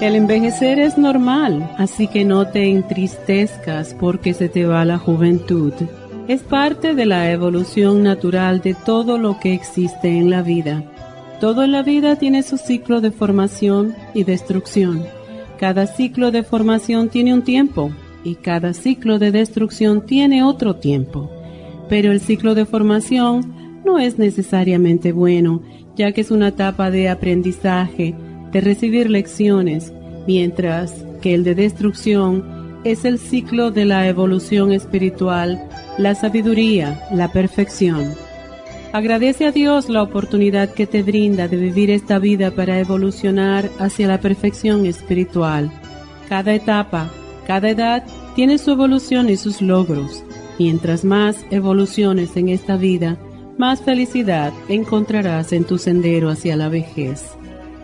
El envejecer es normal, así que no te entristezcas porque se te va la juventud. Es parte de la evolución natural de todo lo que existe en la vida. Todo en la vida tiene su ciclo de formación y destrucción. Cada ciclo de formación tiene un tiempo y cada ciclo de destrucción tiene otro tiempo. Pero el ciclo de formación no es necesariamente bueno, ya que es una etapa de aprendizaje, de recibir lecciones, mientras que el de destrucción es el ciclo de la evolución espiritual, la sabiduría, la perfección. Agradece a Dios la oportunidad que te brinda de vivir esta vida para evolucionar hacia la perfección espiritual. Cada etapa, cada edad tiene su evolución y sus logros. Mientras más evoluciones en esta vida, más felicidad encontrarás en tu sendero hacia la vejez.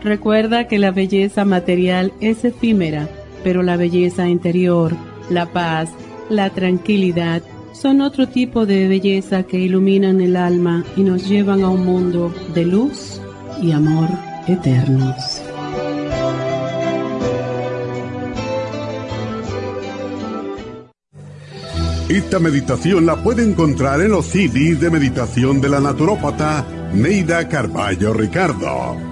Recuerda que la belleza material es efímera, pero la belleza interior, la paz, la tranquilidad, son otro tipo de belleza que iluminan el alma y nos llevan a un mundo de luz y amor eternos. Esta meditación la puede encontrar en los CDs de meditación de la naturópata Neida Carballo Ricardo.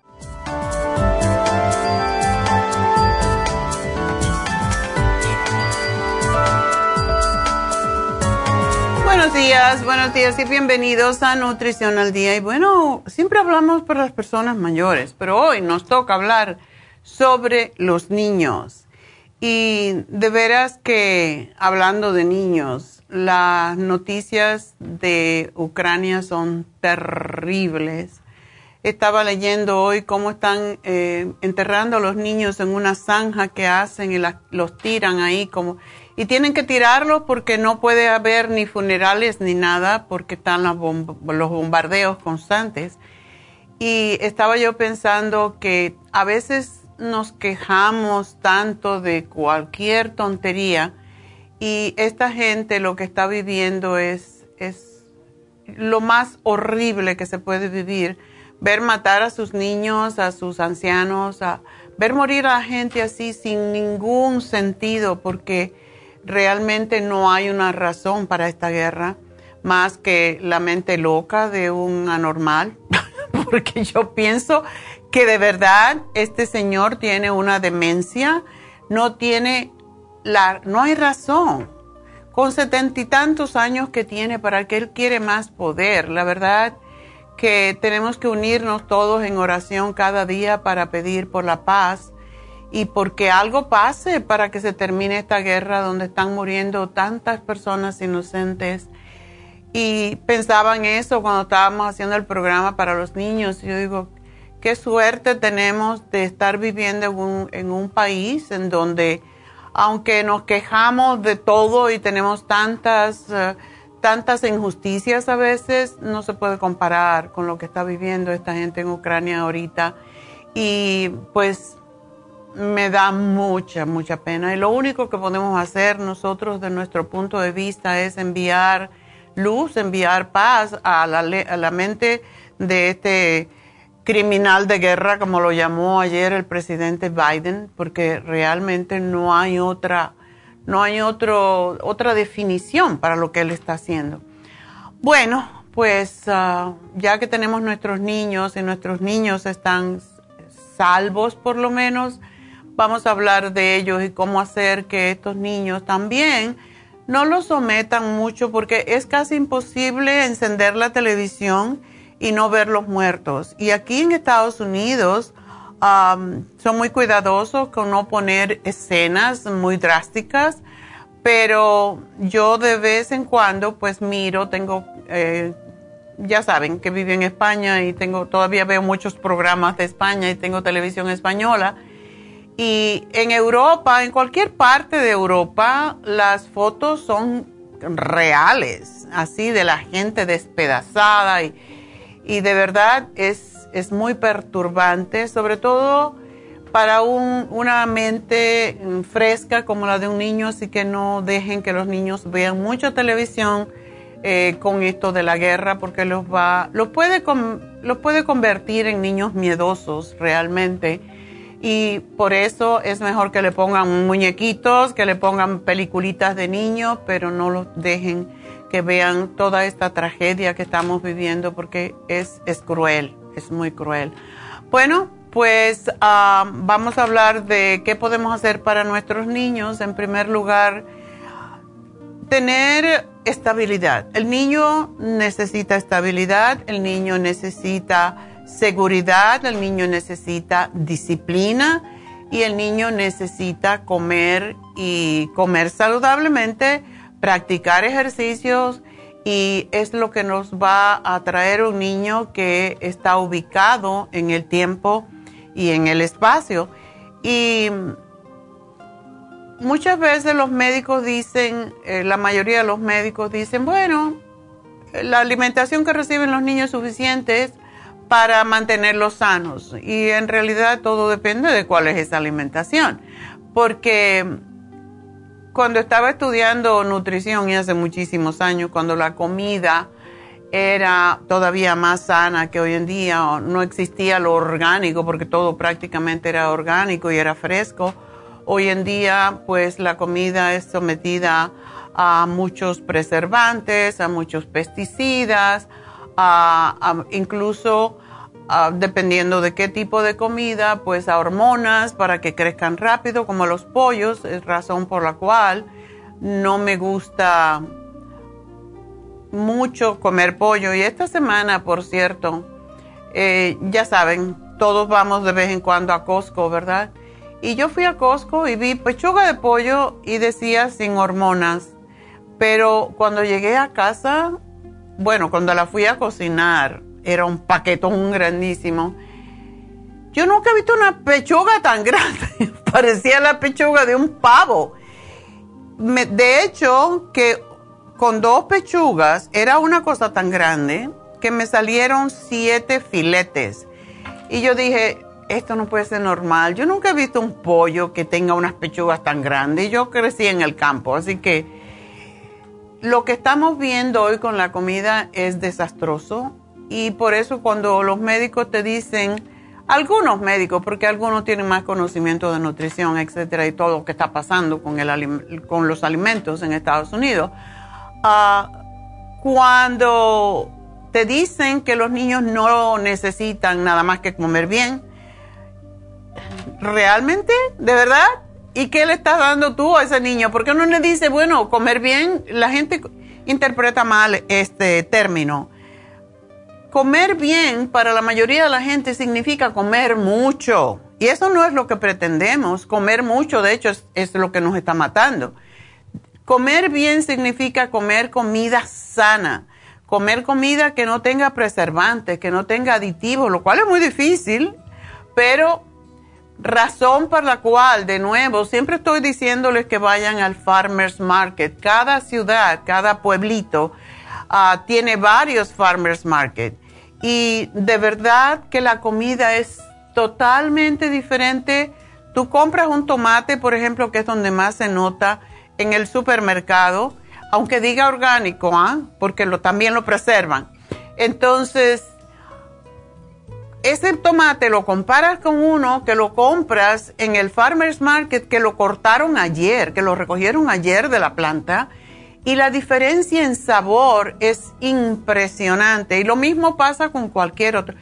Buenos días y bienvenidos a Nutrición al Día. Y bueno, siempre hablamos para las personas mayores, pero hoy nos toca hablar sobre los niños. Y de veras que hablando de niños, las noticias de Ucrania son terribles. Estaba leyendo hoy cómo están eh, enterrando a los niños en una zanja que hacen y los tiran ahí como y tienen que tirarlos porque no puede haber ni funerales ni nada porque están los, bombardeos constantes. Y estaba yo pensando que a veces nos quejamos tanto de cualquier tontería y esta gente lo que está viviendo es, es lo más horrible que se puede vivir. Ver matar a sus niños, a sus ancianos, a ver morir a la gente así sin ningún sentido porque realmente no hay una razón para esta guerra más que la mente loca de un anormal, porque yo pienso que de verdad este señor tiene una demencia, no tiene la, no hay razón. Con setenta y tantos años que tiene para que él quiere más poder, la verdad que tenemos que unirnos todos en oración cada día para pedir por la paz y porque algo pase para que se termine esta guerra donde están muriendo tantas personas inocentes. Y pensaba en eso cuando estábamos haciendo el programa para los niños. Yo digo, qué suerte tenemos de estar viviendo en un, en un país en donde aunque nos quejamos de todo y tenemos tantas, eh, tantas injusticias a veces, no se puede comparar con lo que está viviendo esta gente en Ucrania ahorita. Y pues me da mucha, mucha pena. Y lo único que podemos hacer nosotros de nuestro punto de vista es enviar luz, enviar paz a la, a la mente de este criminal de guerra, como lo llamó ayer el presidente Biden, porque realmente no hay otra, no hay otro, otra definición para lo que él está haciendo. Bueno, pues ah, ya que tenemos nuestros niños y nuestros niños están salvos por lo menos, vamos a hablar de ellos y cómo hacer que estos niños también no los sometan mucho porque es casi imposible encender la televisión y no ver los muertos. Y aquí en Estados Unidos son muy cuidadosos con no poner escenas muy drásticas, pero yo de vez en cuando pues miro, tengo, eh, ya saben que vivo en España y tengo, todavía veo muchos programas de España y tengo televisión española. Y en Europa, en cualquier parte de Europa, las fotos son reales, así de la gente despedazada y, y de verdad es, es muy perturbante, sobre todo para un, una mente fresca como la de un niño, así que no dejen que los niños vean mucha televisión eh, con esto de la guerra, porque los va, los puede, los puede convertir en niños miedosos realmente. Y por eso es mejor que le pongan muñequitos, que le pongan peliculitas de niños, pero no los dejen que vean toda esta tragedia que estamos viviendo porque es, es cruel, es muy cruel. Bueno, pues ah, vamos a hablar de qué podemos hacer para nuestros niños. En primer lugar, tener estabilidad. El niño necesita estabilidad, el niño necesita seguridad, el niño necesita disciplina y el niño necesita comer y comer saludablemente practicar ejercicios y es lo que nos va a traer un niño que está ubicado en el tiempo y en el espacio. Y muchas veces los médicos dicen, eh, la mayoría de los médicos dicen, bueno, la alimentación que reciben los niños es suficiente para mantenerlos sanos. Y en realidad todo depende de cuál es esa alimentación. Porque cuando estaba estudiando nutrición y hace muchísimos años, cuando la comida era todavía más sana que hoy en día, no existía lo orgánico porque todo prácticamente era orgánico y era fresco. Hoy en día, pues la comida es sometida a muchos preservantes, a muchos pesticidas, a, incluso dependiendo de qué tipo de comida, pues a hormonas para que crezcan rápido, como los pollos, es razón por la cual no me gusta mucho comer pollo. Y esta semana, por cierto, eh, ya saben, todos vamos de vez en cuando a Costco, ¿verdad? Y yo fui a Costco y vi pechuga de pollo y decía sin hormonas. Pero cuando llegué a casa, bueno, cuando la fui a cocinar, era un paquetón grandísimo. Yo nunca he visto una pechuga tan grande. Parecía la pechuga de un pavo. de hecho, que con dos pechugas era una cosa tan grande que me salieron siete filetes. Y yo dije, esto no puede ser normal. Yo nunca he visto un pollo que tenga unas pechugas tan grandes. Yo crecí en el campo, así que lo que estamos viendo hoy con la comida es desastroso y por eso cuando los médicos te dicen, algunos médicos, porque algunos tienen más conocimiento de nutrición, etcétera, y todo lo que está pasando con, el, con los alimentos en Estados Unidos, ah, cuando te dicen que los niños no necesitan nada más que comer bien, ¿realmente? ¿De verdad? ¿Y qué le estás dando tú a ese niño? Porque uno le dice, bueno, comer bien, la gente interpreta mal este término comer bien para la mayoría de la gente significa comer mucho. Y eso no es lo que pretendemos. Comer mucho, de hecho, es, lo que nos está matando. Comer bien significa comer comida sana. Comer comida que no tenga preservantes, que no tenga aditivos, lo cual es muy difícil, pero razón por la cual, de nuevo, siempre estoy diciéndoles que vayan al Farmers Market. Cada ciudad, cada pueblito ah, tiene varios Farmers Market. Y de verdad que la comida es totalmente diferente. Tú compras un tomate, por ejemplo, que es donde más se nota en el supermercado, aunque diga orgánico, ¿ah? porque lo, también lo preservan. Entonces, ese tomate lo comparas con uno que lo compras en el farmer's market que lo cortaron ayer, que lo recogieron ayer de la planta y la diferencia en sabor es impresionante y lo mismo pasa con cualquier otro.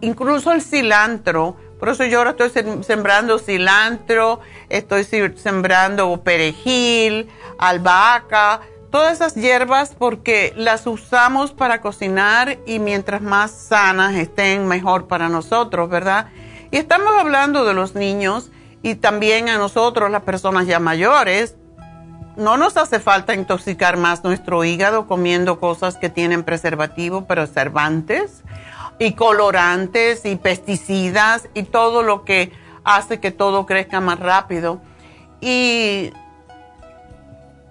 Incluso el cilantro, por eso yo ahora estoy sembrando cilantro, estoy sembrando perejil, albahaca, todas esas hierbas porque las usamos para cocinar y mientras más sanas estén, mejor para nosotros, ¿verdad? Y estamos hablando de los niños y también a nosotros, las personas ya mayores, no nos hace falta intoxicar más nuestro hígado comiendo cosas que tienen preservativo, preservantes y colorantes y pesticidas y todo lo que hace que todo crezca más rápido. Y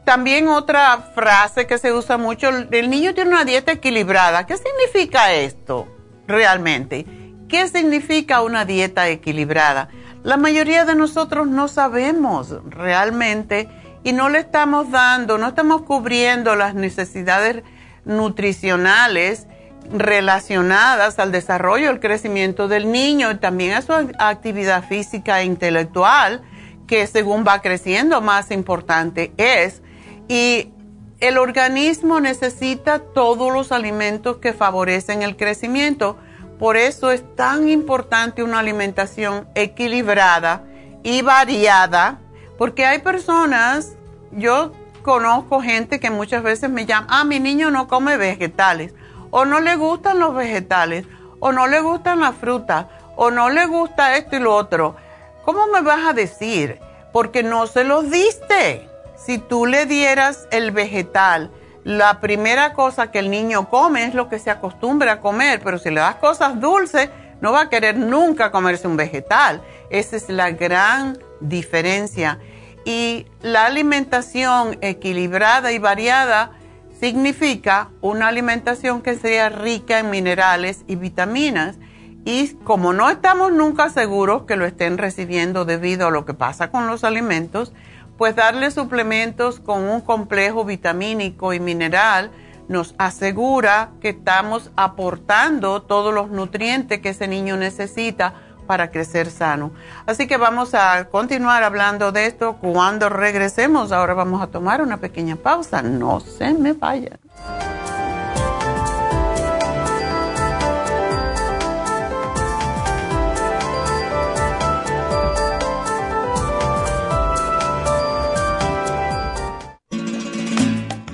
también otra frase que se usa mucho, el niño tiene una dieta equilibrada. ¿Qué significa esto realmente? ¿Qué significa una dieta equilibrada? La mayoría de nosotros no sabemos realmente y no le estamos dando, no estamos cubriendo las necesidades nutricionales relacionadas al desarrollo, el crecimiento del niño y también a su actividad física e intelectual, que según va creciendo más importante es y el organismo necesita todos los alimentos que favorecen el crecimiento. Por eso es tan importante una alimentación equilibrada y variada, porque hay personas, yo conozco gente que muchas veces me llama, ah, mi niño no come vegetales, o no le gustan los vegetales, o no le gustan las frutas, o no le gusta esto y lo otro. ¿Cómo me vas a decir? Porque no se los diste si tú le dieras el vegetal, la primera cosa que el niño come es lo que se acostumbra a comer, pero si le das cosas dulces, no va a querer nunca comerse un vegetal. Esa es la gran diferencia. Y la alimentación equilibrada y variada significa una alimentación que sea rica en minerales y vitaminas. Y como no estamos nunca seguros que lo estén recibiendo debido a lo que pasa con los alimentos, pues darle suplementos con un complejo vitamínico y mineral nos asegura que estamos aportando todos los nutrientes que ese niño necesita para crecer sano. Así que vamos a continuar hablando de esto cuando regresemos. Ahora vamos a tomar una pequeña pausa. No se me vayan.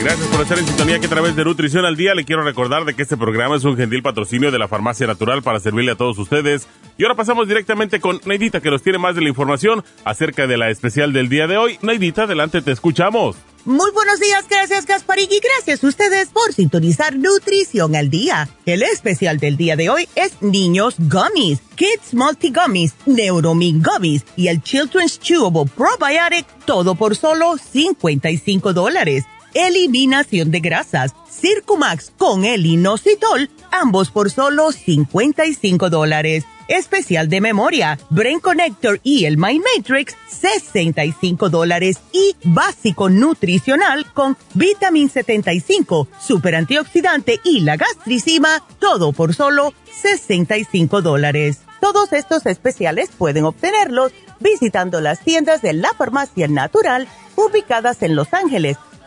Gracias por estar en sintonía que a través de Nutrición al Día le quiero recordar de que este programa es un gentil patrocinio de la Farmacia Natural para servirle a todos ustedes. Y ahora pasamos directamente con Neidita que nos tiene más de la información acerca de la especial del día de hoy. Neidita, adelante, te escuchamos. Muy buenos días, gracias Gasparín y gracias a ustedes por sintonizar Nutrición al Día. El especial del día de hoy es Niños Gummies, Kids Multi Gummies, Neuromin Gummies y el Children's Chewable Probiotic, todo por solo 55 dólares eliminación de grasas, Circumax con el inositol, ambos por solo 55 dólares. Especial de memoria, Brain Connector y el My Matrix, 65 dólares. Y básico nutricional con Vitamin 75, super antioxidante y la gastricima, todo por solo 65 dólares. Todos estos especiales pueden obtenerlos visitando las tiendas de la farmacia natural ubicadas en Los Ángeles,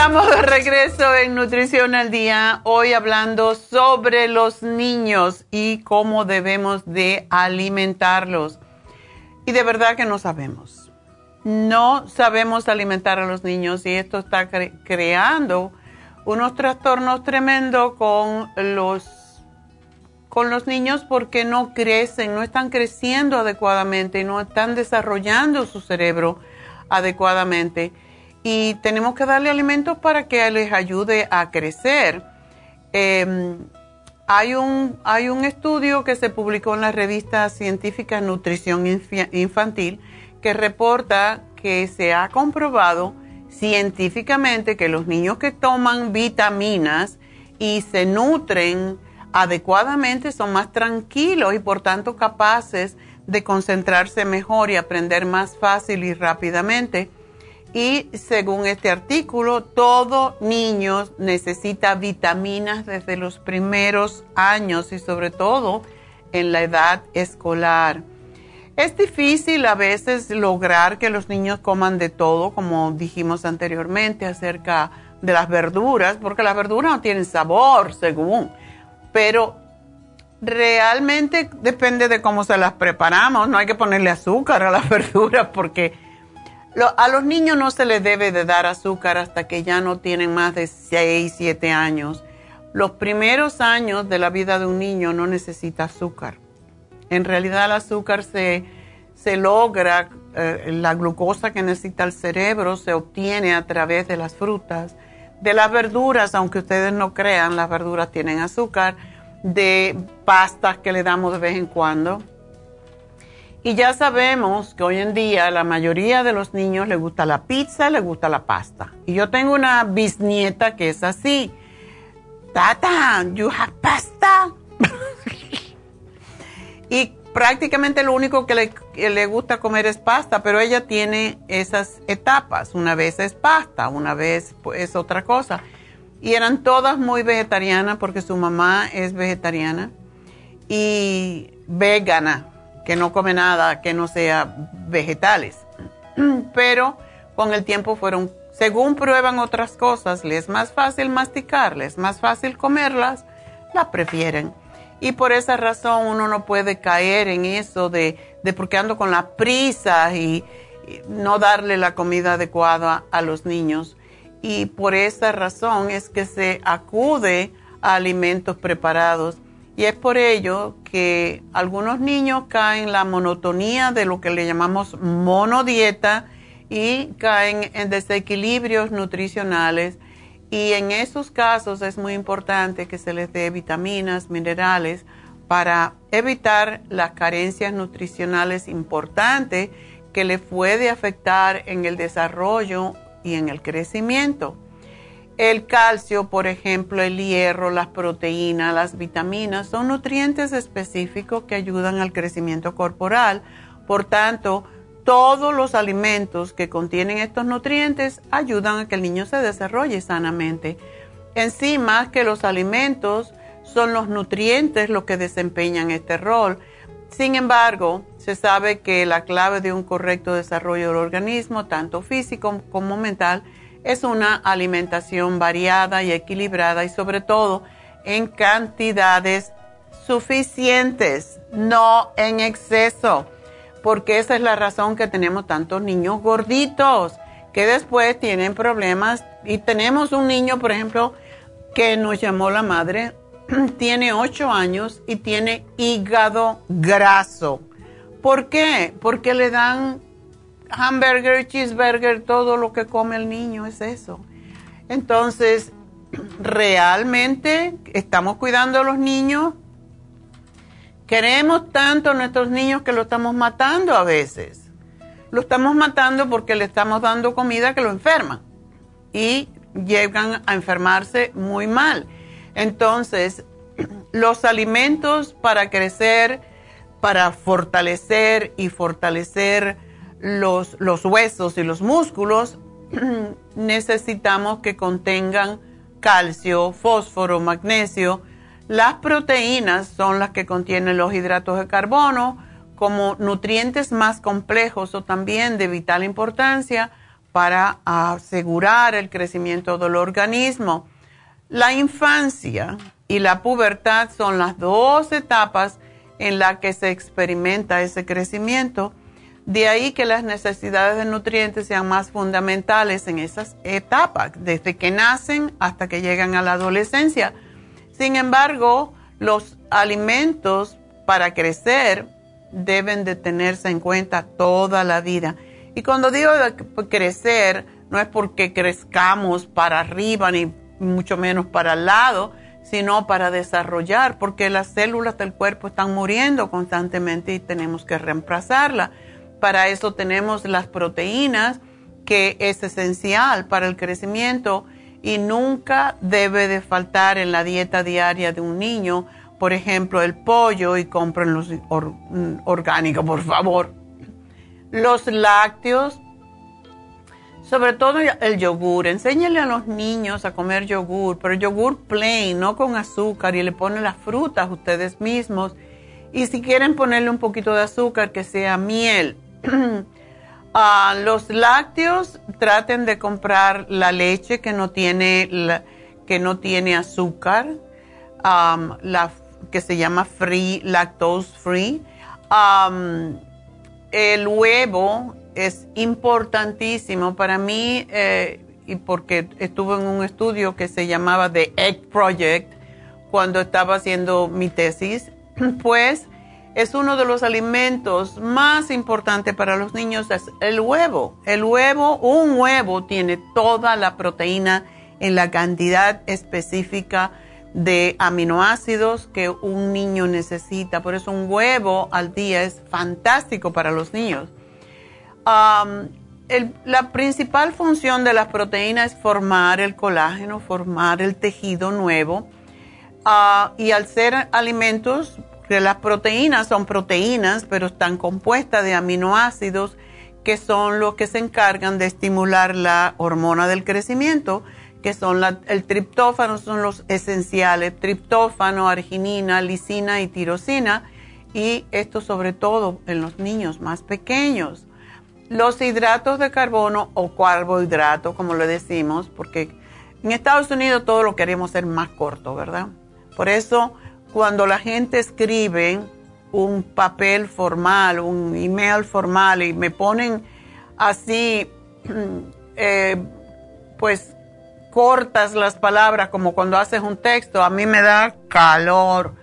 Estamos de regreso en Nutrición al Día, hoy hablando sobre los niños y cómo debemos de alimentarlos. Y de verdad que no sabemos. No sabemos alimentar a los niños y esto está creando unos trastornos tremendos con los, con los niños porque no crecen, no están creciendo adecuadamente, no están desarrollando su cerebro adecuadamente y tenemos que darle alimentos para que les ayude a crecer. Em, hay, un, hay un estudio que se publicó en la revista científica Nutrición Infantil que reporta que se ha comprobado científicamente que los niños que toman vitaminas y se nutren adecuadamente son más tranquilos y por tanto capaces de concentrarse mejor y aprender más fácil y rápidamente y según este artículo, todo niño necesita vitaminas desde los primeros años y sobre todo en la edad escolar. Es difícil a veces lograr que los niños coman de todo, como dijimos anteriormente acerca de las verduras, porque las verduras no tienen sabor, según, pero realmente depende de cómo se las preparamos, no hay que ponerle azúcar a las verduras porque a los niños no se les debe de dar azúcar hasta que ya no tienen más de 6, 7 años. Los primeros años de la vida de un niño no necesita azúcar. En realidad el azúcar se, logra, eh, la glucosa que necesita el cerebro se obtiene a través de las frutas, de las verduras, aunque ustedes no crean, las verduras tienen azúcar, de pastas que le damos de vez en cuando y ya sabemos que hoy en día la mayoría de los niños les gusta la pizza, les gusta la pasta. Y yo tengo una bisnieta que es así. Tata, you have pasta. y prácticamente lo único que le, que le, gusta comer es pasta, pero ella tiene esas etapas. Una vez es pasta, una vez pues, es otra cosa. Y eran todas muy vegetarianas porque su mamá es vegetariana y vegana que no come nada que no sea vegetales. Pero con el tiempo fueron, según prueban otras cosas, les es más fácil masticarles, más fácil comerlas, las prefieren. Y por esa razón uno no puede caer en eso de, de porque ando con la prisa y, y no darle la comida adecuada a los niños. Y por esa razón es que se acude a alimentos preparados y es por ello que algunos niños caen en la monotonía de lo que le llamamos monodieta y caen en desequilibrios nutricionales. Y en esos casos es muy importante que se les dé vitaminas, minerales, para evitar las carencias nutricionales importantes que le puede afectar en el desarrollo y en el crecimiento. El calcio, por ejemplo, el hierro, las proteínas, las vitaminas, son nutrientes específicos que ayudan al crecimiento corporal. Por tanto, todos los alimentos que contienen estos nutrientes ayudan a que el niño se desarrolle sanamente. Encima que los alimentos son los nutrientes los que desempeñan este rol. Sin embargo, se sabe que la clave de un correcto desarrollo del organismo, tanto físico como mental, es una alimentación variada y equilibrada y sobre todo en cantidades suficientes, no en exceso, porque esa es la razón que tenemos tantos niños gorditos que después tienen problemas y tenemos un niño, por ejemplo, que nos llamó la madre, tiene 8 años y tiene hígado graso. ¿Por qué? Porque le dan hamburger, cheeseburger, todo lo que come el niño es eso. Entonces, realmente estamos cuidando a los niños. Queremos tanto a nuestros niños que lo estamos matando a veces. Lo estamos matando porque le estamos dando comida que lo enferma y llegan a enfermarse muy mal. Entonces, los alimentos para crecer, para fortalecer y fortalecer los, los huesos y los músculos, necesitamos que contengan calcio, fósforo, magnesio. Las proteínas son las que contienen los hidratos de carbono como nutrientes más complejos o también de vital importancia para asegurar el crecimiento del organismo. La infancia y la pubertad son las dos etapas en las que se experimenta ese crecimiento de ahí que las necesidades de nutrientes sean más fundamentales en esas etapas, desde que nacen hasta que llegan a la adolescencia. Sin embargo, los alimentos para crecer deben de tenerse en cuenta toda la vida. Y cuando digo crecer, no es porque crezcamos para arriba ni mucho menos para el lado, sino para desarrollar, porque las células del cuerpo están muriendo constantemente y tenemos que reemplazarlas. Para eso tenemos las proteínas, que es esencial para el crecimiento y nunca debe de faltar en la dieta diaria de un niño. Por ejemplo, el pollo y compren los orgánicos, por favor. Los lácteos, sobre todo el yogur. Enséñale a los niños a comer yogur, pero yogur plain, no con azúcar, y le ponen las frutas ustedes mismos. Y si quieren ponerle un poquito de azúcar, que sea miel. Ah, los lácteos traten de comprar la leche que no tiene, que no tiene azúcar, la, que se llama free, lactose free. el huevo es importantísimo para mí eh, y porque estuve en un estudio que se llamaba The Egg Project cuando estaba haciendo mi tesis, pues es uno de los alimentos más importantes para los niños, es el huevo. El huevo, un huevo tiene toda la proteína en la cantidad específica de aminoácidos que un niño necesita. Por eso un huevo al día es fantástico para los niños. la principal función de las proteínas es formar el colágeno, formar el tejido nuevo. Ah, y al ser alimentos las proteínas son proteínas, pero están compuestas de aminoácidos que son los que se encargan de estimular la hormona del crecimiento, que son el triptófano, son los esenciales, triptófano, arginina, lisina y tirosina, y esto sobre todo en los niños más pequeños. Los hidratos de carbono o carbohidratos, como le decimos, porque en Estados Unidos todo lo queremos hacer más corto, ¿verdad? Por eso cuando la gente escribe un papel formal, un email formal y me ponen así, eh, pues cortas las palabras como cuando haces un texto, a mí me da calor,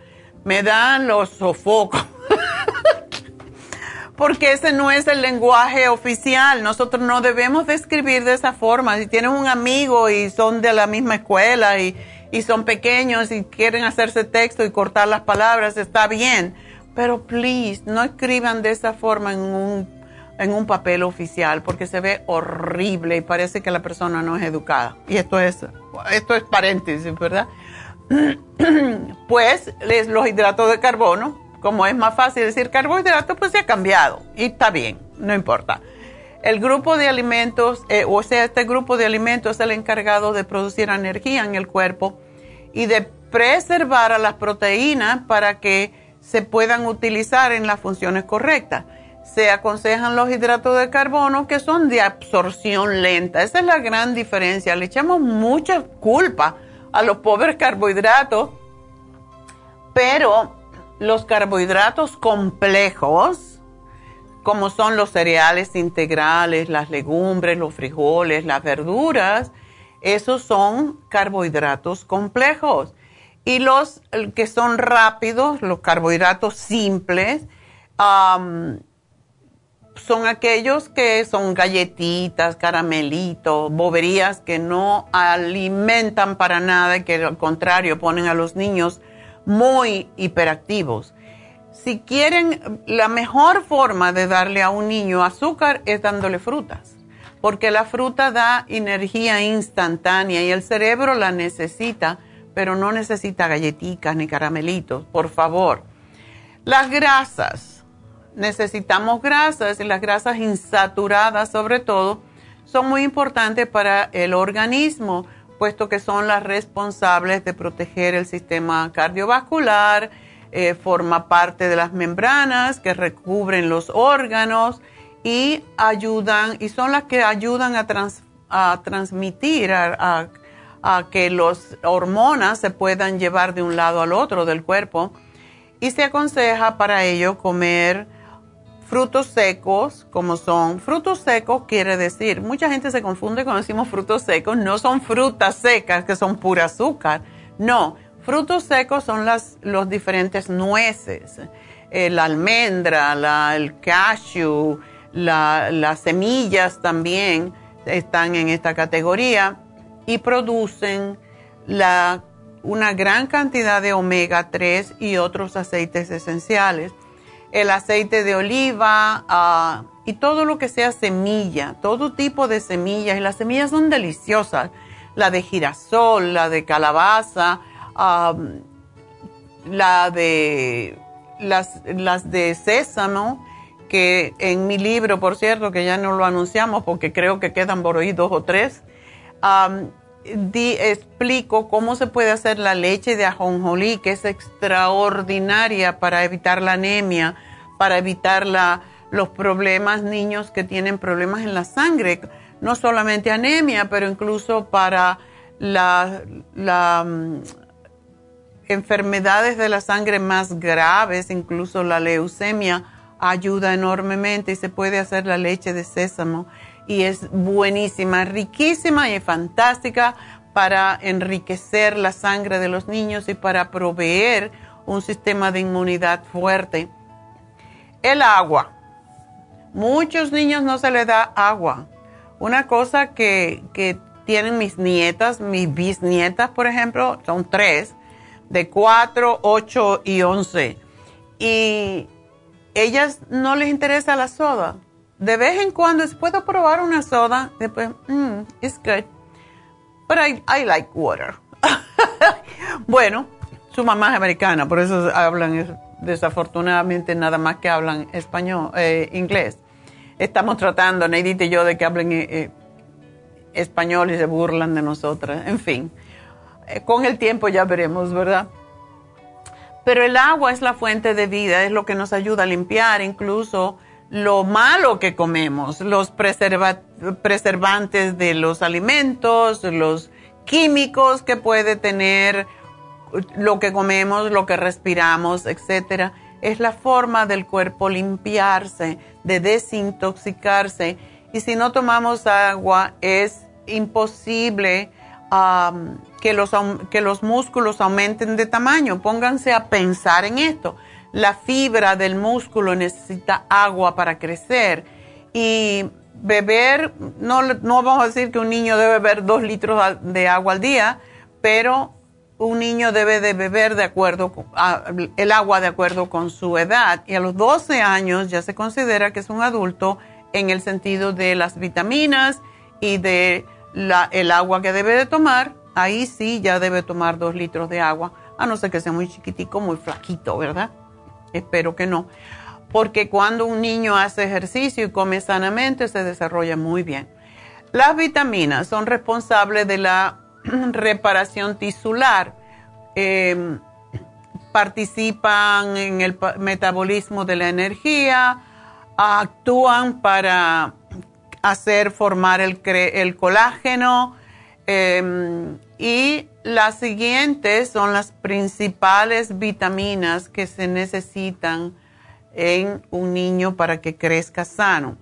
me dan los sofocos. Porque ese no es el lenguaje oficial. Nosotros no debemos de escribir de esa forma. Si tienes un amigo y son de la misma escuela y, y son pequeños y quieren hacerse texto y cortar las palabras, está bien. Pero please, no escriban de esa forma en un en un papel oficial porque se ve horrible y parece que la persona no es educada. Y esto es, esto es paréntesis, ¿verdad? pues los hidratos de carbono, como es más fácil decir carbohidratos, pues se ha cambiado y está bien, no importa. El grupo de alimentos, eh, o sea, este grupo de alimentos es el encargado de producir energía en el cuerpo y de preservar a las proteínas para que se puedan utilizar en las funciones correctas se aconsejan los hidratos de carbono que son de absorción lenta. Esa es la gran diferencia. Le echamos mucha culpa a los pobres carbohidratos, pero los carbohidratos complejos, como son los cereales integrales, las legumbres, los frijoles, las verduras, esos son carbohidratos complejos. Y los que son rápidos, los carbohidratos simples, son aquellos que son galletitas, caramelitos, boberías que no alimentan para nada y que al contrario ponen a los niños muy hiperactivos. Si quieren, la mejor forma de darle a un niño azúcar es dándole frutas, porque la fruta da energía instantánea y el cerebro la necesita, pero no necesita galletitas ni caramelitos, por favor. Las grasas necesitamos grasas y las grasas insaturadas sobre todo son muy importantes para el organismo, puesto que son las responsables de proteger el sistema cardiovascular, eh, forma parte de las membranas que recubren los órganos y ayudan, y son las que ayudan a, transmitir, a, a que las hormonas se puedan llevar de un lado al otro del cuerpo. Y se aconseja para ello comer frutos secos, como son frutos secos, quiere decir, mucha gente se confunde cuando decimos frutos secos, no son frutas secas que son pura azúcar, no, frutos secos son las los diferentes nueces, la almendra, el cashew, las semillas también están en esta categoría y producen una gran cantidad de omega 3 y otros aceites esenciales el aceite de oliva ah, y todo lo que sea semilla, todo tipo de semillas. Y las semillas son deliciosas. La de girasol, la de calabaza, la de las, las de sésamo, que en mi libro, por cierto, que ya no lo anunciamos porque creo que quedan por ahí dos o tres, explico cómo se puede hacer la leche de ajonjolí, que es extraordinaria para evitar la anemia, para evitar los problemas, niños que tienen problemas en la sangre, no solamente anemia, pero incluso para mm, enfermedades de la sangre más graves, incluso la leucemia, ayuda enormemente y se puede hacer la leche de sésamo y es buenísima, riquísima y fantástica para enriquecer la sangre de los niños y para proveer un sistema de inmunidad fuerte. El agua. Muchos niños no se les da agua. Una cosa que, que tienen mis nietas, mis bisnietas, por ejemplo, son tres, de cuatro, ocho y once. Y ellas no les interesa la soda de vez en cuando puedo probar una soda, después, mmm, it's good, but I, I like water. bueno, su mamá es americana, por eso hablan desafortunadamente nada más que hablan español, eh, inglés. Estamos tratando, Neidita y yo, de que hablen eh, eh, español y se burlan de nosotras. En fin, con el tiempo ya veremos, ¿verdad? Pero el agua es la fuente de vida, es lo que nos ayuda a limpiar, incluso lo malo que comemos, los preservantes de los alimentos, los químicos que puede tener lo que comemos, lo que respiramos, etcétera. Es la forma del cuerpo limpiarse, de desintoxicarse. Y si no tomamos agua, es imposible que, los, que los músculos aumenten de tamaño. Pónganse a pensar en esto la fibra del músculo necesita agua para crecer y beber, no, no vamos a decir que un niño debe beber dos litros de agua al día, pero un niño debe de beber de acuerdo el agua de acuerdo con su edad y a los 12 años ya se considera que es un adulto en el sentido de las vitaminas y de el agua que debe de tomar. Ahí sí ya debe tomar dos litros de agua, a no ser que sea muy chiquitico, muy flaquito, ¿verdad? Espero que no. Porque cuando un niño hace ejercicio y come sanamente, se desarrolla muy bien. Las vitaminas son responsables de la reparación tisular. Em, participan en el metabolismo de la energía, actúan para hacer formar el, colágeno em, y las siguientes son las principales vitaminas que se necesitan en un niño para que crezca sano.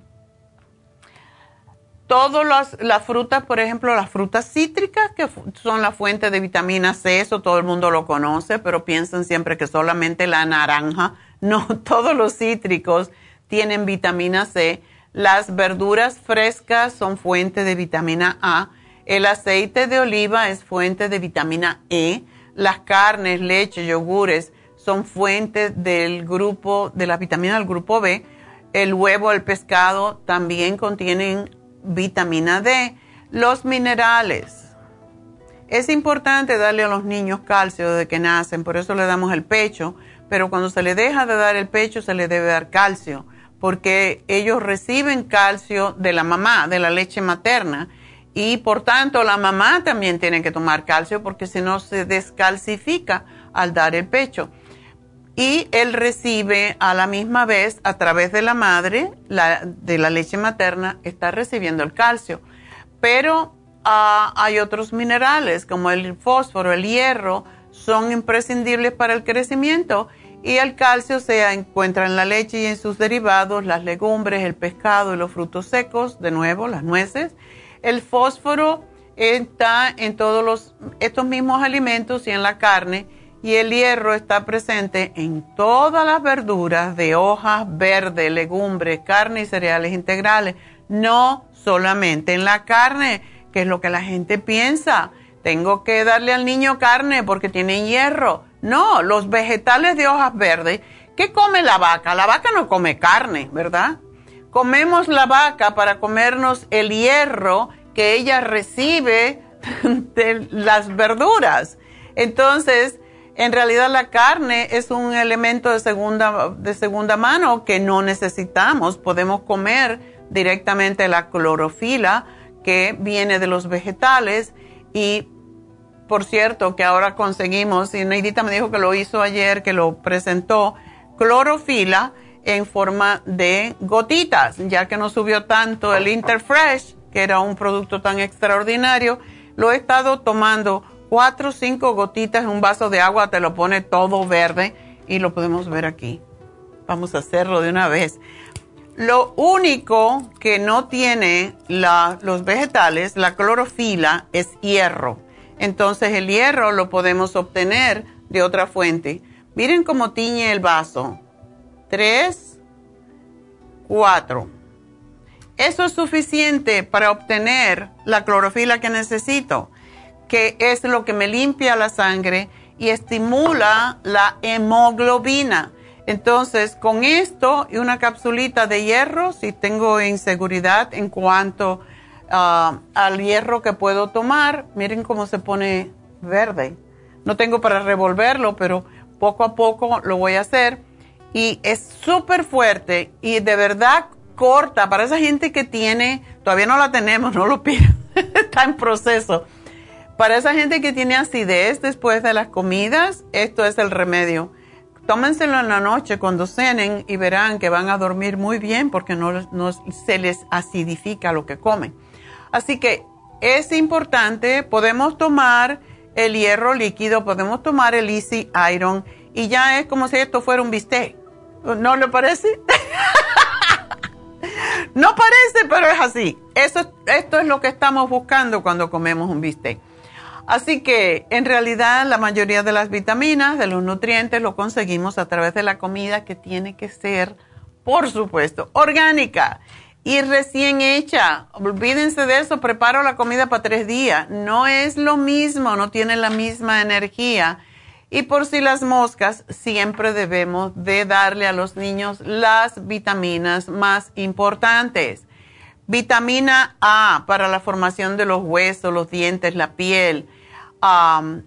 Todas las, frutas, por ejemplo, las frutas cítricas, que son la fuente de vitamina C, eso todo el mundo lo conoce, pero piensan siempre que solamente la naranja. No, todos los cítricos tienen vitamina C. Las verduras frescas son fuente de vitamina A. El aceite de oliva es fuente de vitamina E. Las carnes, leche, yogures son fuente del grupo, de la vitamina del grupo B. El huevo, el pescado también contienen vitamina D. Los minerales. Es importante darle a los niños calcio desde que nacen, por eso le damos el pecho, pero cuando se le deja de dar el pecho se le debe dar calcio, porque ellos reciben calcio de la mamá, de la leche materna, y por tanto la mamá también tiene que tomar calcio porque si no se descalcifica al dar el pecho y él recibe a la misma vez a través de la madre, de la leche materna, está recibiendo el calcio. Pero ah, hay otros minerales como el fósforo, el hierro, son imprescindibles para el crecimiento y el calcio se encuentra en la leche y en sus derivados, las legumbres, el pescado y los frutos secos, de nuevo, las nueces. El fósforo está en todos estos mismos alimentos y en la carne y el hierro está presente en todas las verduras de hojas verdes, legumbres, carne y cereales integrales, no solamente en la carne, que es lo que la gente piensa. Tengo que darle al niño carne porque tiene hierro. No, los vegetales de hojas verdes, ¿qué come la vaca? La vaca no come carne, ¿verdad? Comemos la vaca para comernos el hierro que ella recibe de las verduras. Entonces, en realidad la carne es un elemento de segunda, de segunda mano que no necesitamos. Podemos comer directamente la clorofila que viene de los vegetales y por cierto que ahora conseguimos, y Neidita me dijo que lo hizo ayer, que lo presentó, clorofila en forma de gotitas, ya que no subió tanto el Interfresh, que era un producto tan extraordinario, lo he estado tomando cuatro o cinco gotitas en un vaso de agua, te lo pone todo verde y lo podemos ver aquí. Vamos a hacerlo de una vez. Lo único que no tiene los vegetales, la clorofila, es hierro. Entonces el hierro lo podemos obtener de otra fuente. Miren cómo tiñe el vaso. Tres, cuatro. Eso es suficiente para obtener la clorofila que necesito que es lo que me limpia la sangre y estimula la hemoglobina. Entonces, con esto y una capsulita de hierro, si tengo inseguridad en cuanto ah, al hierro que puedo tomar, miren cómo se pone verde. No tengo para revolverlo, pero poco a poco lo voy a hacer. Y es súper fuerte y de verdad corta. Para esa gente que tiene, todavía no la tenemos, no lo pido, está en proceso para esa gente que tiene acidez después de las comidas, esto es el remedio. Tómenselo en la noche cuando cenen y verán que van a dormir muy bien porque no, se les acidifica lo que comen. Así que es importante, podemos tomar el hierro líquido, podemos tomar el Easy Iron y ya es como si esto fuera un bistec. ¿No le parece? no parece, pero es así. Eso, esto es lo que estamos buscando cuando comemos un bistec. Así que en realidad la mayoría de las vitaminas, de los nutrientes, lo conseguimos a través de la comida que tiene que ser, por supuesto, orgánica y recién hecha. Olvídense de eso, preparo la comida para tres días. No es lo mismo, no tiene la misma energía Y por si las moscas, siempre debemos de darle a los niños las vitaminas más importantes. Vitamina A para la formación de los huesos, los dientes, la piel,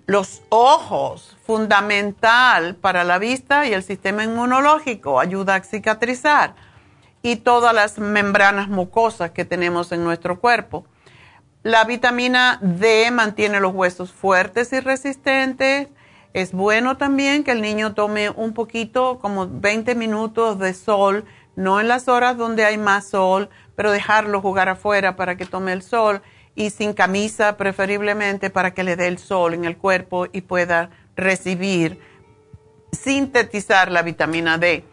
los ojos, fundamental para la vista y el sistema inmunológico, ayuda a cicatrizar y todas las membranas mucosas que tenemos en nuestro cuerpo. La vitamina D mantiene los huesos fuertes y resistentes. Es bueno también que el niño tome un poquito, como 20 minutos de sol, no en las horas donde hay más sol, pero dejarlo jugar afuera para que tome el sol y sin camisa preferiblemente para que le dé el sol en el cuerpo y pueda recibir, sintetizar la vitamina D.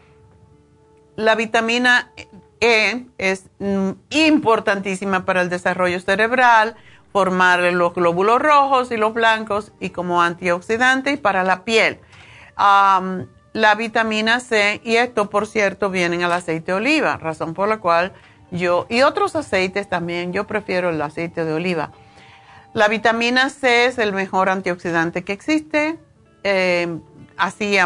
La vitamina E es mm, importantísima para el desarrollo cerebral, formar los glóbulos rojos y los blancos y como antioxidante y para la piel. la vitamina C, y esto por cierto viene en el aceite de oliva, razón por la cual yo, y otros aceites también, yo prefiero el aceite de oliva. La vitamina C es el mejor antioxidante que existe, eh, así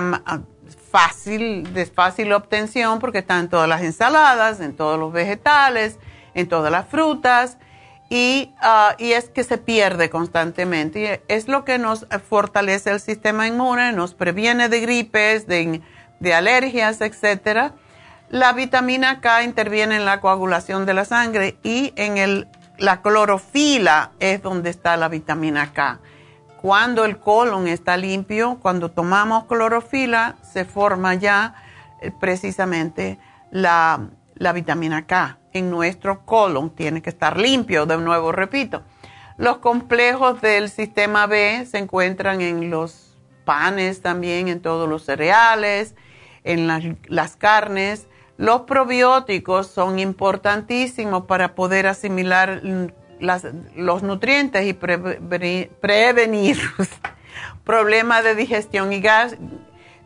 fácil, de fácil obtención porque está en todas las ensaladas, en todos los vegetales, en todas las frutas y, ah, y es que se pierde constantemente. Es lo que nos fortalece el sistema inmune, nos previene de gripes, de, de alergias, etcétera la vitamina K interviene en la coagulación de la sangre y en el, la clorofila es donde está la vitamina K. Cuando el colon está limpio, cuando tomamos clorofila, se forma ya eh, precisamente la, la vitamina K. En nuestro colon tiene que estar limpio, de nuevo repito. Los complejos del sistema B se encuentran en los panes también, en todos los cereales, en las, carnes los probióticos son importantísimos para poder asimilar los nutrientes y prevenir, problemas de digestión y gas.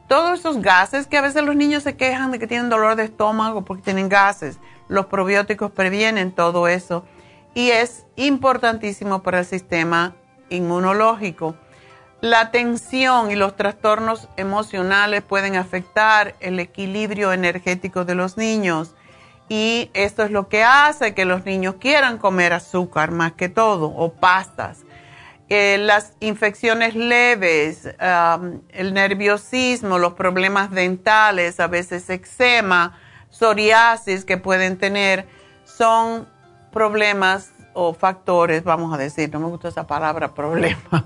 Todos esos gases que a veces los niños se quejan de que tienen dolor de estómago porque tienen gases, los probióticos previenen todo eso y es importantísimo para el sistema inmunológico. La tensión y los trastornos emocionales pueden afectar el equilibrio energético de los niños y esto es lo que hace que los niños quieran comer azúcar más que todo o pastas. Eh, las infecciones leves, el nerviosismo, los problemas dentales, a veces eczema, psoriasis que pueden tener, son problemas o factores, vamos a decir, no me gusta esa palabra, problemas,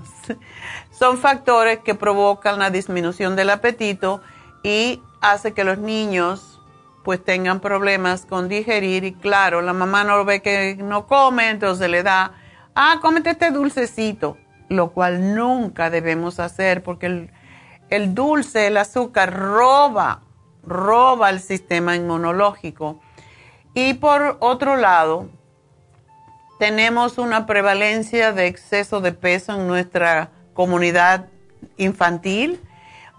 son factores que provocan la disminución del apetito y hace que los niños pues tengan problemas con digerir y claro, la mamá no lo ve que no come, entonces le da, ah, cómete este dulcecito, lo cual nunca debemos hacer porque el, el dulce, el azúcar roba, roba el sistema inmunológico. Y por otro lado, tenemos una prevalencia de exceso de peso en nuestra comunidad infantil.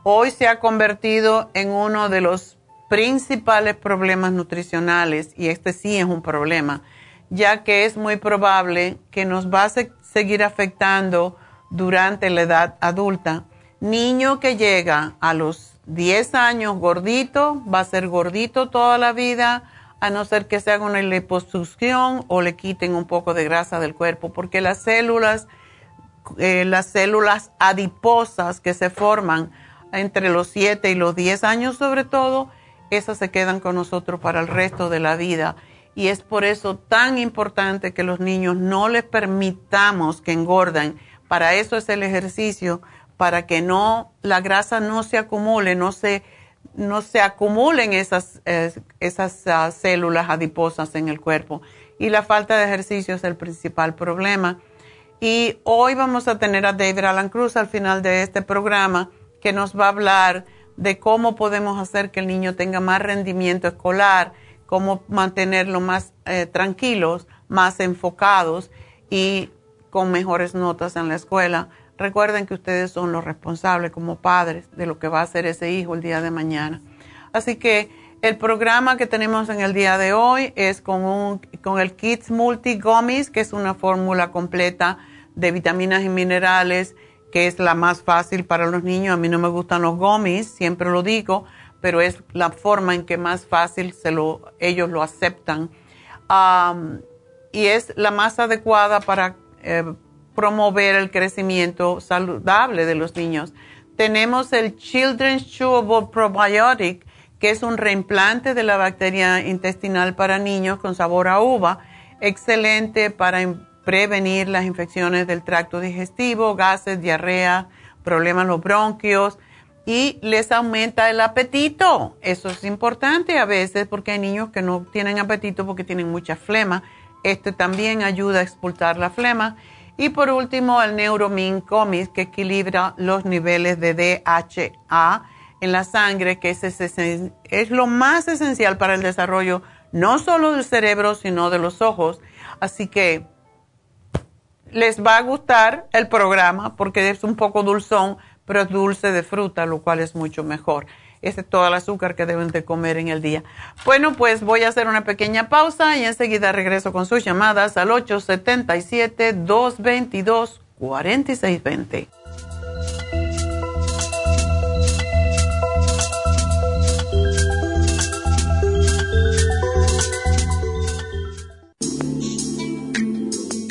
Hoy se ha convertido en uno de los principales problemas nutricionales y este sí es un problema, ya que es muy probable que nos va a seguir afectando durante la edad adulta. Niño que llega a los 10 años gordito, va a ser gordito toda la vida a no ser que se haga una liposucción o le quiten un poco de grasa del cuerpo, porque las células, eh, las células adiposas que se forman entre los 7 y los 10 años sobre todo, esas se quedan con nosotros para el resto de la vida. Y es por eso tan importante que los niños no les permitamos que engorden. Para eso es el ejercicio, para que no la grasa no se acumule, no se no se acumulen esas, esas ah, células adiposas en el cuerpo. Y la falta de ejercicio es el principal problema. Y hoy vamos a tener a David Alan Cruz al final de este programa que nos va a hablar de cómo podemos hacer que el niño tenga más rendimiento escolar, cómo mantenerlo más eh, tranquilos, más enfocados y con mejores notas en la escuela Recuerden que ustedes son los responsables como padres de lo que va a hacer ese hijo el día de mañana. Así que el programa que tenemos en el día de hoy es con, un, con el Kids Multi Gummies, que es una fórmula completa de vitaminas y minerales que es la más fácil para los niños. A mí no me gustan los gummies, siempre lo digo, pero es la forma en que más fácil se lo, ellos lo aceptan. y es la más adecuada para eh, promover el crecimiento saludable de los niños. Tenemos el Children's Chewable Probiotic, que es un reimplante de la bacteria intestinal para niños con sabor a uva, excelente para prevenir las infecciones del tracto digestivo, gases, diarrea, problemas en los bronquios y les aumenta el apetito. Eso es importante a veces porque hay niños que no tienen apetito porque tienen mucha flema. Este también ayuda a expulsar la flema y por último, el Neuromin Comis, que equilibra los niveles de DHA en la sangre, que es, es lo más esencial para el desarrollo no solo del cerebro, sino de los ojos. Así que les va a gustar el programa porque es un poco dulzón, pero es dulce de fruta, lo cual es mucho mejor. Ese es todo el azúcar que deben de comer en el día. Bueno, pues voy a hacer una pequeña pausa y enseguida regreso con sus llamadas al 877-222-4620.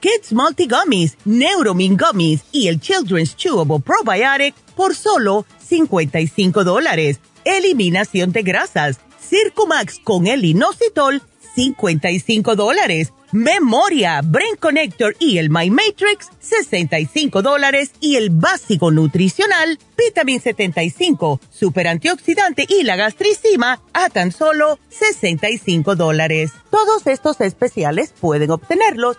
Kids Multi Gummies, Neuromin Gummies y el Children's Chewable Probiotic por solo 55 dólares. Eliminación de grasas. Circumax con el inositol, 55 dólares. Memoria, Brain Connector y el My Matrix, 65 dólares. Y el básico nutricional, Vitamin 75, Super Antioxidante y la gastricima, a tan solo 65 dólares. Todos estos especiales pueden obtenerlos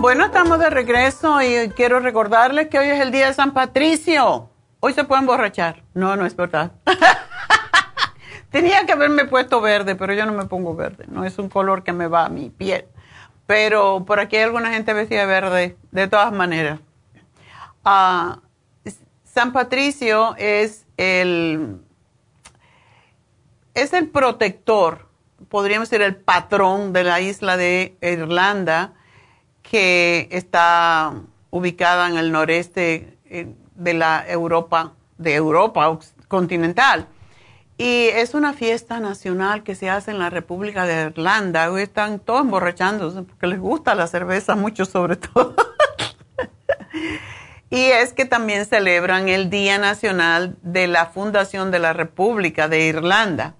Bueno, estamos de regreso y quiero recordarles que hoy es el día de San Patricio. Hoy se pueden emborrachar. No, no es verdad. Tenía que haberme puesto verde, pero yo no me pongo verde. No es un color que me va a mi piel. Pero por aquí hay alguna gente vestida verde, de todas maneras. Ah, San Patricio es el, es el protector, podríamos decir el patrón de la isla de Irlanda que está ubicada en el noreste eh, de la Europa, de Europa continental. Y es una fiesta nacional que se hace en la República de Irlanda. Hoy están todos emborrachándose porque les gusta la cerveza mucho sobre todo. y es que también celebran el Día Nacional de la Fundación de la República de Irlanda.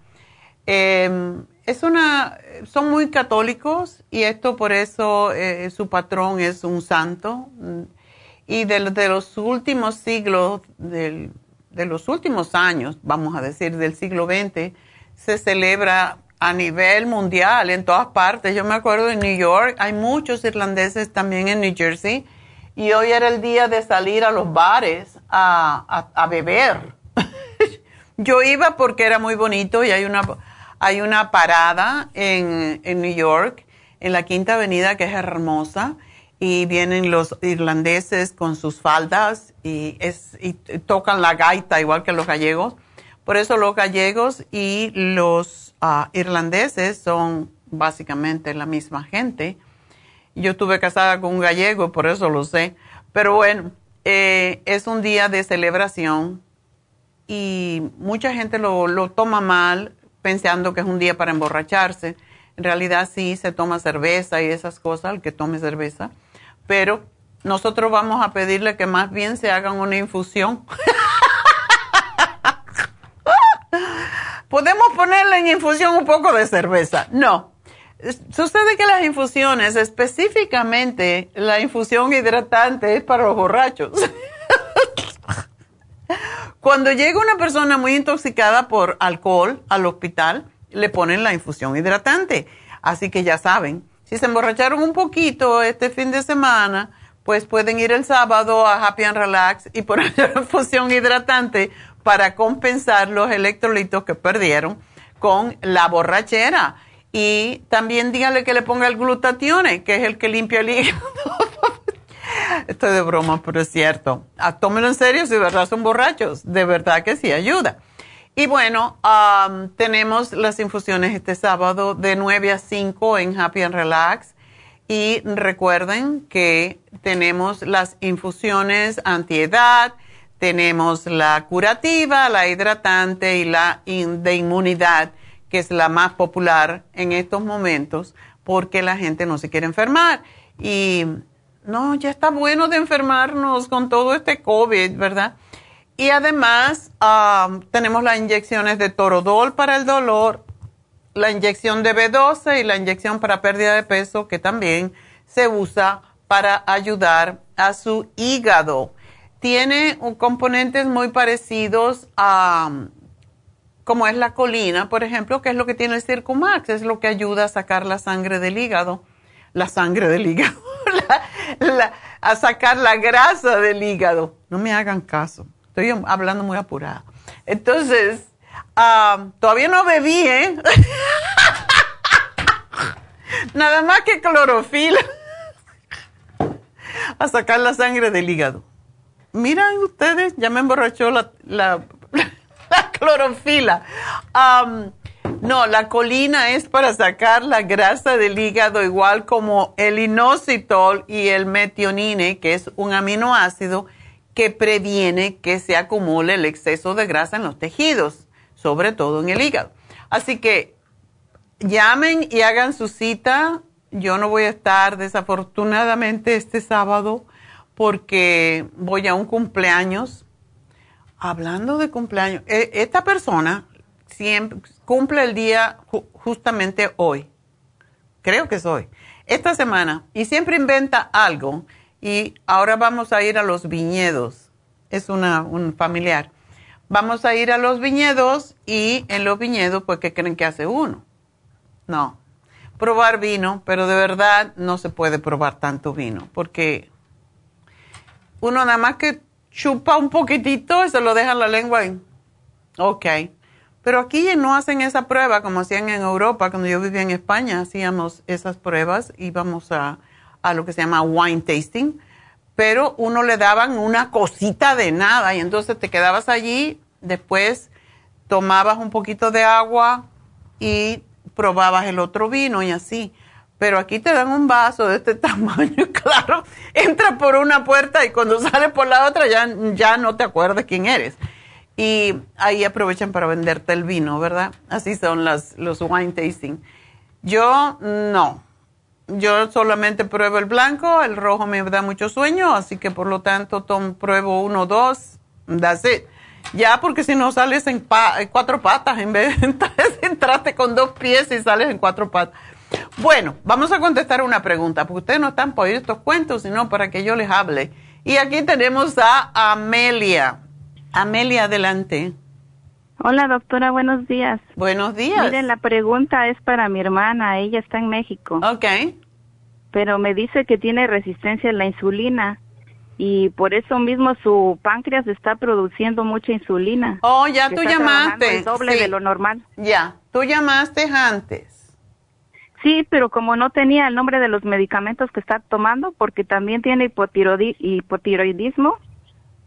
Em, es una, son muy católicos y esto por eso eh, su patrón es un santo. y de, los últimos siglos, de los últimos años, vamos a decir, del siglo XX, se celebra a nivel mundial en todas partes. Yo me acuerdo en New York, hay muchos irlandeses también en New Jersey, y hoy era el día de salir a los bares a, beber. Yo iba porque era muy bonito y hay una, hay una parada en, en New York, en la Quinta Avenida, que es hermosa y vienen los irlandeses con sus faldas y, tocan la gaita igual que los gallegos. Por eso los gallegos y los ah, irlandeses son básicamente la misma gente. Yo estuve casada con un gallego, por eso lo sé. Pero bueno, eh, es un día de celebración y mucha gente lo, lo toma mal pensando que es un día para emborracharse. En realidad sí se toma cerveza y esas cosas, el que tome cerveza pero nosotros vamos a pedirle que más bien se hagan una infusión. Podemos ponerle en infusión un poco de cerveza. No. Sucede que las infusiones, específicamente la infusión hidratante, es para los borrachos. Cuando llega una persona muy intoxicada por alcohol al hospital, le ponen la infusión hidratante. Así que ya saben, si se emborracharon un poquito este fin de semana, pues pueden ir el sábado a Happy and Relax y poner una infusión hidratante para compensar los electrolitos que perdieron con la borrachera. Y también díganle que le ponga el glutatione, que es el que limpia el hígado. Estoy de broma, pero es cierto. Ah, tómenlo en serio si de verdad son borrachos. De verdad que sí ayuda. Y bueno, tenemos las infusiones este sábado de 9 a 5 en Happy and Relax. Y recuerden que tenemos las infusiones antiedad, tenemos la curativa, la hidratante y la de inmunidad, que es la más popular en estos momentos porque la gente no se quiere enfermar. Y no, ya está bueno de enfermarnos con todo este COVID, ¿verdad? Y además tenemos las inyecciones de Torodol para el dolor, la inyección de B12 y la inyección para pérdida de peso que también se usa para ayudar a su hígado. Tiene componentes muy parecidos a como es la colina, por ejemplo, que es lo que tiene el Circumax, es lo que ayuda a sacar la sangre del hígado, la sangre del hígado, a sacar la grasa del hígado. No me hagan caso. Estoy hablando muy apurada. Entonces, ah, todavía no bebí, ¿eh? Nada más que clorofila. A sacar la sangre del hígado. Miran ustedes, ya me emborrachó la, la, clorofila. No, la colina es para sacar la grasa del hígado, igual como el inositol y el metionine, que es un aminoácido que previene que se acumule el exceso de grasa en los tejidos, sobre todo en el hígado. Así que llamen y hagan su cita. Yo no voy a estar desafortunadamente este sábado porque voy a un cumpleaños. Hablando de cumpleaños, e, esta persona siempre cumple el día justamente hoy. Creo que es hoy. Esta semana. Y siempre inventa algo y ahora vamos a ir a los viñedos. Es una, un familiar. Vamos a ir a los viñedos y en los viñedos, pues, ¿qué creen que hace uno? No. Probar vino, pero de verdad no se puede probar tanto vino, porque uno nada más que chupa un poquitito y se lo deja en la lengua y, ok. Pero aquí no hacen esa prueba como hacían en Europa, cuando yo vivía en España, hacíamos esas pruebas, íbamos a a lo que se llama wine tasting, pero uno le daban una cosita de nada y entonces te quedabas allí, después tomabas un poquito de agua y probabas el otro vino y así. Pero aquí te dan un vaso de este tamaño, claro, entra por una puerta y cuando sale por la otra ya, ya no te acuerdas quién eres. Y ahí aprovechan para venderte el vino, ¿verdad? Así son las, los wine tasting. Yo no, yo solamente pruebo el blanco, el rojo me da mucho sueño, así que por lo tanto pruebo uno, dos, that's it. Ya, porque si no sales en, cuatro patas, en vez de entraste con dos pies y sales en cuatro patas. Bueno, vamos a contestar una pregunta, porque ustedes no están por estos cuentos, sino para que yo les hable Y aquí tenemos a Amelia. Amelia, adelante. Hola, doctora, buenos días. Buenos días. Miren, la pregunta es para mi hermana, ella está en México. Ok. Pero me dice que tiene resistencia a la insulina y por eso mismo su páncreas está produciendo mucha insulina. Oh, ya tú llamaste. El doble de lo normal. Ya, tú llamaste antes. Sí, pero como no tenía el nombre de los medicamentos que está tomando, porque también tiene hipotiroidismo.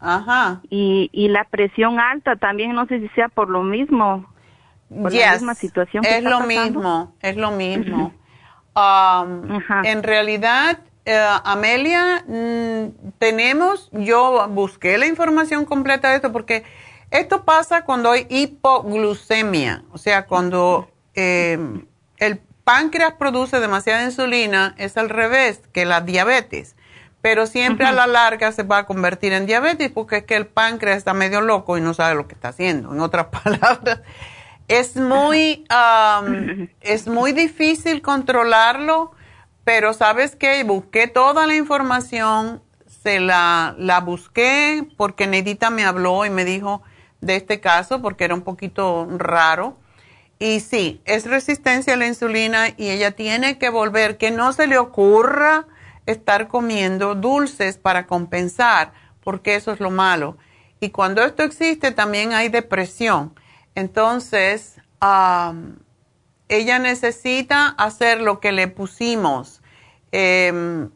Ajá. Y, y la presión alta también, no sé si sea por lo mismo. Por la misma situación que es lo mismo, es lo mismo. Um, en realidad, eh, Amelia, mm, tenemos, yo busqué la información completa de esto porque esto pasa cuando hay hipoglucemia, o sea, cuando eh, el páncreas produce demasiada insulina, es al revés que la diabetes, pero siempre a la larga se va a convertir en diabetes porque es que el páncreas está medio loco y no sabe lo que está haciendo, en otras palabras. Es muy, es muy difícil controlarlo pero sabes qué, busqué toda la información, se la, la busqué porque Nedita me habló y me dijo de este caso porque era un poquito raro. Y sí, es resistencia a la insulina y ella tiene que volver, que no se le ocurra estar comiendo dulces para compensar, porque eso es lo malo. Y cuando esto existe también hay depresión. Entonces, ella necesita hacer lo que le pusimos. Em,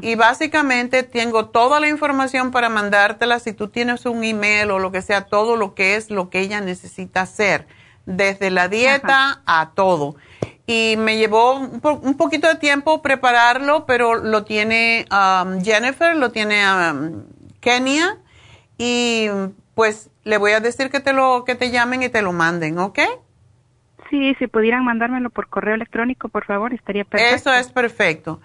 y básicamente tengo toda la información para mandártela si tú tienes un email o lo que sea, todo lo que es lo que ella necesita hacer, desde la dieta a todo. Y me llevó un, poquito de tiempo prepararlo, pero lo tiene um, Jennifer, lo tiene um, Kenia y pues le voy a decir que te lo que te llamen y te lo manden, ¿ok? Sí, si pudieran mandármelo por correo electrónico, por favor, estaría perfecto. Eso es perfecto.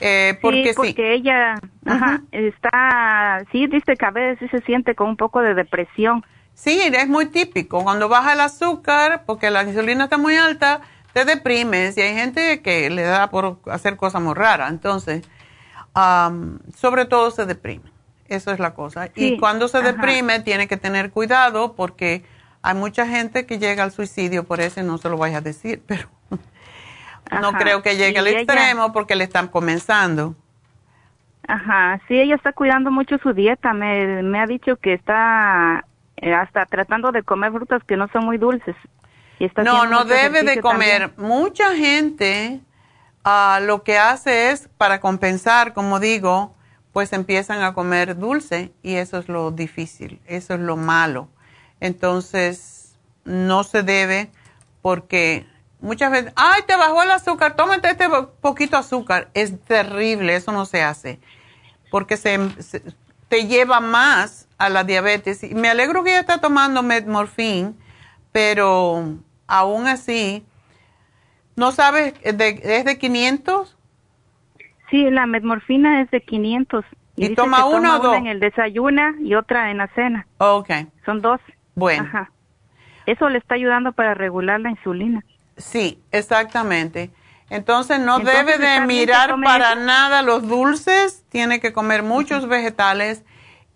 Eh, porque sí, porque ella está, sí, dice que a veces se siente con un poco de depresión. Sí, es muy típico. Cuando baja el azúcar, porque la insulina está muy alta, te deprimes y hay gente que le da por hacer cosas muy raras. Entonces, sobre todo se deprime. Eso es la cosa. y cuando se deprime, tiene que tener cuidado porque hay mucha gente que llega al suicidio, por eso no se lo vayas a decir, pero no creo que llegue al extremo porque le están comenzando. Ajá, sí, ella está cuidando mucho su dieta. Me, me ha dicho que está eh, hasta tratando de comer frutas que no son muy dulces. Y está no, no debe de comer. Mucha gente uh, lo que hace es, para compensar, como digo, pues empiezan a comer dulce y eso es lo difícil, eso es lo malo. Entonces, no se debe porque muchas veces, ay, te bajó el azúcar, tómate este poquito azúcar. Es terrible, eso no se hace porque se, te lleva más a la diabetes. Y me alegro que ella está tomando metmorfín, pero aún así, ¿no sabes? ¿Es de 500? Sí, la metmorfina es de 500. ¿Y, toma una o dos? en el desayuno y otra en la cena. ok. Son dos. Bueno. Ajá. Eso le está ayudando para regular la insulina. Sí, exactamente. Entonces no debe de mirar para nada los dulces, tiene que comer muchos vegetales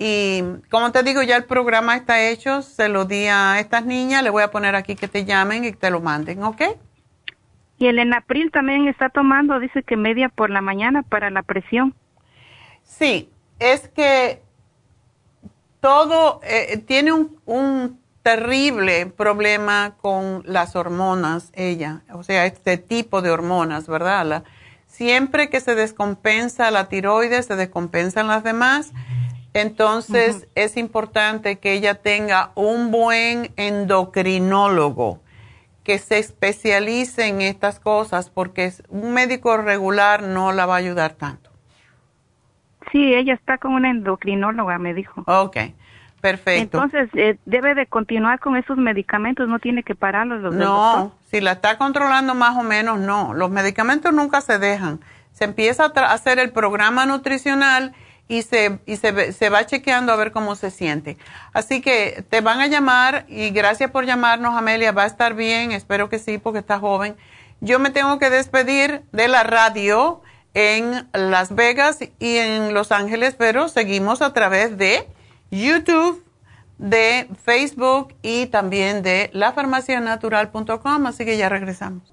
y como te digo, ya el programa está hecho, se lo di a estas niñas, le voy a poner aquí que te llamen y te lo manden, ¿ok? Y el Enapril también está tomando, dice que media por la mañana para la presión. Sí, es que todo eh, tiene un, terrible problema con las hormonas, ella, o sea, este tipo de hormonas, ¿verdad? siempre que se descompensa la tiroides, se descompensan las demás. Entonces es importante que ella tenga un buen endocrinólogo que se especialice en estas cosas porque un médico regular no la va a ayudar tanto. Sí, ella está con una endocrinóloga, me dijo. Ok, perfecto. Entonces, eh, debe de continuar con esos medicamentos, no tiene que pararlos. Los no, si la está controlando más o menos, no. Los medicamentos nunca se dejan. Se empieza a hacer el programa nutricional y, se, y se, se va chequeando a ver cómo se siente. Así que te van a llamar y gracias por llamarnos, Amelia. Va a estar bien, espero que sí, porque está joven. Yo me tengo que despedir de la radio en Las Vegas y en Los Ángeles, pero seguimos a través de YouTube, de Facebook y también de lafarmacianatural.com, así que ya regresamos.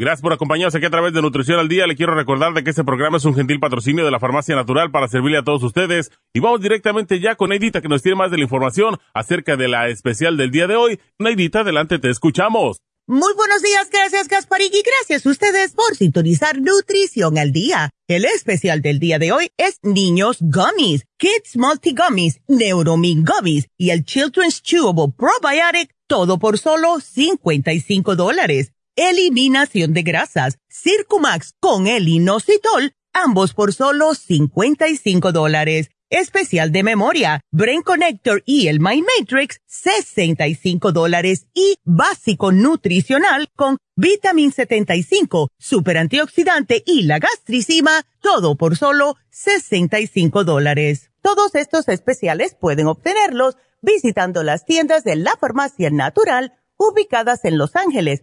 Gracias por acompañarnos aquí a través de Nutrición al Día. Le quiero recordar de que este programa es un gentil patrocinio de la Farmacia Natural para servirle a todos ustedes. Y vamos directamente ya con Neidita que nos tiene más de la información acerca de la especial del día de hoy. Neidita, adelante, te escuchamos. Muy buenos días, gracias Gasparín y gracias a ustedes por sintonizar Nutrición al Día. El especial del día de hoy es Niños Gummies, Kids Multi Gummies, Neuromin Gummies y el Children's Chewable Probiotic, todo por solo 55 dólares eliminación de grasas, Circumax con el inositol, ambos por solo 55 dólares. Especial de memoria, Brain Connector y el My Matrix, 65 dólares. Y básico nutricional con Vitamin 75, Super Antioxidante y la gastricima, todo por solo 65 dólares. Todos estos especiales pueden obtenerlos visitando las tiendas de la Farmacia Natural ubicadas en Los Ángeles,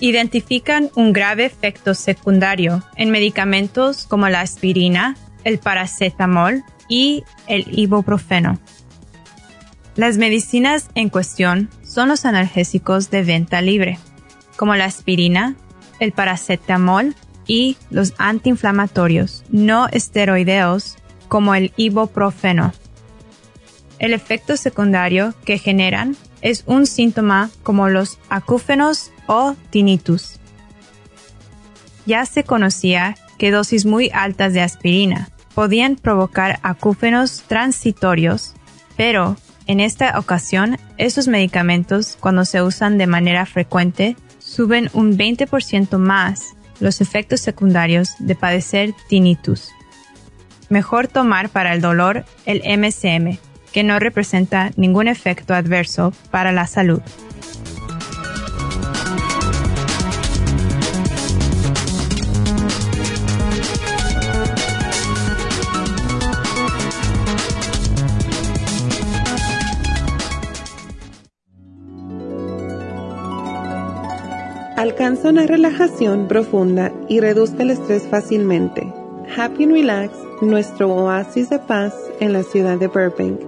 Identifican un grave efecto secundario en medicamentos como la aspirina, el paracetamol y el ibuprofeno. Las medicinas en cuestión son los analgésicos de venta libre, como la aspirina, el paracetamol y los antiinflamatorios no esteroideos como el ibuprofeno. El efecto secundario que generan es un síntoma como los acúfenos o tinnitus. Ya se conocía que dosis muy altas de aspirina podían provocar acúfenos transitorios, pero en esta ocasión estos medicamentos cuando se usan de manera frecuente suben un 20% más los efectos secundarios de padecer tinnitus. Mejor tomar para el dolor el MCM, que no representa ningún efecto adverso para la salud. Alcanza una relajación profunda y reduzca el estrés fácilmente. Happy and Relax, nuestro oasis de paz en la ciudad de Burbank,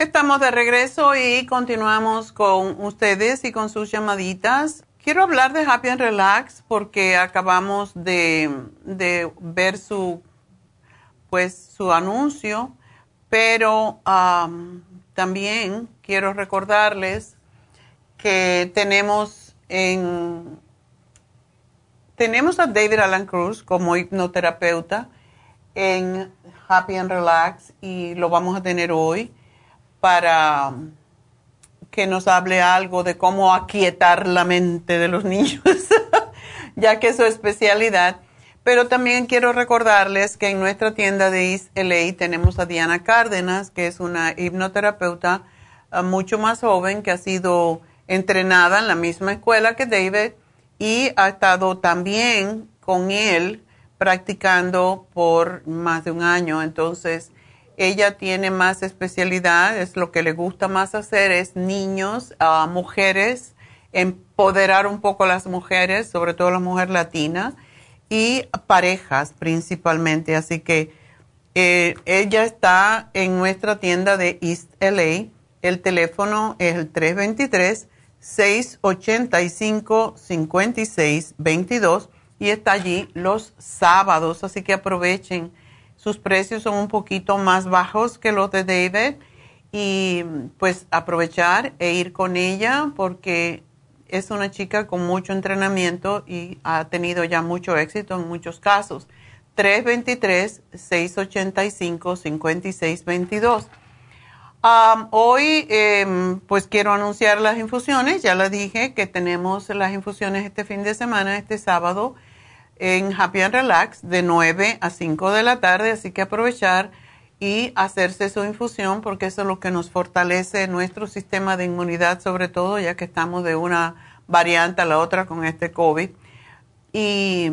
Estamos de regreso y continuamos con ustedes y con sus llamaditas. Quiero hablar de Happy and Relax porque acabamos de, ver su, pues, su anuncio, pero también quiero recordarles que tenemos en tenemos a David Alan Cruz como hipnoterapeuta en Happy and Relax y lo vamos a tener hoy para que nos hable algo de cómo aquietar la mente de los niños, ya que es su especialidad. Pero también quiero recordarles que en nuestra tienda de East LA tenemos a Diana Cárdenas, que es una hipnoterapeuta eh, mucho más joven que ha sido entrenada en la misma escuela que David y ha estado también con él practicando por más de un año. Entonces, ella tiene más especialidad, es lo que le gusta más hacer, es niños, uh, mujeres, empoderar un poco a las mujeres, sobre todo las mujeres latinas, y parejas principalmente. Así que eh, ella está en nuestra tienda de East LA. El teléfono es el 323-685-5622 y está allí los sábados, así que aprovechen sus precios son un poquito más bajos que los de David y pues aprovechar e ir con ella porque es una chica con mucho entrenamiento y ha tenido ya mucho éxito en muchos casos. 323-685-5622. hoy em, pues quiero anunciar las infusiones, ya les dije que tenemos las infusiones este fin de semana, este sábado en Happy and Relax de 9 a 5 de la tarde, así que aprovechar y hacerse su infusión porque eso es lo que nos fortalece nuestro sistema de inmunidad, sobre todo ya que estamos de una variante a la otra con este COVID. Y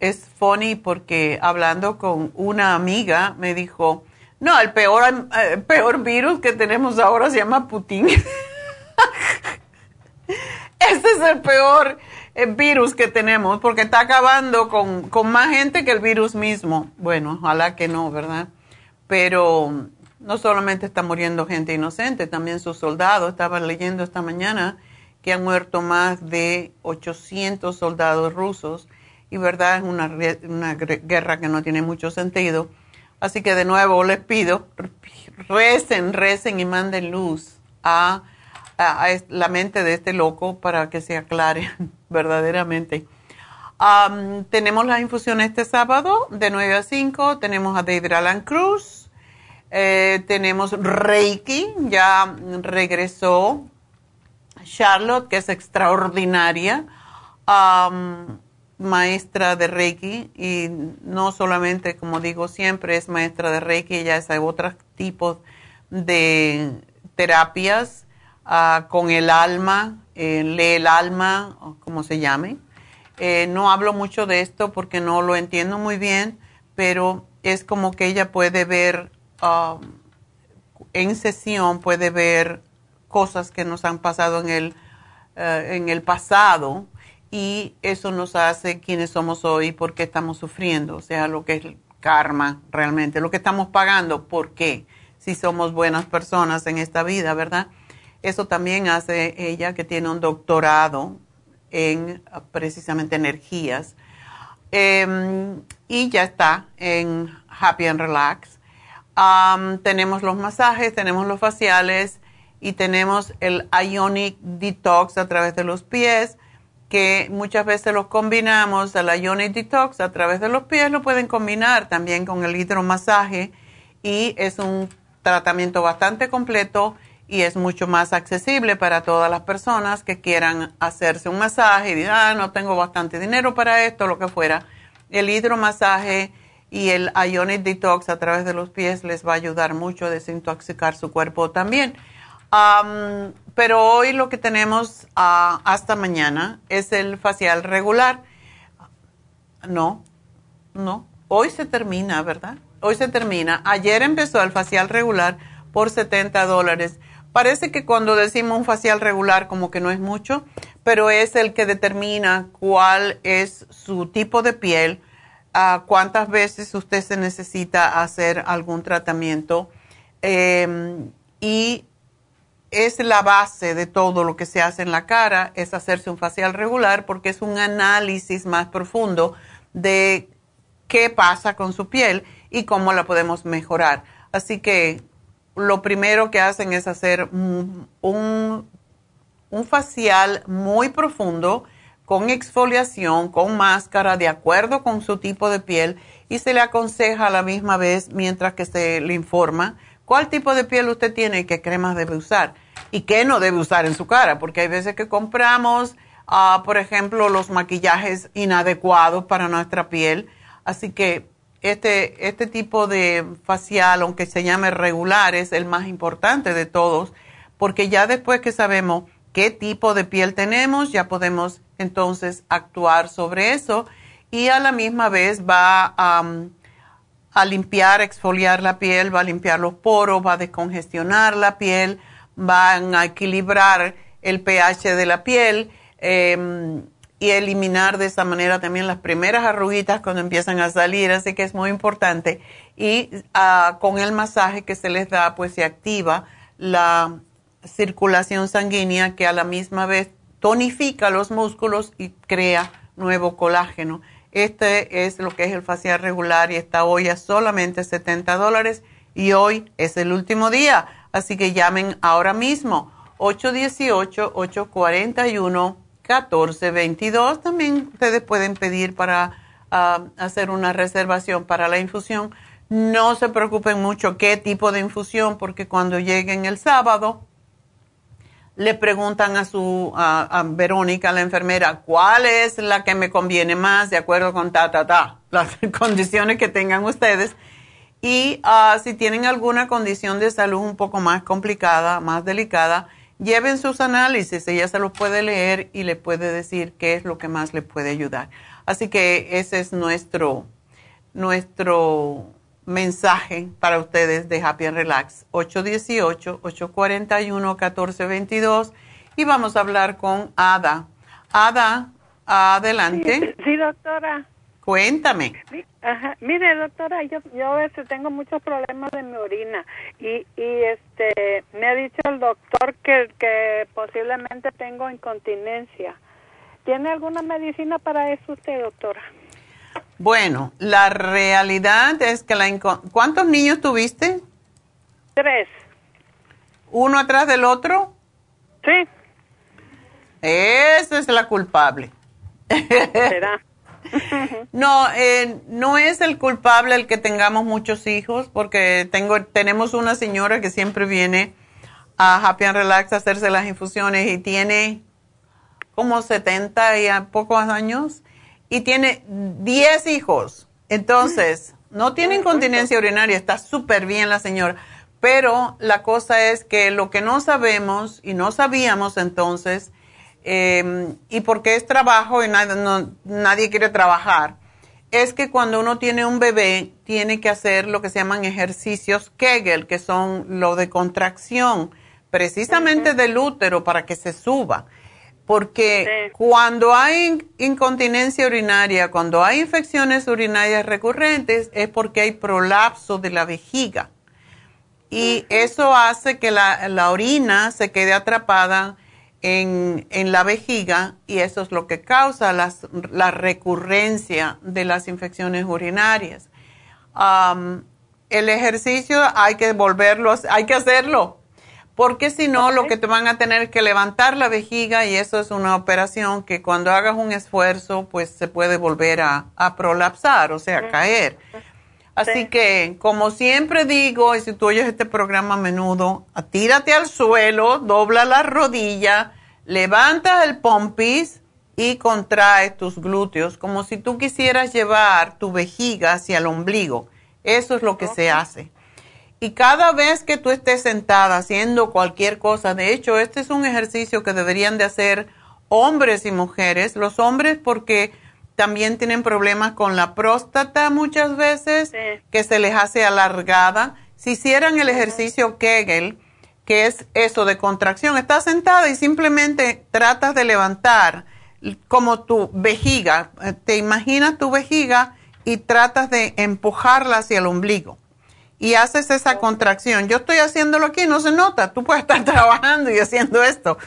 es funny porque hablando con una amiga me dijo, no, el peor, el peor virus que tenemos ahora se llama Putin. Ese es el peor virus que tenemos, porque está acabando con, con, más gente que el virus mismo. Bueno, ojalá que no, ¿verdad? Pero no solamente está muriendo gente inocente, también sus soldados. Estaba leyendo esta mañana que han muerto más de 800 soldados rusos y, ¿verdad? Es una, una guerra que no tiene mucho sentido. Así que de nuevo les pido, recen, recen y manden luz a a, la mente de este loco para que se aclare verdaderamente. tenemos la infusión este sábado de 9 a 5. Tenemos a David Alan Cruz. Eh, tenemos Reiki. Ya regresó Charlotte, que es extraordinaria. maestra de Reiki. Y no solamente, como digo siempre, es maestra de Reiki. Ella es otros tipos de terapias Ah, con el alma, eh, lee el alma, como se llame. Eh, no hablo mucho de esto porque no lo entiendo muy bien, pero es como que ella puede ver um, en sesión, puede ver cosas que nos han pasado en el, eh, en el pasado y eso nos hace quienes somos hoy, porque estamos sufriendo, o sea, lo que es el karma realmente, lo que estamos pagando, ¿por qué? Si somos buenas personas en esta vida, ¿verdad? Eso también hace ella que tiene un doctorado en precisamente energías. Em, y ya está en Happy and Relax. tenemos los masajes, tenemos los faciales y tenemos el Ionic Detox a través de los pies, que muchas veces los combinamos, el Ionic Detox a través de los pies, lo pueden combinar también con el hidromasaje y es un tratamiento bastante completo y es mucho más accesible para todas las personas que quieran hacerse un masaje y digan, ah, no tengo bastante dinero para esto, lo que fuera. El hidromasaje y el Ionic Detox a través de los pies les va a ayudar mucho a desintoxicar su cuerpo también. pero hoy lo que tenemos ah, hasta mañana es el facial regular. No, no, hoy se termina, ¿verdad? Hoy se termina. Ayer empezó el facial regular por 70 dólares. Parece que cuando decimos un facial regular como que no es mucho, pero es el que determina cuál es su tipo de piel, cuántas veces usted se necesita hacer algún tratamiento em, y es la base de todo lo que se hace en la cara, es hacerse un facial regular porque es un análisis más profundo de qué pasa con su piel y cómo la podemos mejorar. Así que lo primero que hacen es hacer un, un, facial muy profundo con exfoliación, con máscara, de acuerdo con su tipo de piel y se le aconseja a la misma vez mientras que se le informa cuál tipo de piel usted tiene y qué cremas debe usar y qué no debe usar en su cara, porque hay veces que compramos, ah, por ejemplo, los maquillajes inadecuados para nuestra piel. Así que este, este tipo de facial, aunque se llame regular, es el más importante de todos, porque ya después que sabemos qué tipo de piel tenemos, ya podemos entonces actuar sobre eso y a la misma vez va a, a limpiar, exfoliar la piel, va a limpiar los poros, va a descongestionar la piel, va a equilibrar el pH de la piel. Eh, y eliminar de esa manera también las primeras arruguitas cuando empiezan a salir, así que es muy importante. Y ah, con el masaje que se les da, pues se activa la circulación sanguínea que a la misma vez tonifica los músculos y crea nuevo colágeno. Este es lo que es el facial regular y está hoy a solamente 70 dólares y hoy es el último día, así que llamen ahora mismo 818 841 1422. También ustedes pueden pedir para ah, hacer una reservación para la infusión. No se preocupen mucho qué tipo de infusión, porque cuando lleguen el sábado, le preguntan a su a, Verónica, la enfermera, cuál es la que me conviene más de acuerdo con ta, ta, ta, las condiciones que tengan ustedes. Y ah, si tienen alguna condición de salud un poco más complicada, más delicada, lleven sus análisis, ella se los puede leer y le puede decir qué es lo que más le puede ayudar. Así que ese es nuestro, nuestro mensaje para ustedes de Happy and Relax, 818-841-1422. Y vamos a hablar con Ada. Ada, adelante. Sí, doctora. Cuéntame. Ajá. Mire, doctora, yo, yo este, tengo muchos problemas de mi orina y, y este me ha dicho el doctor que, que posiblemente tengo incontinencia. ¿Tiene alguna medicina para eso usted, doctora? Bueno, la realidad es que la ¿cuántos niños tuviste? Tres. ¿Uno atrás del otro? Sí. Esa es la culpable. ¿Será? No, eh, no es el culpable el que tengamos muchos hijos, porque tengo, tenemos una señora que siempre viene a Happy and Relax a hacerse las infusiones y tiene como 70 y a pocos años y tiene 10 hijos. Entonces, no tiene incontinencia urinaria, está súper bien la señora. Pero la cosa es que lo que no sabemos y no sabíamos entonces Em, y porque es trabajo y nadie, quiere trabajar, es que cuando uno tiene un bebé tiene que hacer lo que se llaman ejercicios Kegel, que son lo de contracción, precisamente del útero para que se suba. Porque cuando hay incontinencia urinaria, cuando hay infecciones urinarias recurrentes, es porque hay prolapso de la vejiga. Y eso hace que la orina se quede atrapada en, en, la vejiga y eso es lo que causa las, la recurrencia de las infecciones urinarias. el ejercicio hay que volverlo, hay que hacerlo, porque si no, lo que te van a tener que levantar la vejiga y eso es una operación que cuando hagas un esfuerzo, pues se puede volver a, a prolapsar, o sea, caer. Así que, como siempre digo, y si tú oyes este programa a menudo, tírate al suelo, dobla la rodilla, levanta el pompis y contrae tus glúteos, como si tú quisieras llevar tu vejiga hacia el ombligo. Eso es lo que se hace. Y cada vez que tú estés sentada haciendo cualquier cosa, de hecho, este es un ejercicio que deberían de hacer hombres y mujeres. Los hombres porque también tienen problemas con la próstata muchas veces, que se les hace alargada. Si hicieran el ejercicio Kegel, que es eso de contracción, estás sentada y simplemente tratas de levantar como tu vejiga, eh, te imaginas tu vejiga y tratas de empujarla hacia el ombligo y haces esa contracción. Yo estoy haciéndolo aquí, no se nota. Tú puedes estar trabajando y haciendo esto.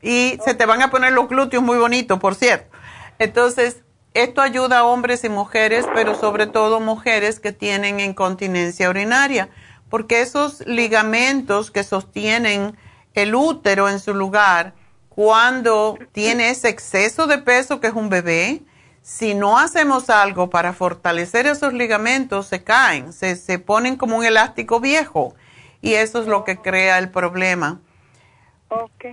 Y se te van a poner los glúteos muy bonitos, por cierto. Entonces, esto ayuda a hombres y mujeres, pero sobre todo mujeres que tienen incontinencia urinaria, porque esos ligamentos que sostienen el útero en su lugar, cuando tiene ese exceso de peso que es un bebé, si no hacemos algo para fortalecer esos ligamentos, se caen, se, se ponen como un elástico viejo y eso es lo que crea el problema.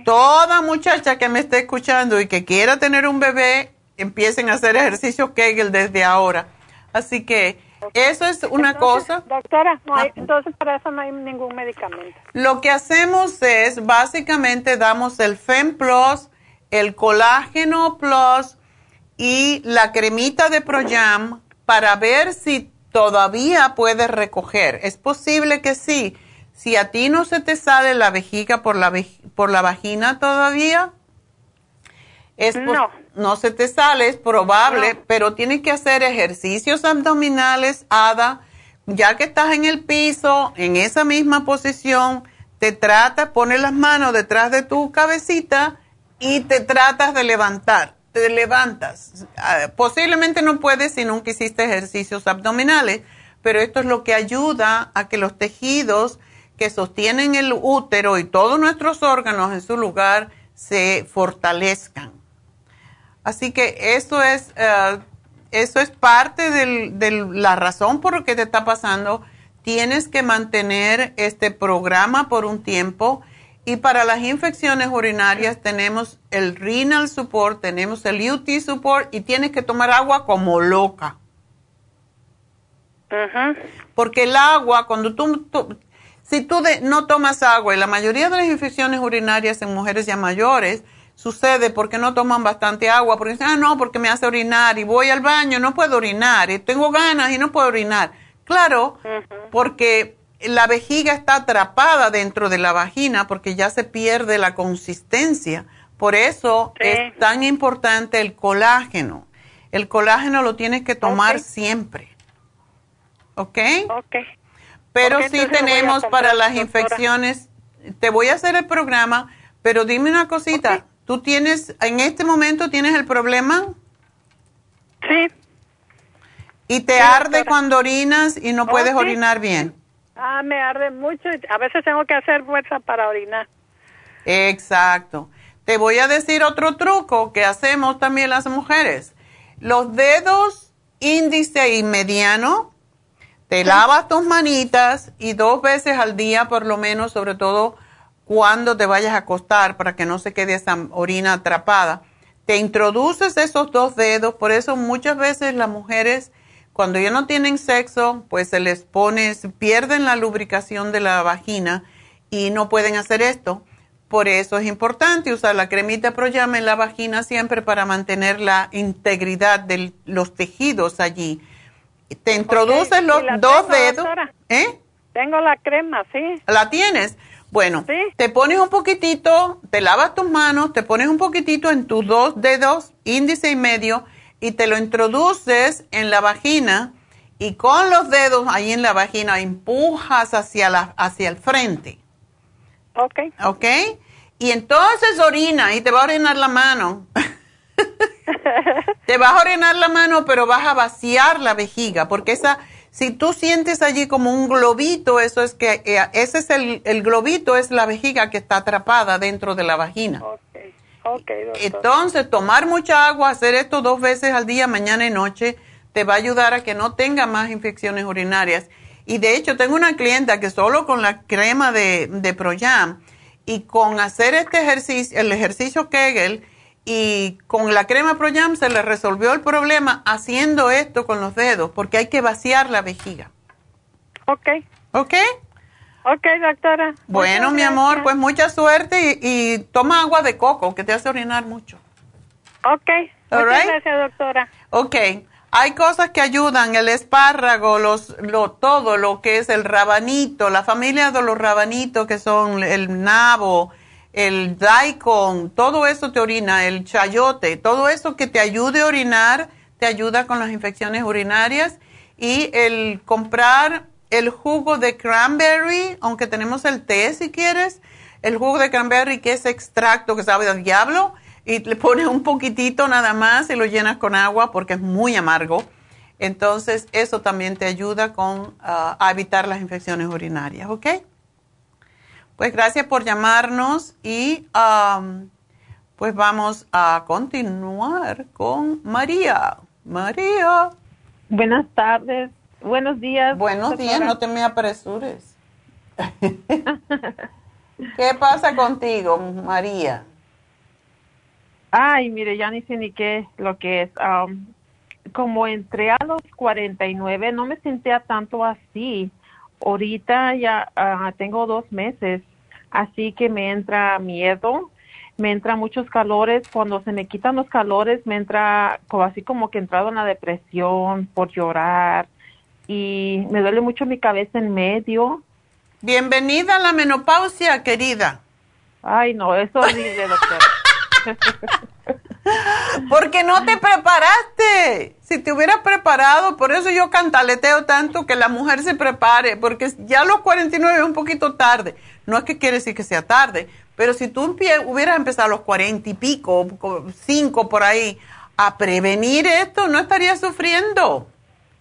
Toda muchacha que me esté escuchando y que quiera tener un bebé, empiecen a hacer ejercicio Kegel desde ahora. Así que eso es una cosa. Doctora, ah. entonces para eso no hay ningún medicamento. Lo que hacemos es, básicamente damos el FEM Plus, el colágeno Plus, y la cremita de Proyam para ver si todavía puedes recoger. Es posible que sí. Si a ti no se te sale la vejiga por la, por la vagina todavía, es no. No se te sale, es probable, pero tienes que hacer ejercicios abdominales, Ada, ya que estás en el piso, en esa misma posición, te tratas, pones las manos detrás de tu cabecita y te tratas de levantar te levantas. Ah, posiblemente no puedes si nunca hiciste ejercicios abdominales, pero esto es lo que ayuda a que los tejidos que sostienen el útero y todos nuestros órganos en su lugar se fortalezcan. Así que eso es, eh, eso es parte de la razón por la que te está pasando. Tienes que mantener este programa por un tiempo y para las infecciones urinarias tenemos el renal support, tenemos el UT support y tienes que tomar agua como loca. Porque el agua, cuando tú, si tú no tomas agua, y la mayoría de las infecciones urinarias en mujeres ya mayores, sucede porque no toman bastante agua, porque dicen, ah, no, porque me hace orinar y voy al baño, no puedo orinar, y tengo ganas y no puedo orinar. Claro, porque la vejiga está atrapada dentro de la vagina porque ya se pierde la consistencia. Por eso es tan importante el colágeno. El colágeno lo tienes que tomar siempre. ¿Ok? Ok. Pero sí tenemos para las infecciones, te voy a hacer el programa, pero dime una cosita, ¿tú tienes, en este momento tienes el problema? Sí. ¿Y te arde cuando orinas y no puedes orinar bien? Ah, me arde mucho. A veces tengo que hacer fuerza para orinar. Exacto. Te voy a decir otro truco que hacemos también las mujeres. Los dedos índice y mediano, te lavas tus manitas y dos veces al día por lo menos, sobre todo cuando te vayas a acostar para que no se quede esa orina atrapada. Te introduces esos dos dedos, por eso muchas veces las mujeres cuando ya no tienen sexo, pues se les pone, pierden la lubricación de la vagina y no pueden hacer esto. Por eso es importante usar la cremita Proyama en la vagina siempre para mantener la integridad de los tejidos allí. Te introduces los dos dedos. ¿Eh? Tengo la crema, sí. ¿La tienes? Bueno, te pones un poquitito, te lavas tus manos, te pones un poquitito en tus dos dedos, índice y medio, y te lo introduces en la vagina y con los dedos ahí en la vagina empujas hacia, la, hacia el frente. Ok. Ok. Y entonces orina y te va a orinar la mano. te vas a orinar la mano, pero vas a vaciar la vejiga, porque esa, si tú sientes allí como un globito, eso es que, eh, ese es el, el globito, es la vejiga que está atrapada dentro de la vagina. Okay, Entonces, tomar mucha agua, hacer esto dos veces al día, mañana y noche, te va a ayudar a que no tenga más infecciones urinarias. Y de hecho, tengo una clienta que solo con la crema de, de Proyam y con hacer este ejercicio, el ejercicio Kegel y con la crema Proyam se le resolvió el problema haciendo esto con los dedos, porque hay que vaciar la vejiga. Ok. ¿Ok? Ok, doctora. Bueno, mi amor, pues mucha suerte y, toma agua de coco, que te hace orinar mucho. Ok. Muchas gracias, doctora. Ok. Hay cosas que ayudan, el espárrago, los, lo, todo lo que es el rabanito, la familia de los rabanitos que son el nabo, el daikon, todo eso te orina, el chayote, todo eso que te ayude a orinar, te ayuda con las infecciones urinarias. Y el comprar el jugo de cranberry, aunque tenemos el té si quieres, el jugo de cranberry que es extracto que sabe del diablo, y le pones un poquitito nada más y lo llenas con agua porque es muy amargo. Entonces, eso también te ayuda con, ah, a evitar las infecciones urinarias, ¿ok? Pues gracias por llamarnos y pues vamos a continuar con María. María. Buenas tardes. Buenos días. Buenos días, no te me apresures. ¿Qué pasa contigo, María? Ay, mire, ya ni sé ni qué lo que es. como entré a los 49, no me sentía tanto así. Ahorita ya ah, tengo dos meses, así que me entra miedo, me entra muchos calores. Cuando se me quitan los calores, me entra como así como que he entrado en la depresión por llorar y me duele mucho mi cabeza en medio. Bienvenida a la menopausia, querida. Ay, no, es horrible, doctor. Porque no te preparaste. Si te hubieras preparado, por eso yo cantaleteo tanto que la mujer se prepare, porque ya los 49 es un poquito tarde. No es que quiere decir que sea tarde, pero si tú hubieras empezado a los 40 y pico, 5 por ahí, a prevenir esto, no estarías sufriendo.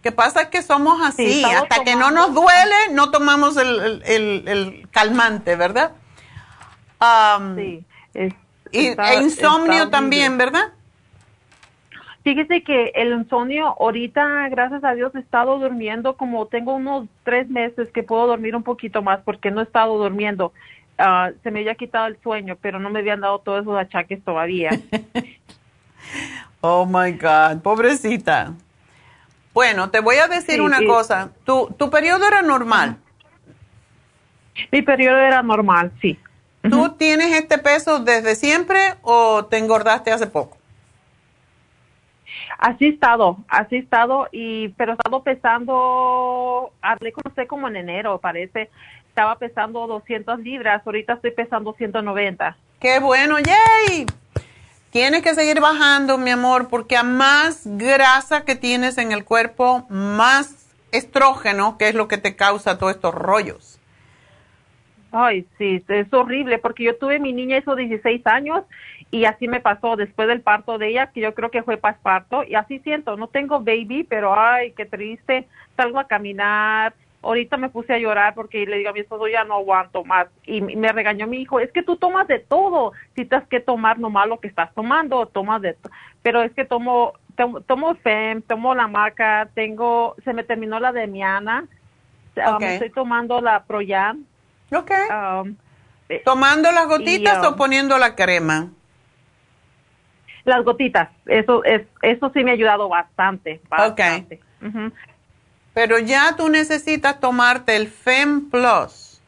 ¿Qué pasa es que somos así, hasta que no nos duele, no tomamos el, calmante, ¿verdad? sí. Y, e insomnio también, ¿verdad? Fíjese que el insomnio, ahorita, gracias a Dios, he estado durmiendo como tengo unos tres meses que puedo dormir un poquito más porque no he estado durmiendo. Ah, se me había quitado el sueño, pero no me habían dado todos esos achaques todavía. oh my God, pobrecita. Bueno, te voy a decir una cosa. ¿Tu, ¿Tu periodo era normal? Mi periodo era normal, sí. ¿Tú tienes este peso desde siempre o te engordaste hace poco? Así he estado, así he estado, y, pero he estado pesando, hablé con usted como en enero, parece, estaba pesando 200 libras, ahorita estoy pesando 190. ¡Qué bueno, yay! Tienes que seguir bajando, mi amor, porque a más grasa que tienes en el cuerpo, más estrógeno, que es lo que te causa todos estos rollos. Ay, sí, es horrible, porque yo tuve mi niña esos 16 años y así me pasó después del parto de ella, que yo creo que fue parto, y así siento, no tengo baby, pero ay, qué triste, salgo a caminar, ahorita me puse a llorar porque le digo a mi esposo ya no aguanto más y me regañó mi hijo es que tú tomas de todo si tienes que tomar nomás lo que estás tomando tomas de pero es que tomo tomo, FEM tomo la marca tengo se me terminó la de Miana um, estoy tomando la Proyam Ok. Um, eh, tomando las gotitas o um, poniendo la crema las gotitas eso es eso sí me ha ayudado bastante bastante pero ya tú necesitas tomarte el FEM Plus.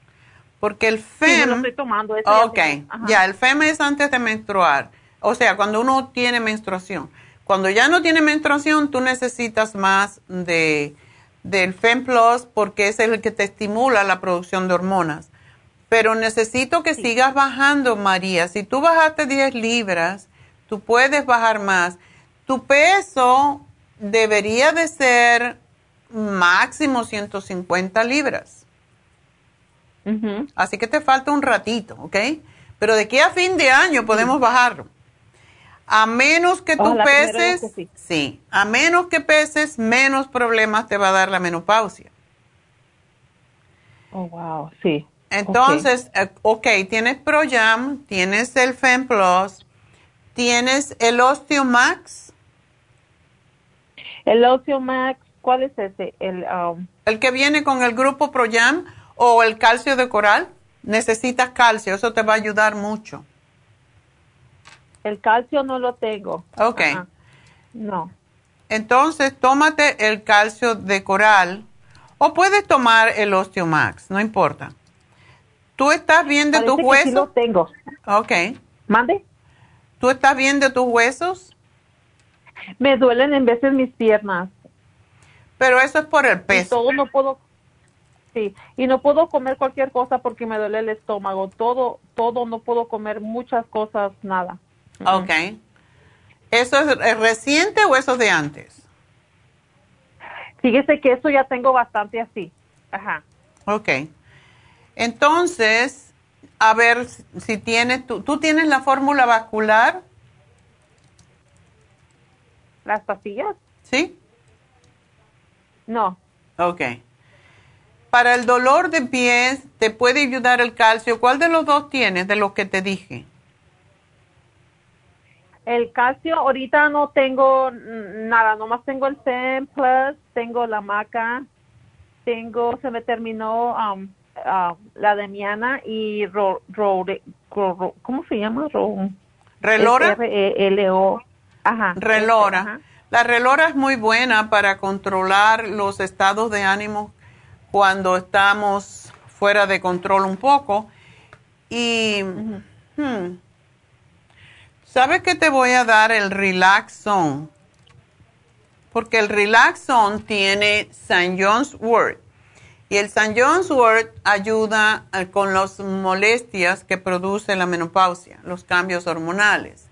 Porque el FEM. Sí, lo estoy tomando. ok, ya, el FEM es antes de menstruar. O sea, cuando uno tiene menstruación. Cuando ya no tiene menstruación, tú necesitas más de, del FEM Plus porque es el que te estimula la producción de hormonas. Pero necesito que sigas bajando, María. Si tú bajaste 10 libras, tú puedes bajar más. Tu peso debería de ser máximo 150 libras. Así que te falta un ratito, ¿ok? Pero de aquí a fin de año podemos bajarlo. A menos que tú peses, sí. a menos que peses, menos problemas te va a dar la menopausia. Oh, wow, sí. Entonces, eh, ok, tienes ProYam, tienes el FemPlus, tienes el Osteomax. El Osteomax, ¿cuál es ese? El, um, ¿El que viene con el grupo Proyam o el calcio de coral? Necesitas calcio, eso te va a ayudar mucho. el calcio no lo tengo. Ok. No. Entonces, tómate el calcio de coral o puedes tomar el Osteomax, no importa. ¿Tú estás bien de Parece tus huesos? sí lo tengo. Ok. ¿Mande? ¿Tú estás bien de tus huesos? Me duelen en veces mis piernas. Pero eso es por el Y peso. todo no puedo. Sí, y no puedo comer cualquier cosa porque me duele el estómago. Todo, todo, no puedo comer muchas cosas, nada. Ok. ¿Eso es reciente o eso es de antes? Fíjese que eso ya tengo bastante así. Ajá. Ok. Entonces, a ver si- tienes, tú, ¿tú tienes la fórmula vascular? ¿Las pastillas? ¿Sí? No. Ok. Para el dolor de pies, ¿te puede ayudar el calcio? ¿Cuál de los dos tienes de los que te dije? El calcio, ahorita no tengo nada, nomás tengo el CEM Plus, tengo la maca, tengo, se me terminó um, ah, la demiana y ro, ro- ¿cómo se llama? Ro, ¿Relora? R-E-L-O. Ajá. Relora. Ajá. La relora es muy buena para controlar los estados de ánimo cuando estamos fuera de control un poco. Y, hmm, ¿sabes que te voy a dar el Relax Zone? Porque el Relax Zone tiene St. John's Wort. Y el St. John's Wort ayuda eh, con las molestias que produce la menopausia, los cambios hormonales.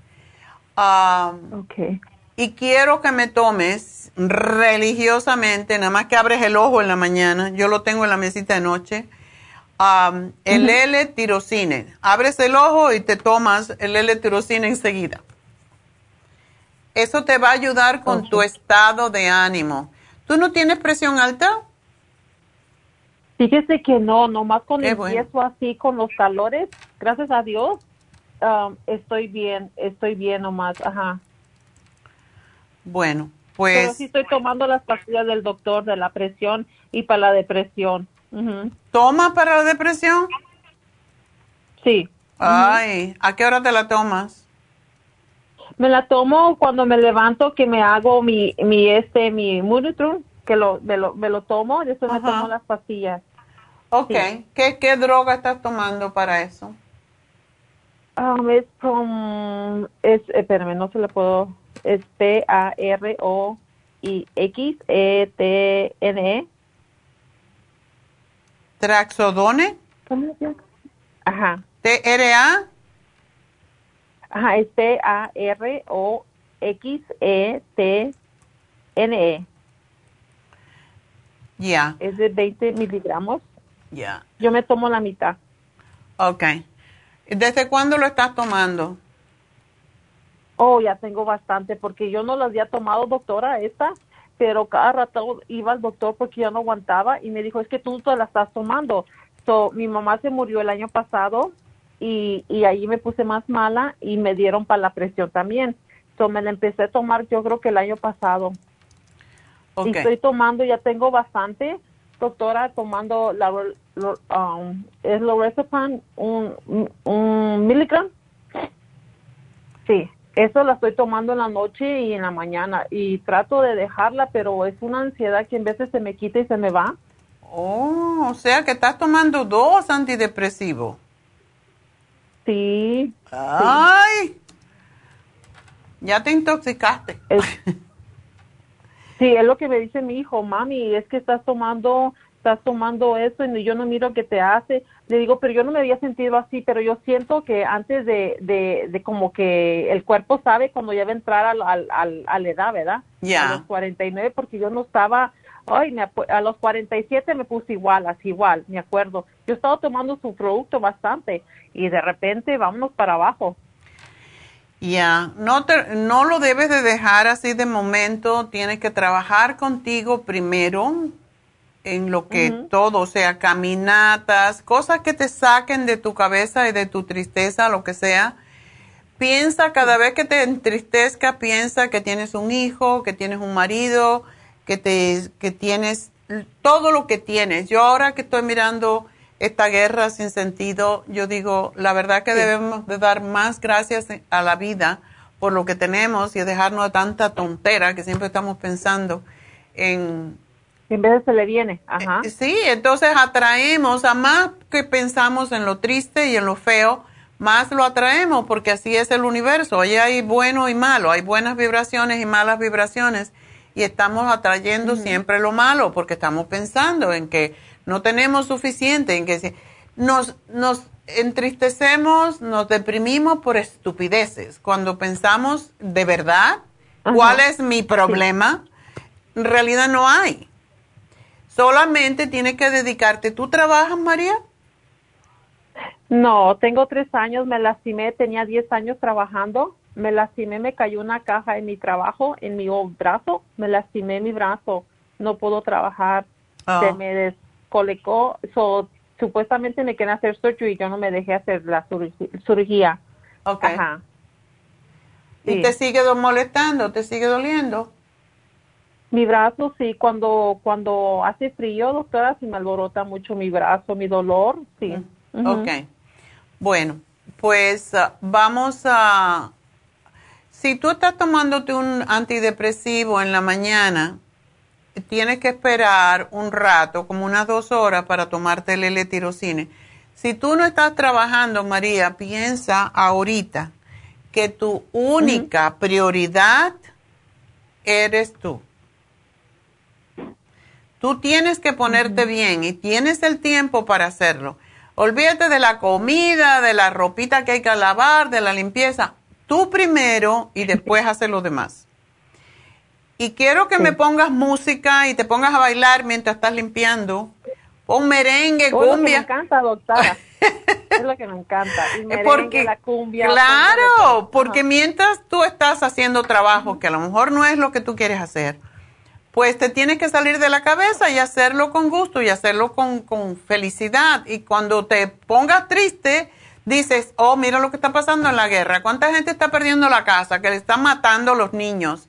Okay. y quiero que me tomes religiosamente, nada más que abres el ojo en la mañana, yo lo tengo en la mesita de noche, um, el L-tirocine. Abres el ojo y te tomas el L-tirocine enseguida. Eso te va a ayudar con tu estado de ánimo. ¿Tú no tienes presión alta? Fíjese que no, nomás con Qué el bueno. yeso así, con los calores, gracias a Dios, um, estoy bien, estoy bien nomás, ajá. Bueno, Pero pues sí estoy tomando las pastillas del doctor de la presión y para la depresión. Ujú. ¿toma para la depresión? Sí. Ay, ¿a qué hora te la tomas? Me la tomo cuando me levanto, que me hago mi, mi este, mi Munitron, que lo, me lo, me lo tomo, y después me tomo las pastillas. Ok, Sí. ¿Qué, ¿qué droga estás tomando para eso? Um, es from, es, espérame, no se le puedo, es P-A-R-O-I-X-E-T-N-E. ¿Traxodone? ¿Cómo se llama? Ajá, ¿TRA? ajá, es P-A-R-O-X-E-T-N-E. Ya, Es de 20 miligramos. Ya. Yo me tomo la mitad. Ok. ¿Desde cuándo lo estás tomando? Oh, ya tengo bastante, porque yo no las había tomado, doctora, esta, pero cada rato iba al doctor porque ya no aguantaba y me dijo, es que tú te la estás tomando. So, mi mamá se murió el año pasado y, y ahí me puse más mala y me dieron para la presión también. So, me la empecé a tomar yo creo que el año pasado. Ok. Y estoy tomando, ya tengo bastante, doctora, tomando la, lo- um, es Lorazepam, un, un miligram. Sí, eso la estoy tomando en la noche y en la mañana y trato de dejarla, pero es una ansiedad que en veces se me quita y se me va. Oh, o sea que estás tomando dos antidepresivos. Sí. Ay, ya te intoxicaste. Es- sí, es lo que me dice mi hijo, mami, es que estás tomando, estás tomando eso y yo no miro qué te hace. Le digo, pero yo no me había sentido así, pero yo siento que antes de, de, de como que el cuerpo sabe cuando ya va a entrar al, al, al- a la edad, ¿verdad? Ya. A los 49, porque yo no estaba, ay, me a los 47 me puse igual, así igual, me acuerdo. Yo estaba tomando su producto bastante y de repente vámonos para abajo. Ya, no, te- no lo debes de dejar así de momento, tienes que trabajar contigo primero en lo que todo, o sea, caminatas, cosas que te saquen de tu cabeza y de tu tristeza, lo que sea, piensa cada vez que te entristezca, piensa que tienes un hijo, que tienes un marido, que, te, que tienes todo lo que tienes. Yo ahora que estoy mirando esta guerra sin sentido, yo digo, la verdad que debemos de dar más gracias a la vida por lo que tenemos y dejarnos de tanta tontera que siempre estamos pensando en... En vez de se le viene, ajá. Eh, sí, entonces atraemos a más que pensamos en lo triste y en lo feo, más lo atraemos porque así es el universo. Allí hay bueno y malo, hay buenas vibraciones y malas vibraciones y estamos atrayendo siempre lo malo porque estamos pensando en que no tenemos suficiente, en que nos, nos entristecemos, nos deprimimos por estupideces. Cuando pensamos de verdad, ¿cuál es mi problema? En realidad no hay. Solamente tienes que dedicarte. ¿Tú trabajas, María? No, tengo tres años, me lastimé, tenía diez años trabajando, me lastimé, me cayó una caja en mi trabajo, en mi brazo, me lastimé mi brazo, no puedo trabajar, se ah. me descolecó, so, supuestamente me querían hacer surgery y yo no me dejé hacer la cirugía. Ok. ¿Y te sigue molestando? ¿Te sigue doliendo? Mi brazo, sí, cuando, cuando hace frío, doctora, si me alborota mucho mi brazo, mi dolor, sí. Mm. Ok. Bueno, pues ah, vamos a... Si tú estás tomándote un antidepresivo en la mañana, tienes que esperar un rato, como unas dos horas, para tomarte el L-tirocine. Si tú no estás trabajando, María, piensa ahorita que tu única prioridad eres tú. Tú tienes que ponerte bien y tienes el tiempo para hacerlo. Olvídate de la comida, de la ropita que hay que lavar, de la limpieza. Tú primero y después haces lo demás. Y quiero que me pongas música y te pongas a bailar mientras estás limpiando. Un merengue, cumbia. me encanta, doctora. es lo que me encanta. El merengue, porque, la cumbia. Claro, porque mientras tú estás haciendo trabajo que a lo mejor no es lo que tú quieres hacer, pues te tienes que salir de la cabeza y hacerlo con gusto y hacerlo con, con felicidad. Y cuando te pongas triste, dices, oh, mira lo que está pasando en la guerra. ¿Cuánta gente está perdiendo la casa? Que le están matando a los niños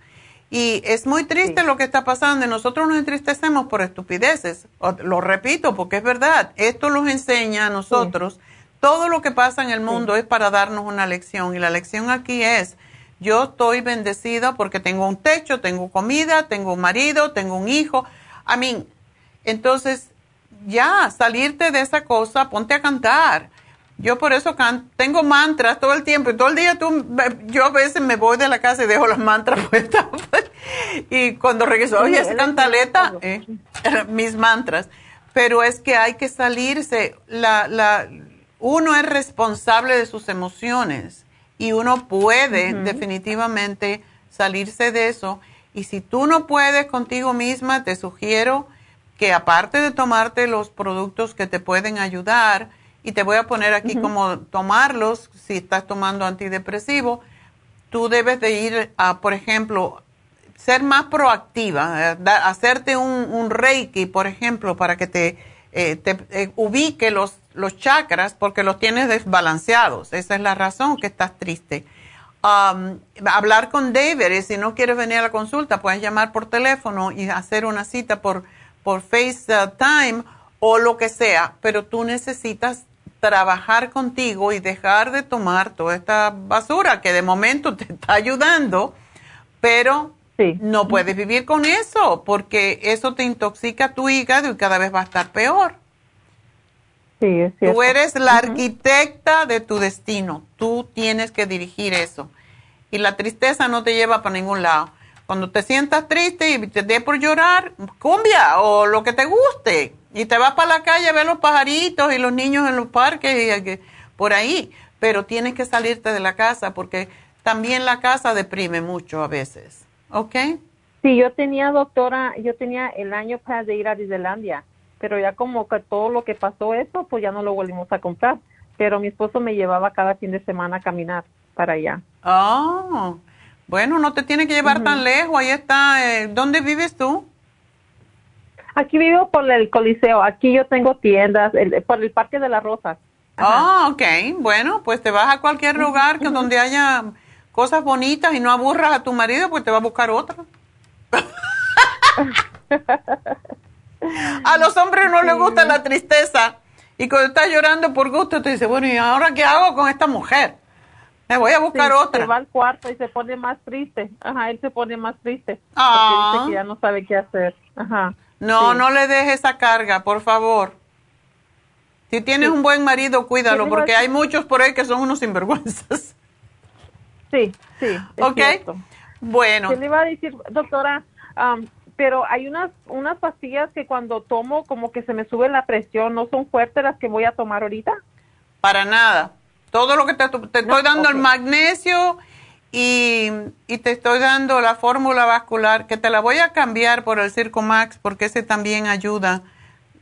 y es muy triste lo que está pasando y nosotros nos entristecemos por estupideces. Lo repito porque es verdad, esto nos enseña a nosotros. Todo lo que pasa en el mundo es para darnos una lección y la lección aquí es, yo estoy bendecida porque tengo un techo, tengo comida, tengo un marido, tengo un hijo. A mí, entonces ya, salirte de esa cosa, ponte a cantar yo por eso tengo mantras todo el tiempo y todo el día tú, yo a veces me voy de la casa y dejo las mantras puestas. y cuando regreso, oye, esa cantaleta, eh, mis mantras. Pero es que hay que salirse. La, la, uno es responsable de sus emociones y uno puede definitivamente salirse de eso. Y si tú no puedes contigo misma, te sugiero que aparte de tomarte los productos que te pueden ayudar, y te voy a poner aquí como tomarlos si estás tomando antidepresivo. Tú debes de ir a, por ejemplo, ser más proactiva, eh, hacerte un, reiki, por ejemplo, para que te, eh, te eh, ubique los, los chakras porque los tienes desbalanceados. Esa es la razón que estás triste. hablar con David y si no quieres venir a la consulta, puedes llamar por teléfono y hacer una cita por, por FaceTime o lo que sea, pero tú necesitas trabajar contigo y dejar de tomar toda esta basura que de momento te está ayudando, pero no puedes vivir con eso porque eso te intoxica tu hígado y cada vez va a estar peor. Sí, es Tú eres la arquitecta de tu destino, tú tienes que dirigir eso. Y la tristeza no te lleva para ningún lado. Cuando te sientas triste y te dé por llorar, cumbia o lo que te guste y te vas para la calle a ver los pajaritos y los niños en los parques y por ahí. Pero tienes que salirte de la casa porque también la casa deprime mucho a veces. ¿Ok? Sí, yo tenía, doctora, yo tenía el año para de ir a Disneylandia, pero ya como que todo lo que pasó eso, pues ya no lo volvimos a comprar. Pero mi esposo me llevaba cada fin de semana a caminar para allá. Oh, bueno, no te tiene que llevar tan lejos. Ahí está. Eh, ¿Dónde vives tú? Aquí vivo por el Coliseo. Aquí yo tengo tiendas, por el Parque de las Rosas. Ah, ok. Bueno, pues te vas a cualquier lugar que donde haya cosas bonitas y no aburras a tu marido, pues te va a buscar otra. a los hombres no les gusta la tristeza. Y cuando estás llorando por gusto, te dice, bueno, ¿y ahora qué hago con esta mujer? Me voy a buscar otra. Se va al cuarto y se pone más triste. Ajá, él se pone más triste. Ah. Porque dice que ya no sabe qué hacer. Ajá. No, Sí. no le dejes esa carga, por favor. Si tienes un buen marido, cuídalo, Sí, porque hay muchos por ahí que son unos sinvergüenzas. Sí, sí. ¿Ok? cierto. Bueno. ¿Qué le iba a decir, doctora? Am, pero hay unas unas pastillas que cuando tomo como que se me sube la presión, ¿no son fuertes las que voy a tomar ahorita? Para nada. Todo lo que te, te estoy dando el magnesio y, y te estoy dando la fórmula vascular, que te la voy a cambiar por el Circo Max, porque ese también ayuda.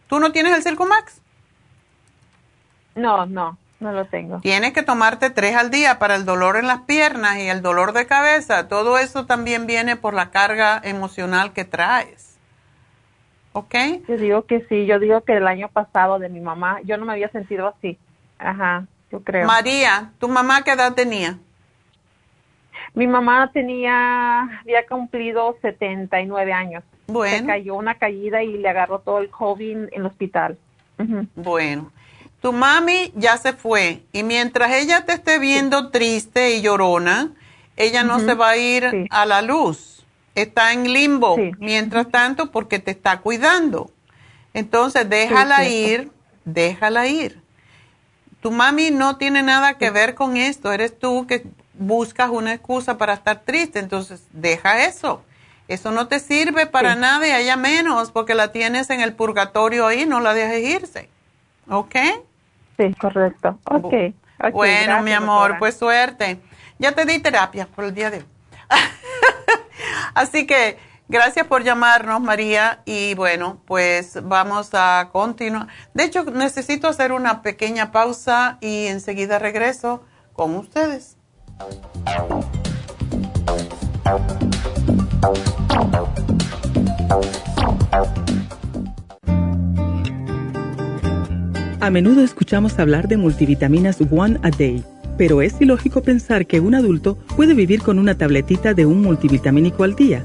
¿Tú no tienes el Circo Max? No, no, no lo tengo. Tienes que tomarte tres al día para el dolor en las piernas y el dolor de cabeza. Todo eso también viene por la carga emocional que traes. ¿Ok? Yo digo que sí, yo digo que el año pasado de mi mamá, yo no me había sentido así. Ajá, yo creo. María, ¿tu mamá qué edad tenía? Mi mamá tenía, había cumplido 79 años. Bueno. Se cayó una caída y le agarró todo el COVID en el hospital. Bueno, tu mami ya se fue y mientras ella te esté viendo triste y llorona, ella no se va a ir Sí. a la luz. Está en limbo Sí. mientras tanto porque te está cuidando. Entonces, déjala ir, déjala ir. Tu mami no tiene nada que ver con esto, eres tú que buscas una excusa para estar triste, entonces deja eso. Eso no te sirve para Sí. nada y a ella menos porque la tienes en el purgatorio ahí, no la dejes irse. ¿Ok? Sí, correcto. Ok. ok, bueno, gracias, mi amor, doctora. pues suerte. Ya te di terapia por el día de hoy. Así que gracias por llamarnos, María. Y bueno, pues vamos a continuar. De hecho, necesito hacer una pequeña pausa y enseguida regreso con ustedes. A menudo escuchamos hablar de multivitaminas One a Day, pero es ilógico pensar que un adulto puede vivir con una tabletita de un multivitamínico al día.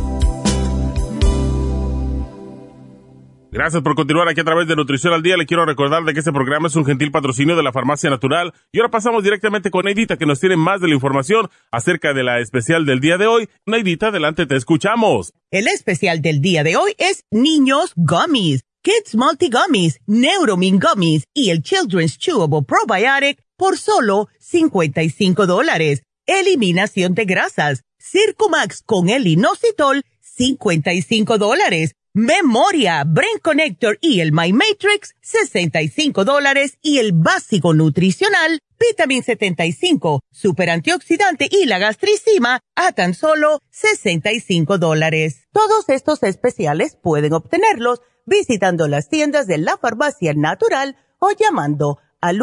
Gracias por continuar aquí a través de Nutrición al Día. Le quiero recordar de que este programa es un gentil patrocinio de la Farmacia Natural. Y ahora pasamos directamente con Neidita, que nos tiene más de la información acerca de la especial del día de hoy. Neidita, adelante, te escuchamos. El especial del día de hoy es Niños Gummies, Kids Multi Gummies, Neuromin Gummies y el Children's Chewable Probiotic por solo 55 dólares. Eliminación de grasas, Circumax con el inositol, 55 dólares. Memoria, Brain Connector y el My Matrix, 65 dólares. Y el básico nutricional, Vitamin 75, Super Antioxidante y la gastricima, a tan solo 65 dólares. Todos estos especiales pueden obtenerlos visitando las tiendas de la farmacia natural o llamando al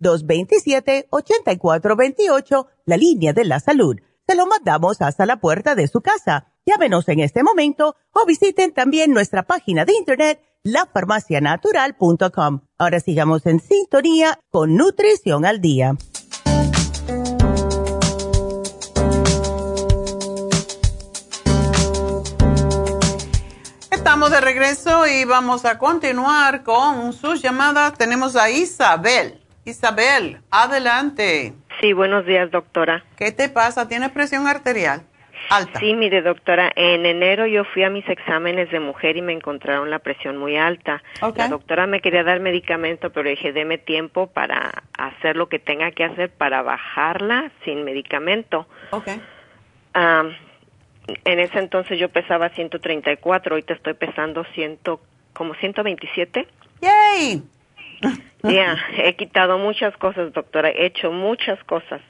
1-800-227-8428, la línea de la salud. Se lo mandamos hasta la puerta de su casa. Llámenos en este momento o visiten también nuestra página de internet lafarmacianatural.com. Ahora sigamos en sintonía con Nutrición al Día. Estamos de regreso y vamos a continuar con sus llamadas. Tenemos a Isabel. Isabel, adelante. Sí, buenos días, doctora. ¿Qué te pasa? ¿Tienes presión arterial? Alta. Sí, mire, doctora, en enero yo fui a mis exámenes de mujer y me encontraron la presión muy alta. La doctora me quería dar medicamento, pero dije, deme tiempo para hacer lo que tenga que hacer para bajarla sin medicamento. Ok. Am, en ese entonces yo pesaba 134, ahorita estoy pesando ciento, como 127. ¡Yay! Ya, he quitado muchas cosas, doctora, he hecho muchas cosas.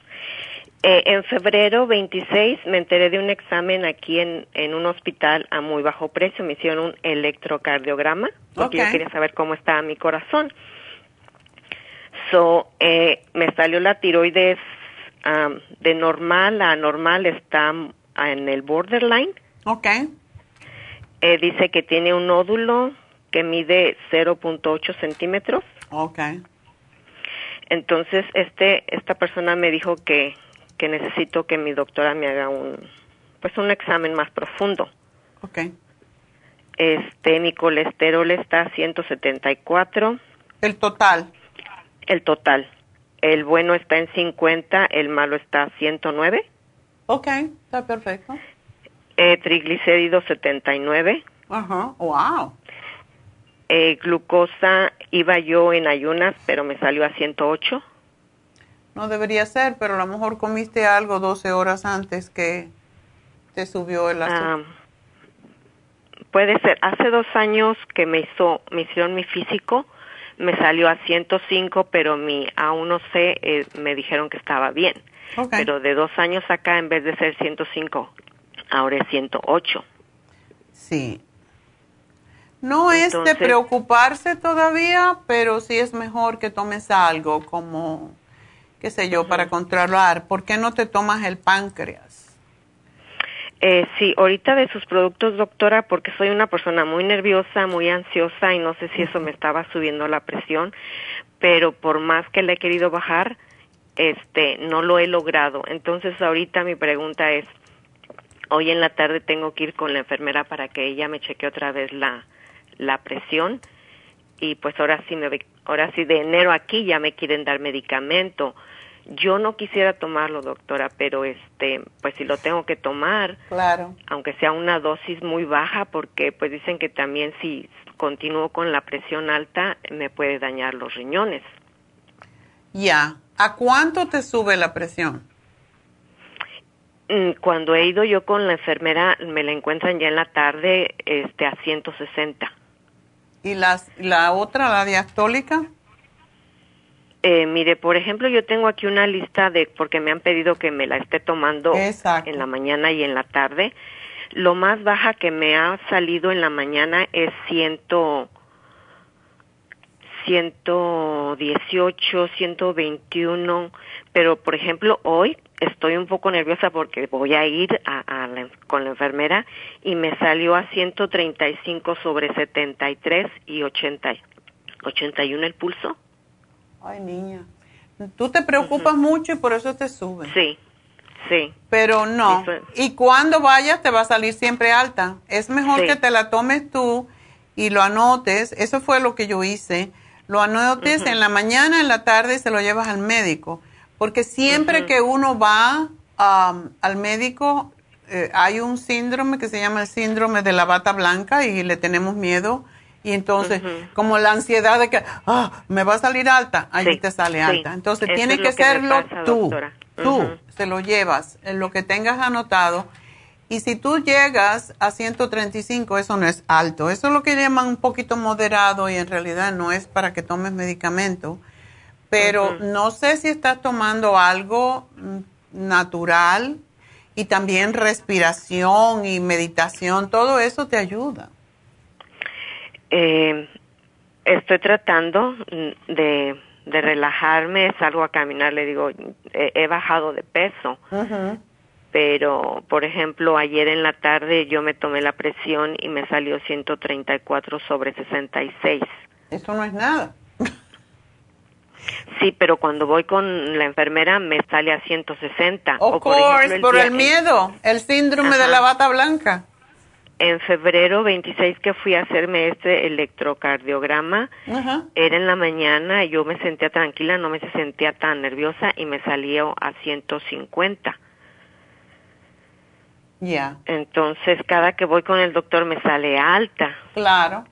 Eh, en febrero 26 me enteré de un examen aquí en, en un hospital a muy bajo precio. Me hicieron un electrocardiograma porque yo quería saber cómo estaba mi corazón. So, eh, me salió la tiroides de normal a normal, está en el borderline. Ok. Eh, dice que tiene un nódulo que mide 0.8 centímetros. Ok. Entonces, este, esta persona me dijo que, que necesito que mi doctora me haga un, pues un examen más profundo. Ok. Este, mi colesterol está a 174. El total. El total. El bueno está en 50, el malo está a 109. Ok, está perfecto. Eh, triglicéridos 79. Ajá. Wow. Eh, glucosa iba yo en ayunas, pero me salió a 108. No debería ser, pero a lo mejor comiste algo 12 horas antes que te subió el azúcar. Ah, puede ser. Hace dos años que me hizo, me hicieron mi físico, me salió a 105, pero mi A1C eh, me dijeron que estaba bien. Ok. Pero de dos años acá, en vez de ser 105, ahora es 108. Sí. No es de preocuparse todavía, pero sí es mejor que tomes algo como, qué sé yo, para controlar. ¿Por qué no te tomas el páncreas? Eh, sí, ahorita de sus productos, doctora, porque soy una persona muy nerviosa, muy ansiosa y no sé si eso me estaba subiendo la presión, pero por más que le he querido bajar, este, no lo he logrado. Entonces, ahorita mi pregunta es, hoy en la tarde tengo que ir con la enfermera para que ella me cheque otra vez la, la presión y pues ahora sí me, ahora sí de enero aquí ya me quieren dar medicamento. Yo no quisiera tomarlo, doctora, pero este, pues si lo tengo que tomar, Claro. aunque sea una dosis muy baja, porque pues dicen que también si continúo con la presión alta me puede dañar los riñones. Ya. ¿A cuánto te sube la presión? Mm, Cuando he ido yo con la enfermera me la encuentran ya en la tarde este a 160. ¿Y las, la otra, la diastólica? Eh, mire, por ejemplo, yo tengo aquí una lista de porque me han pedido que me la esté tomando Exacto. en la mañana y en la tarde. Lo más baja que me ha salido en la mañana es ciento 118, 121, pero por ejemplo hoy estoy un poco nerviosa porque voy a ir a, a la- con la enfermera y me salió a 135 sobre 73 y 80, 81 el pulso. Ay, niña. Tú te preocupas mucho y por eso te sube. Sí, sí. Pero no. Eso. Y cuando vayas te va a salir siempre alta. Es mejor Sí. que te la tomes tú y lo anotes. Eso fue lo que yo hice. Lo anotes en la mañana, en la tarde y se lo llevas al médico. Porque siempre que uno va am, al médico, eh, hay un síndrome que se llama el síndrome de la bata blanca y le tenemos miedo. Y entonces, como la ansiedad de que, ah, me va a salir alta, allí Sí, te sale sí. alta. Entonces, Eso tienes es que serlo pasa, tú. doctora. Tú Ujú. se lo llevas, en lo que tengas anotado. Y si tú llegas a 135, eso no es alto. Eso es lo que llaman un poquito moderado y en realidad no es para que tomes medicamento. Pero no sé si estás tomando algo natural y también respiración y meditación. Todo eso te ayuda. Eh, estoy tratando de, de relajarme, salgo a caminar, le digo, he, he bajado de peso, pero por ejemplo ayer en la tarde yo me tomé la presión y me salió 134 sobre 66. Eso no es nada. Sí, pero cuando voy con la enfermera me sale a 160. Of O, por ejemplo, el miedo, el síndrome de la bata blanca. En febrero 26 que fui a hacerme este electrocardiograma, Ajá. era en la mañana, yo me sentía tranquila, no me sentía tan nerviosa y me salió a 150. Ya. Entonces, cada que voy con el doctor me sale alta. Claro.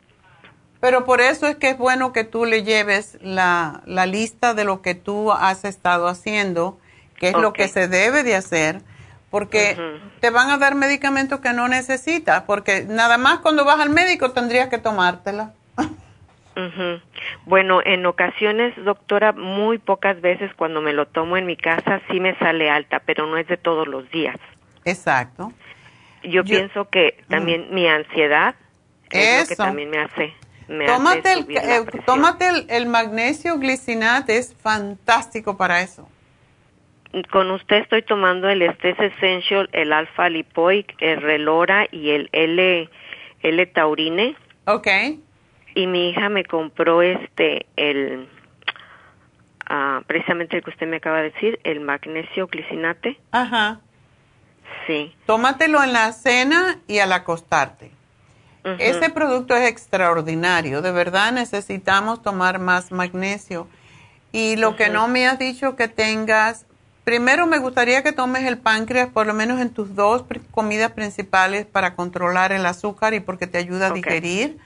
Pero por eso es que es bueno que tú le lleves la, la lista de lo que tú has estado haciendo, que es lo que se debe de hacer, porque te van a dar medicamentos que no necesitas, porque nada más cuando vas al médico tendrías que tomártela. Bueno, en ocasiones, doctora, muy pocas veces cuando me lo tomo en mi casa sí me sale alta, pero no es de todos los días. Exacto. Yo, pienso que también mi ansiedad es lo que Eso. también me hace. Me Tómate, el, eh, tómate el, el magnesio glicinate, es fantástico para eso. Con usted estoy tomando el Estes Essential, el Alpha Lipoic, el Relora y el L, L Taurine. Ok. Y mi hija me compró este, el, ah, precisamente el que usted me acaba de decir, el magnesio glicinate. Ajá. Sí. Tómatelo en la cena y al acostarte. Ese producto es extraordinario, de verdad necesitamos tomar más magnesio. Y lo que no me has dicho que tengas, primero me gustaría que tomes el páncreas por lo menos en tus dos comidas principales para controlar el azúcar y porque te ayuda a digerir.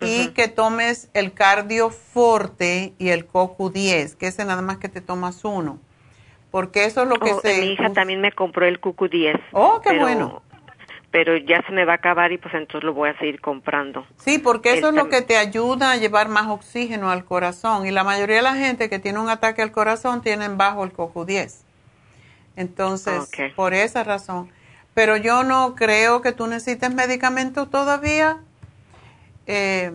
Y que tomes el cardio forte y el CoQ10, que ese nada más que te tomas uno. Porque eso es lo que Oh, se... mi hija también me compró el Cucu 10. Oh, qué pero- bueno. Pero ya se me va a acabar y pues entonces lo voy a seguir comprando. Sí, porque eso es lo tam- que te ayuda a llevar más oxígeno al corazón. Y la mayoría de la gente que tiene un ataque al corazón tienen bajo el CoQ10. Entonces, por esa razón. Pero yo no creo que tú necesites medicamentos todavía. Eh,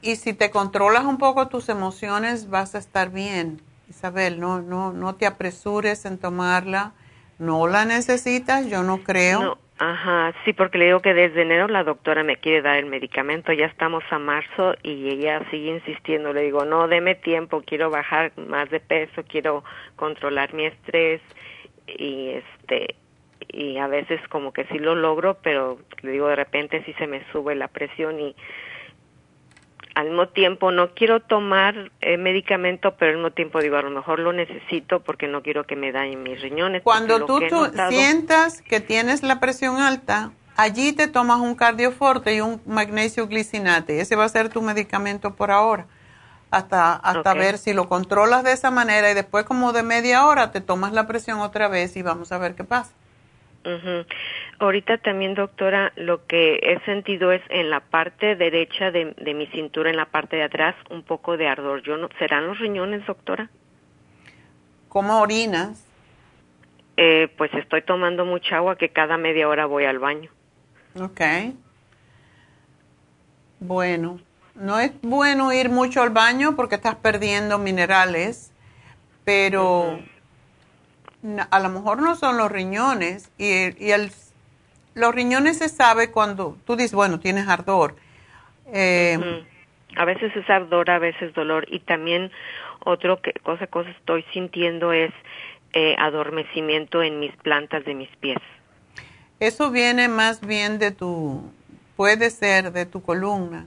Y si te controlas un poco tus emociones, vas a estar bien. Isabel, no, no, no te apresures en tomarla. No la necesitas, yo no creo. No, ajá, sí, porque le digo que desde enero la doctora me quiere dar el medicamento, ya estamos a marzo y ella sigue insistiendo, le digo, no, deme tiempo, quiero bajar más de peso, quiero controlar mi estrés y este y a veces como que sí lo logro, pero le digo de repente sí se me sube la presión y al mismo tiempo no quiero tomar eh, medicamento, pero al mismo tiempo digo, a lo mejor lo necesito porque no quiero que me dañen mis riñones. Cuando tú, que he tú notado- sientas que tienes la presión alta, allí te tomas un cardioforte y un magnesio glicinate. Ese va a ser tu medicamento por ahora. Hasta, hasta ver si lo controlas de esa manera y después como de media hora te tomas la presión otra vez y vamos a ver qué pasa. Ujú. Ahorita también, doctora, lo que he sentido es en la parte derecha de, de mi cintura, en la parte de atrás, un poco de ardor. Yo no, ¿Serán los riñones, doctora? ¿Cómo orinas? Eh, pues estoy tomando mucha agua que cada media hora voy al baño. Ok. Bueno, no es bueno ir mucho al baño porque estás perdiendo minerales, pero a lo mejor no son los riñones y, y el, los riñones se sabe cuando tú dices, bueno, tienes ardor. Eh. A veces es ardor, a veces dolor. Y también otro que, cosa, cosa estoy sintiendo es eh, adormecimiento en mis plantas de mis pies. Eso viene más bien de tu, puede ser de tu columna,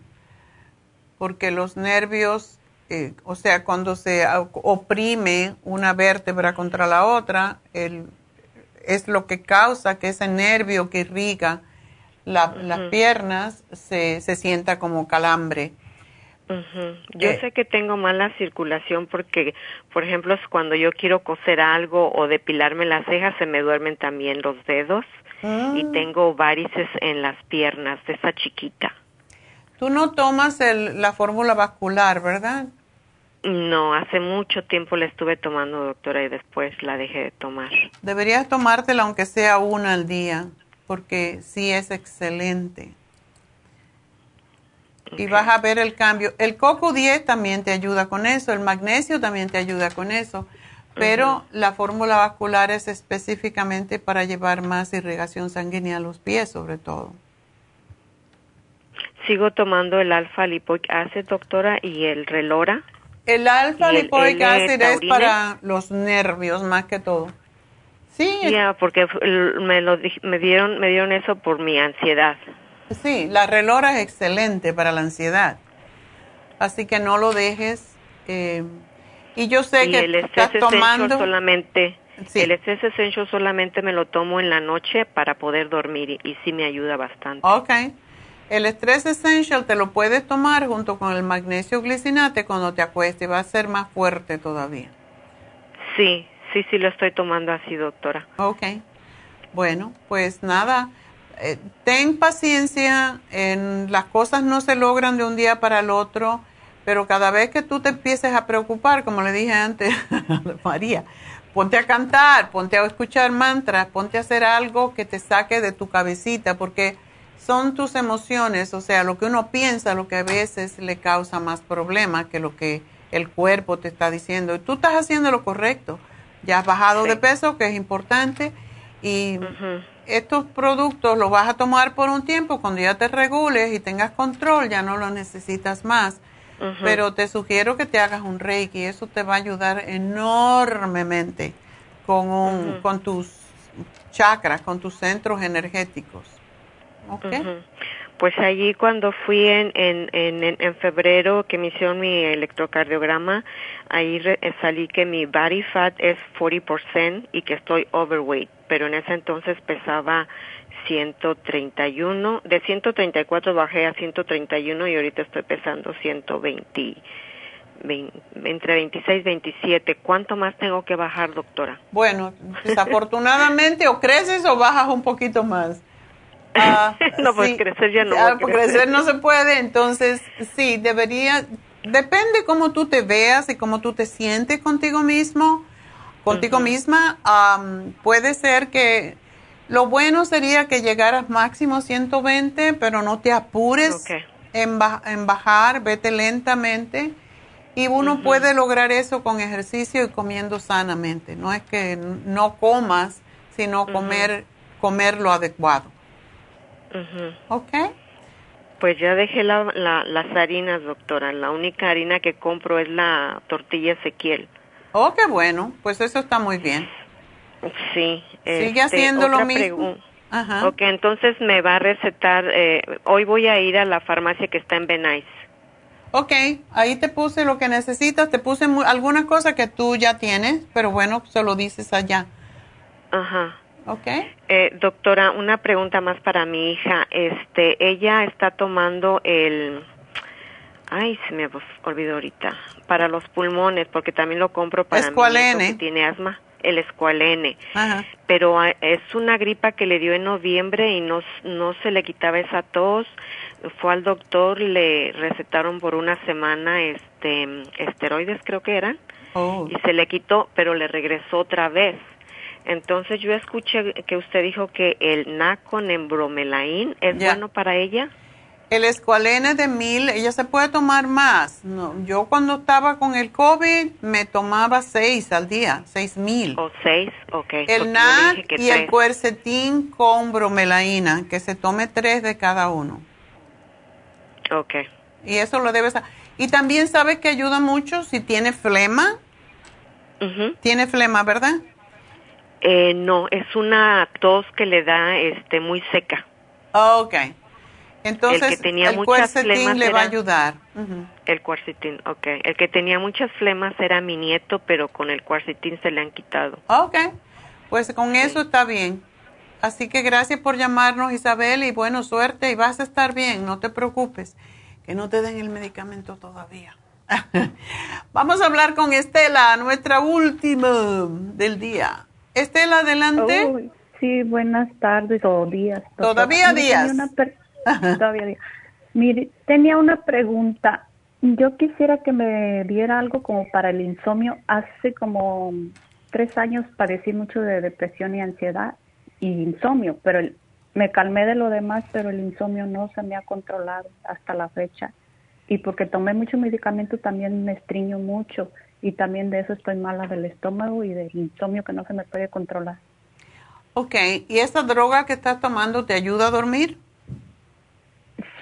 porque los nervios, eh, o sea, cuando se oprime una vértebra contra la otra, el, es lo que causa que ese nervio que irriga la- las piernas se, se sienta como calambre. Yo Eh, sé que tengo mala circulación porque, por ejemplo, es cuando yo quiero coser algo o depilarme las cejas, se me duermen también los dedos y Mm. tengo varices en las piernas de esa chiquita. Tú no tomas el- la fórmula vascular, ¿verdad? No, hace mucho tiempo la estuve tomando, doctora, y después la dejé de tomar. Deberías tomártela aunque sea una al día, porque sí es excelente. Y vas a ver el cambio. El coco 10 también te ayuda con eso, el magnesio también te ayuda con eso, pero la fórmula vascular es específicamente para llevar más irrigación sanguínea a los pies, sobre todo. Sigo tomando el alfa lipoic acid, doctora, y el relora. El alfa ¿Y el lipoic acid es para los nervios más que todo. Sí, Ya, porque me lo me dieron me dieron eso por mi ansiedad. Sí, la relora es excelente para la ansiedad. Así que no lo dejes. eh, y yo sé y que el estás tomando. solamente El Essential solamente me lo tomo en la noche para poder dormir y, y sí me ayuda bastante. Ok. El Stress Essential te lo puedes tomar junto con el magnesio glicinate cuando te acuestes y va a ser más fuerte todavía. Sí, sí, sí lo estoy tomando así, doctora. Ok. Bueno, pues nada, eh, ten paciencia, en, las cosas no se logran de un día para el otro, pero cada vez que tú te empieces a preocupar, como le dije antes María, ponte a cantar, ponte a escuchar mantras, ponte a hacer algo que te saque de tu cabecita, porque son tus emociones, o sea, lo que uno piensa, lo que a veces le causa más problemas que lo que el cuerpo te está diciendo. Y tú estás haciendo lo correcto. Ya has bajado de peso, que es importante, y estos productos los vas a tomar por un tiempo, cuando ya te regules y tengas control, ya no los necesitas más. Pero te sugiero que te hagas un reiki, eso te va a ayudar enormemente con, un, con tus chakras, con tus centros energéticos. Pues allí cuando fui en, en, en, en, febrero que me hicieron mi electrocardiograma, ahí salí que mi body fat es 40% y que estoy overweight, pero en ese entonces pesaba 131, de 134 bajé a 131 y ahorita estoy pesando 120, entre 26 y 27. ¿Cuánto más tengo que bajar, doctora? Bueno, desafortunadamente o creces o bajas un poquito más. Ah, no, pues crecer ya no. Ah, crecer. no se puede, entonces sí, debería, depende cómo tú te veas y cómo tú te sientes contigo mismo, contigo misma. puede ser que lo bueno sería que llegaras máximo 120, pero no te apures en, bajar, vete lentamente. Y uno puede lograr eso con ejercicio y comiendo sanamente. No es que no comas, sino comer, comer lo adecuado. ¿Ok? Pues ya dejé la, las harinas, doctora. La única harina que compro es la tortilla Ezequiel. Oh, qué bueno. Pues eso está muy bien. Sí. Sigue este, haciendo lo mismo. Ajá. Ok, entonces me va a recetar. Eh, hoy voy a ir a la farmacia que está en Benais. Ok, ahí te puse lo que necesitas. Te puse alguna cosa que tú ya tienes, pero bueno, se lo dices allá. Ajá. Okay. Eh, doctora, una pregunta más para mi hija. Este, ella está tomando el, ay, se me olvidó ahorita, para los pulmones, porque también lo compro para mi que tiene asma, el escualene. Ajá. Pero ah, es una gripa que le dio en noviembre y no, no se le quitaba esa tos. Fue al doctor, le recetaron por una semana este esteroides, creo que eran, oh. y se le quitó, pero le regresó otra vez. Entonces yo escuché que usted dijo que el naconembromelain es bueno para ella. El escualene de mil, ella se puede tomar más. No, yo cuando estaba con el COVID me tomaba seis al día, seis mil. O seis, ok. El NAC y el cuercetín con bromelaína, que se tome tres de cada uno. Ok. Y eso lo debes... Y también sabes que ayuda mucho si tiene flema. Tiene flema, ¿verdad? Eh, no, es una tos que le da este muy seca. Ok. Entonces, el, que tenía el cuercetín le va a ayudar. El cuarcitín, ok. El que tenía muchas flemas era mi nieto, pero con el cuarcitín se le han quitado. Ok, pues con eso está bien. Así que gracias por llamarnos, Isabel, y bueno, suerte, y vas a estar bien, no te preocupes, que no te den el medicamento todavía. Vamos a hablar con Estela, nuestra última del día. Estela, adelante. sí, buenas tardes o días. Todavía días. todavía días. Mire, tenía una pregunta. Yo quisiera que me diera algo como para el insomnio. Hace como tres años padecí mucho de depresión y ansiedad y insomnio, pero me calmé de lo demás, pero el insomnio no se me ha controlado hasta la fecha. Y porque tomé mucho medicamento también me estriño mucho y también de eso estoy mala del estómago y del insomnio que no se me puede controlar. Ok, ¿y esta droga que estás tomando te ayuda a dormir?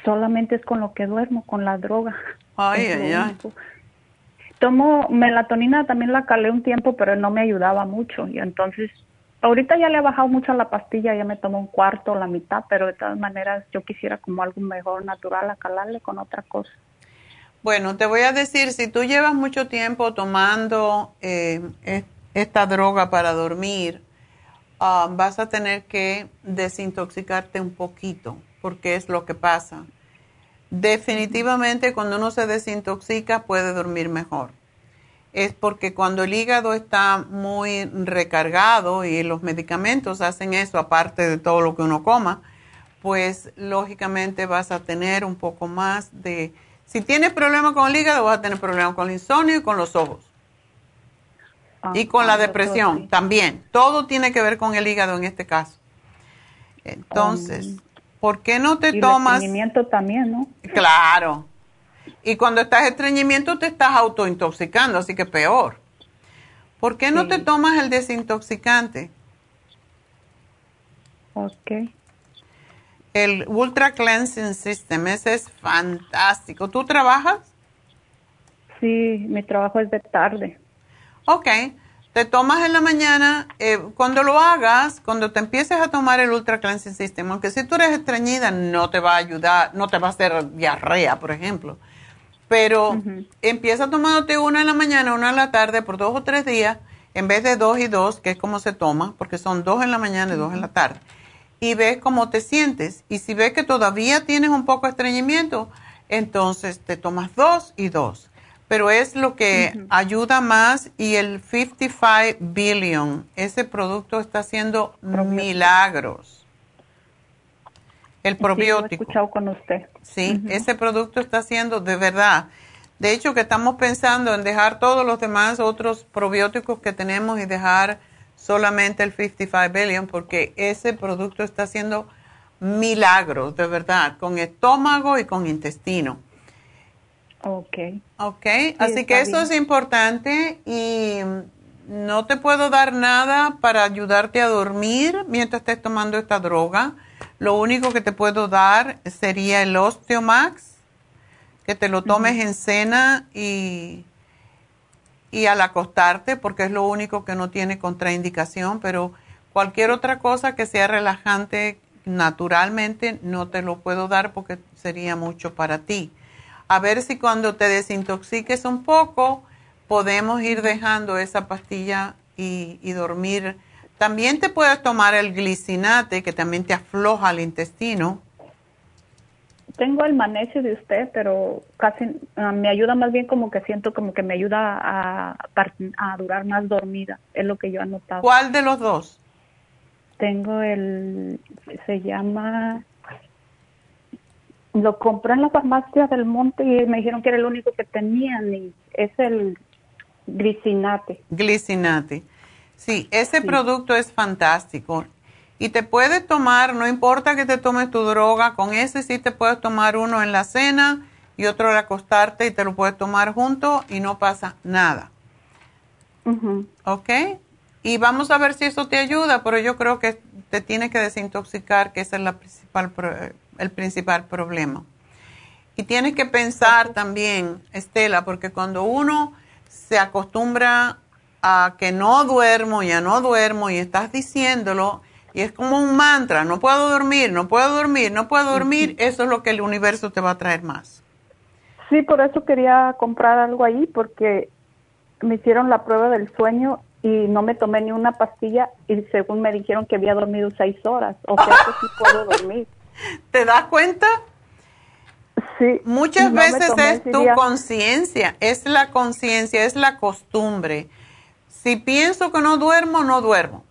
Solamente es con lo que duermo, con la droga. Ay, ay, ay. Tomo melatonina, también la calé un tiempo, pero no me ayudaba mucho. Y entonces, ahorita ya le he bajado mucho a la pastilla, ya me tomo un cuarto, la mitad, pero de todas maneras yo quisiera como algo mejor, natural, a calarle con otra cosa. Bueno, te voy a decir, si tú llevas mucho tiempo tomando eh, esta droga para dormir, ah, vas a tener que desintoxicarte un poquito, porque es lo que pasa. Definitivamente cuando uno se desintoxica puede dormir mejor. Es porque cuando el hígado está muy recargado y los medicamentos hacen eso, aparte de todo lo que uno coma, pues lógicamente vas a tener un poco más de... Si tienes problemas con el hígado, vas a tener problemas con el insomnio y con los ojos. Ah, y con la ah, depresión doctor, sí. también. Todo tiene que ver con el hígado en este caso. Entonces, ¿por qué no te Y el tomas? estreñimiento también, ¿no? Claro. Y cuando estás estreñimiento te estás autointoxicando, así que peor. ¿Por qué no te tomas el desintoxicante? Ok. El Ultra Cleansing System, ese es fantástico. ¿Tú trabajas? Sí, mi trabajo es de tarde. Ok, te tomas en la mañana, eh, cuando lo hagas, cuando te empieces a tomar el Ultra Cleansing System, aunque si tú eres estreñida no te va a ayudar, no te va a hacer diarrea, por ejemplo, pero empieza tomándote una en la mañana, una en la tarde por dos o tres días, en vez de dos y dos, que es como se toma, porque son dos en la mañana y dos en la tarde, y ves cómo te sientes, y si ves que todavía tienes un poco de estreñimiento, entonces te tomas dos y dos pero es lo que ayuda más y el 55 billion, ese producto está haciendo milagros. El Sí, lo he probiótico. escuchado con usted. Sí, ese producto está haciendo de verdad. De hecho, que estamos pensando en dejar todos los demás otros probióticos que tenemos y dejar solamente el 55 billion porque ese producto está haciendo milagros, de verdad, con estómago y con intestino. Ok. Ok, así que eso es importante y no te puedo dar nada para ayudarte a dormir mientras estés tomando esta droga. Lo único que te puedo dar sería el Osteomax, que te lo tomes en cena y, y al acostarte, porque es lo único que no tiene contraindicación, pero cualquier otra cosa que sea relajante naturalmente no te lo puedo dar porque sería mucho para ti a ver si cuando te desintoxiques un poco podemos ir dejando esa pastilla y, y, dormir. También te puedes tomar el glicinate, que también te afloja el intestino. Tengo el magnesio de usted, pero casi uh, me ayuda más bien como que siento como que me ayuda a, a durar más dormida. Es lo que yo he notado. ¿Cuál de los dos? Tengo el, se llama lo compré en la farmacia del monte y me dijeron que era el único que tenían y es el glicinate. Glicinate. Sí, ese sí. producto es fantástico. Y te puedes tomar, no importa que te tomes tu droga, con ese sí te puedes tomar uno en la cena y otro al acostarte y te lo puedes tomar junto y no pasa nada. Uh -huh. ¿Ok? Y vamos a ver si eso te ayuda, pero yo creo que te tiene que desintoxicar, que esa es la principal el principal problema. Y tienes que pensar también, Estela, porque cuando uno se acostumbra a que no duermo, ya no duermo, y estás diciéndolo, y es como un mantra, no puedo dormir, no puedo dormir, no puedo dormir, eso es lo que el universo te va a traer más. Sí, por eso quería comprar algo ahí, porque me hicieron la prueba del sueño y no me tomé ni una pastilla y según me dijeron que había dormido seis horas, o sea que sí puedo dormir. ¿Te das cuenta? Sí. Muchas no veces es tu conciencia, es la conciencia, es la costumbre. Si pienso que no duermo, no duermo.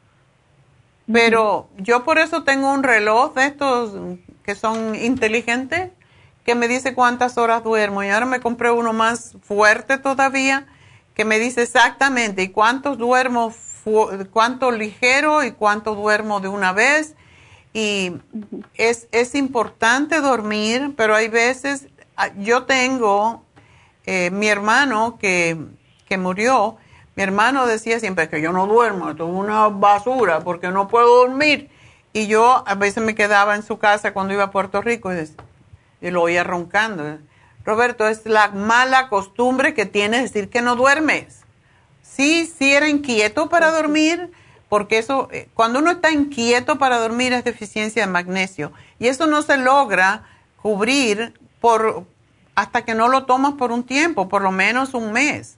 Pero yo por eso tengo un reloj de estos que son inteligentes que me dice cuántas horas duermo. Y ahora me compré uno más fuerte todavía que me dice exactamente y cuántos duermo, cuánto ligero y cuánto duermo de una vez y es, es importante dormir, pero hay veces, yo tengo eh, mi hermano que, que, murió, mi hermano decía siempre que yo no duermo, esto es una basura porque no puedo dormir. Y yo a veces me quedaba en su casa cuando iba a Puerto Rico y, lo oía roncando. Roberto, es la mala costumbre que tienes decir que no duermes. Sí, sí era inquieto para dormir porque eso, eh, cuando uno está inquieto para dormir es deficiencia de magnesio y eso no se logra cubrir por hasta que no lo tomas por un tiempo, por lo menos un mes.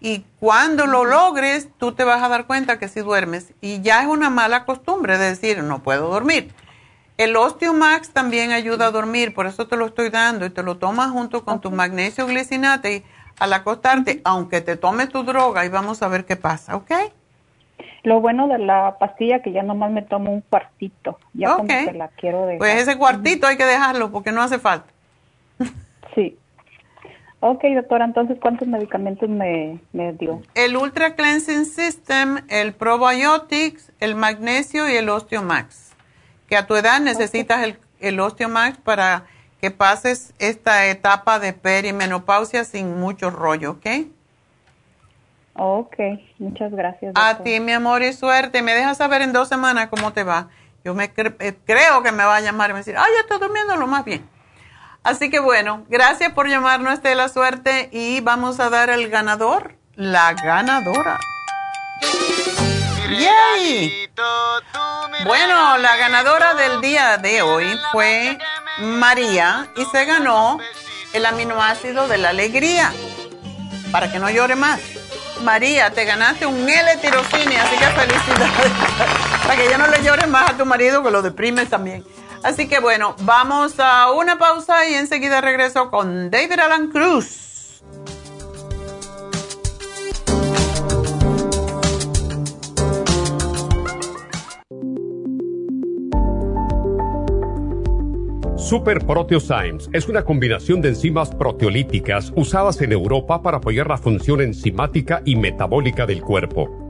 Y cuando lo logres, tú te vas a dar cuenta que si duermes. Y ya es una mala costumbre de decir, no puedo dormir. El Osteomax también ayuda a dormir, por eso te lo estoy dando y te lo tomas junto con tu magnesio glicinate y al acostarte, aunque te tomes tu droga y vamos a ver qué pasa, ¿ok? Lo bueno de la pastilla que ya nomás me tomo un cuartito, ya como que la quiero dejar. Pues ese cuartito hay que dejarlo porque no hace falta. Sí. Ok, doctora, entonces, ¿cuántos medicamentos me, me dio? El Ultra Cleansing System, el Probiotics, el Magnesio y el Osteomax que a tu edad necesitas el, el Osteomax para que pases esta etapa de perimenopausia sin mucho rollo, ¿ok? Ok, muchas gracias. A ti, mi amor, y suerte. Me dejas saber en dos semanas cómo te va. Yo me eh, creo que me va a llamar y me decir, ay, ya estoy durmiendo lo más bien. Así que bueno, gracias por llamarnos, la Suerte, y vamos a dar al ganador, la ganadora. ¡Yay! Bueno, la ganadora del día de hoy fue María y se ganó el aminoácido de la alegría para que no llore más. María, te ganaste un L-tirocine, así que felicidades. para que ya no le llores más a tu marido, que lo deprimes también. Así que bueno, vamos a una pausa y enseguida regreso con David Alan Cruz. Super Proteosymes es una combinación de enzimas proteolíticas usadas en Europa para apoyar la función enzimática y metabólica del cuerpo.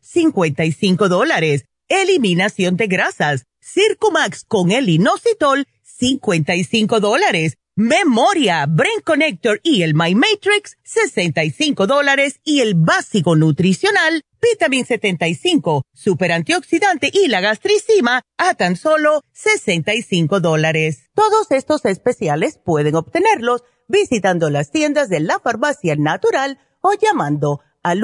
55 dólares. Eliminación de grasas. Circumax con el inositol 55 dólares. Memoria, Brain Connector y el My Matrix, 65 dólares. Y el básico nutricional, Vitamin 75, Super Antioxidante y la gastricima, a tan solo 65 dólares. Todos estos especiales pueden obtenerlos visitando las tiendas de la farmacia natural o llamando al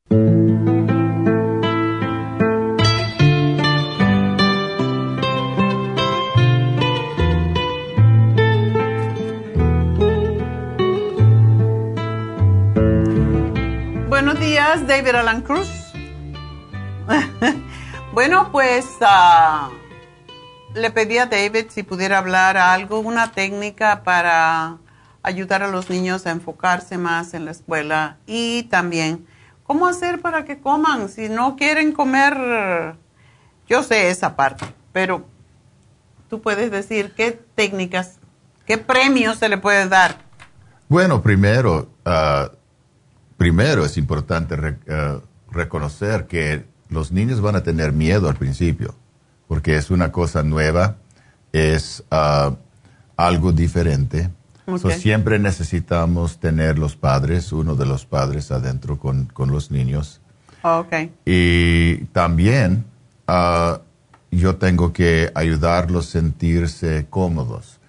David Alan Cruz. bueno, pues ah, le pedí a David si pudiera hablar algo, una técnica para ayudar a los niños a enfocarse más en la escuela y también cómo hacer para que coman. Si no quieren comer, yo sé esa parte, pero tú puedes decir qué técnicas, qué premios se le puede dar. Bueno, primero, ah, primero es importante ah, reconocer que los niños van a tener miedo al principio, porque es una cosa nueva, es ah, algo diferente. siempre necesitamos tener los padres, uno de los padres adentro con, los niños. Oh, y también uh, yo tengo que ayudarlos a sentirse cómodos.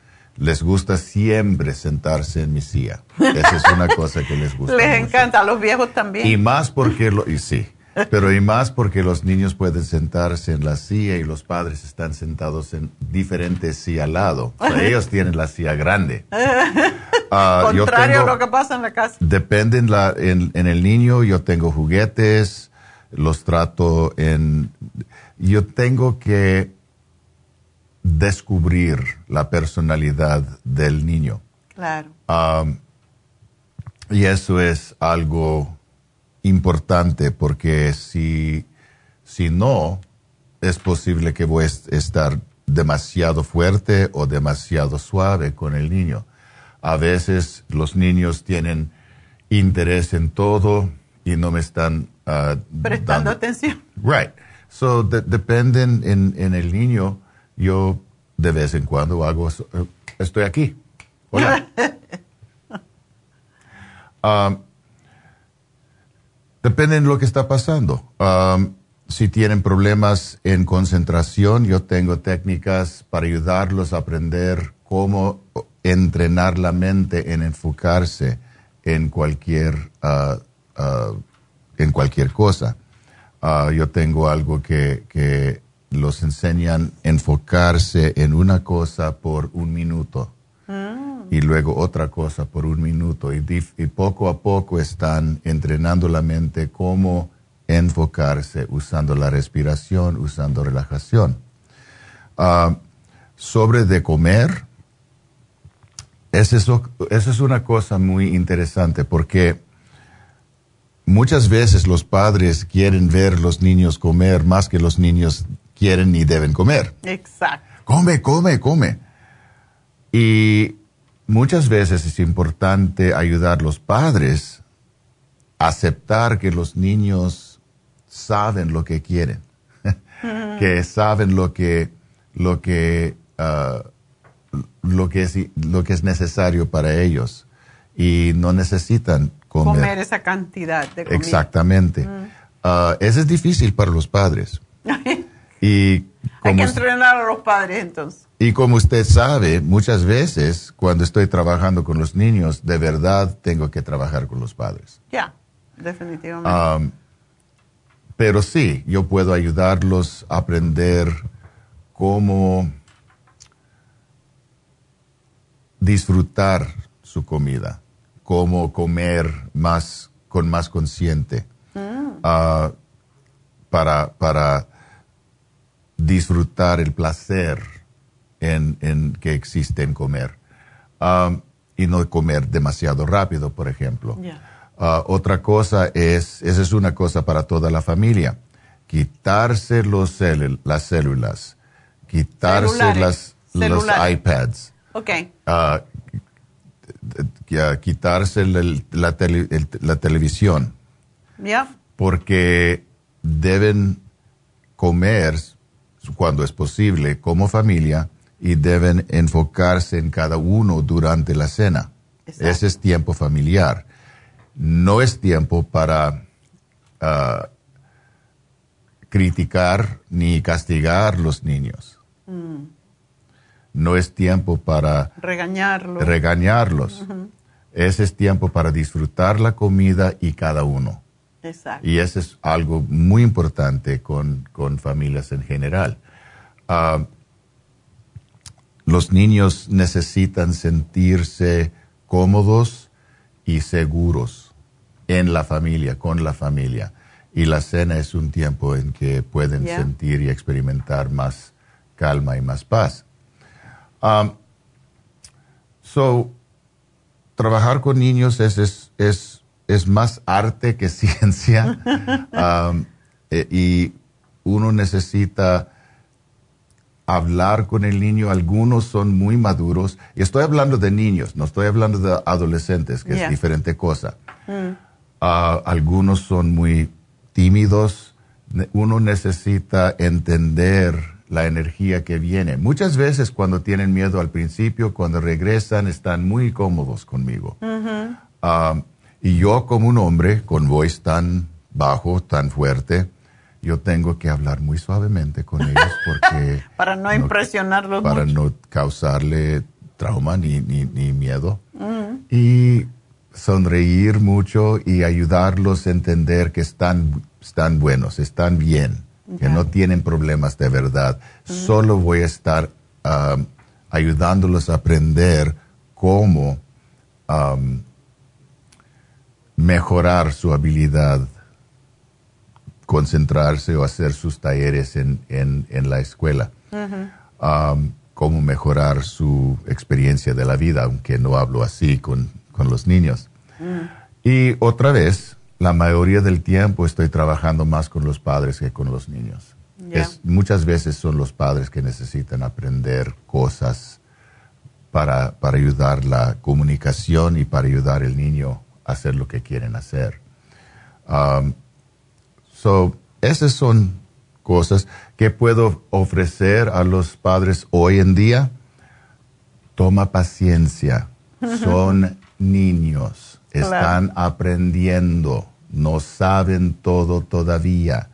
Les gusta siempre sentarse en mi silla. Esa es una cosa que les gusta. Les encanta, a los viejos también. Y más porque, lo, y sí, pero y más porque los niños pueden sentarse en la silla y los padres están sentados en diferentes sillas al lado. O sea, ellos tienen la silla grande. Uh, Contrario a lo que pasa en la casa. Depende en, la, en, en, el niño, yo tengo juguetes, los trato en... Yo tengo que descubrir la personalidad del niño. Claro. Um, y eso es algo importante porque si, si no, es posible que voy a estar demasiado fuerte o demasiado suave con el niño. A veces los niños tienen interés en todo y no me están uh, prestando atención. Right. So, dependen en, en, el niño. Yo de vez en cuando hago, estoy aquí. Hola. um, Depende de lo que está pasando. Um, si tienen problemas en concentración, yo tengo técnicas para ayudarlos a aprender cómo entrenar la mente en enfocarse en cualquier, uh, uh, en cualquier cosa. Uh, yo tengo algo que, que los enseñan a enfocarse en una cosa por un minuto. Mm y luego otra cosa por un minuto. Y, poco a poco están entrenando la mente cómo enfocarse usando la respiración, usando relajación. Ah, sobre de comer, esa es una cosa muy interesante porque muchas veces los padres quieren ver los niños comer más que los niños quieren y deben comer. Exacto. Come, come, come. Y muchas veces es importante ayudar a los padres a aceptar que los niños saben lo que quieren, que saben lo que, lo que, uh, lo que es, lo que es necesario para ellos y no necesitan comer. Comer esa cantidad de comida. Exactamente. Uh, eso es difícil para los padres. y Hay que entrenar a los padres entonces. Y como usted sabe, muchas veces cuando estoy trabajando con los niños, de verdad tengo que trabajar con los padres. Ya, definitivamente. Um, pero sí, yo puedo ayudarlos a aprender cómo disfrutar su comida, cómo comer más con más consciente, mm. uh, para, para disfrutar el placer en, que existe en comer. Um, y no comer demasiado rápido, por ejemplo. Uh, otra cosa es, esa es una cosa para toda la familia, quitarse los las células, quitarse las, los iPads. Okay. Uh, quitarse la, la, televisión. Porque deben comer cuando es posible como familia y deben enfocarse en cada uno durante la cena. Ese es tiempo familiar. No es tiempo para ah, criticar ni castigar los niños. Mm. No es tiempo para regañarlos. regañarlos. Ese es tiempo para disfrutar la comida y cada uno. Exacto. Y eso es algo muy importante con, familias en general. Uh, los niños necesitan sentirse cómodos y seguros en la familia, con la familia. Y la cena es un tiempo en que pueden sentir y experimentar más calma y más paz. Um, so, trabajar con niños es, es, es, es más arte que ciencia um, eh, y uno necesita hablar con el niño. Algunos son muy maduros. Y estoy hablando de niños, no estoy hablando de adolescentes, que es diferente cosa. Mm. Ah, algunos son muy tímidos. Uno necesita entender la energía que viene. Muchas veces cuando tienen miedo al principio, cuando regresan, están muy cómodos conmigo. Y yo como un hombre con voz tan bajo, tan fuerte, yo tengo que hablar muy suavemente con ellos porque... para no, impresionarlos Para no causarle trauma ni, ni, miedo. Y sonreír mucho y ayudarlos a entender que están, están buenos, están bien, que no tienen problemas de verdad. Solo voy a estar um, ayudándolos a aprender cómo um, mejorar su habilidad concentrarse o hacer sus talleres en, en, la escuela. Um, cómo mejorar su experiencia de la vida, aunque no hablo así con, con los niños. Mm. Y otra vez, la mayoría del tiempo estoy trabajando más con los padres que con los niños. Es, muchas veces son los padres que necesitan aprender cosas para, para ayudar la comunicación y para ayudar al niño hacer lo que quieren hacer. Um, So, esas son cosas que puedo ofrecer a los padres hoy en día. Toma paciencia. Son niños. Están aprendiendo. No saben todo todavía.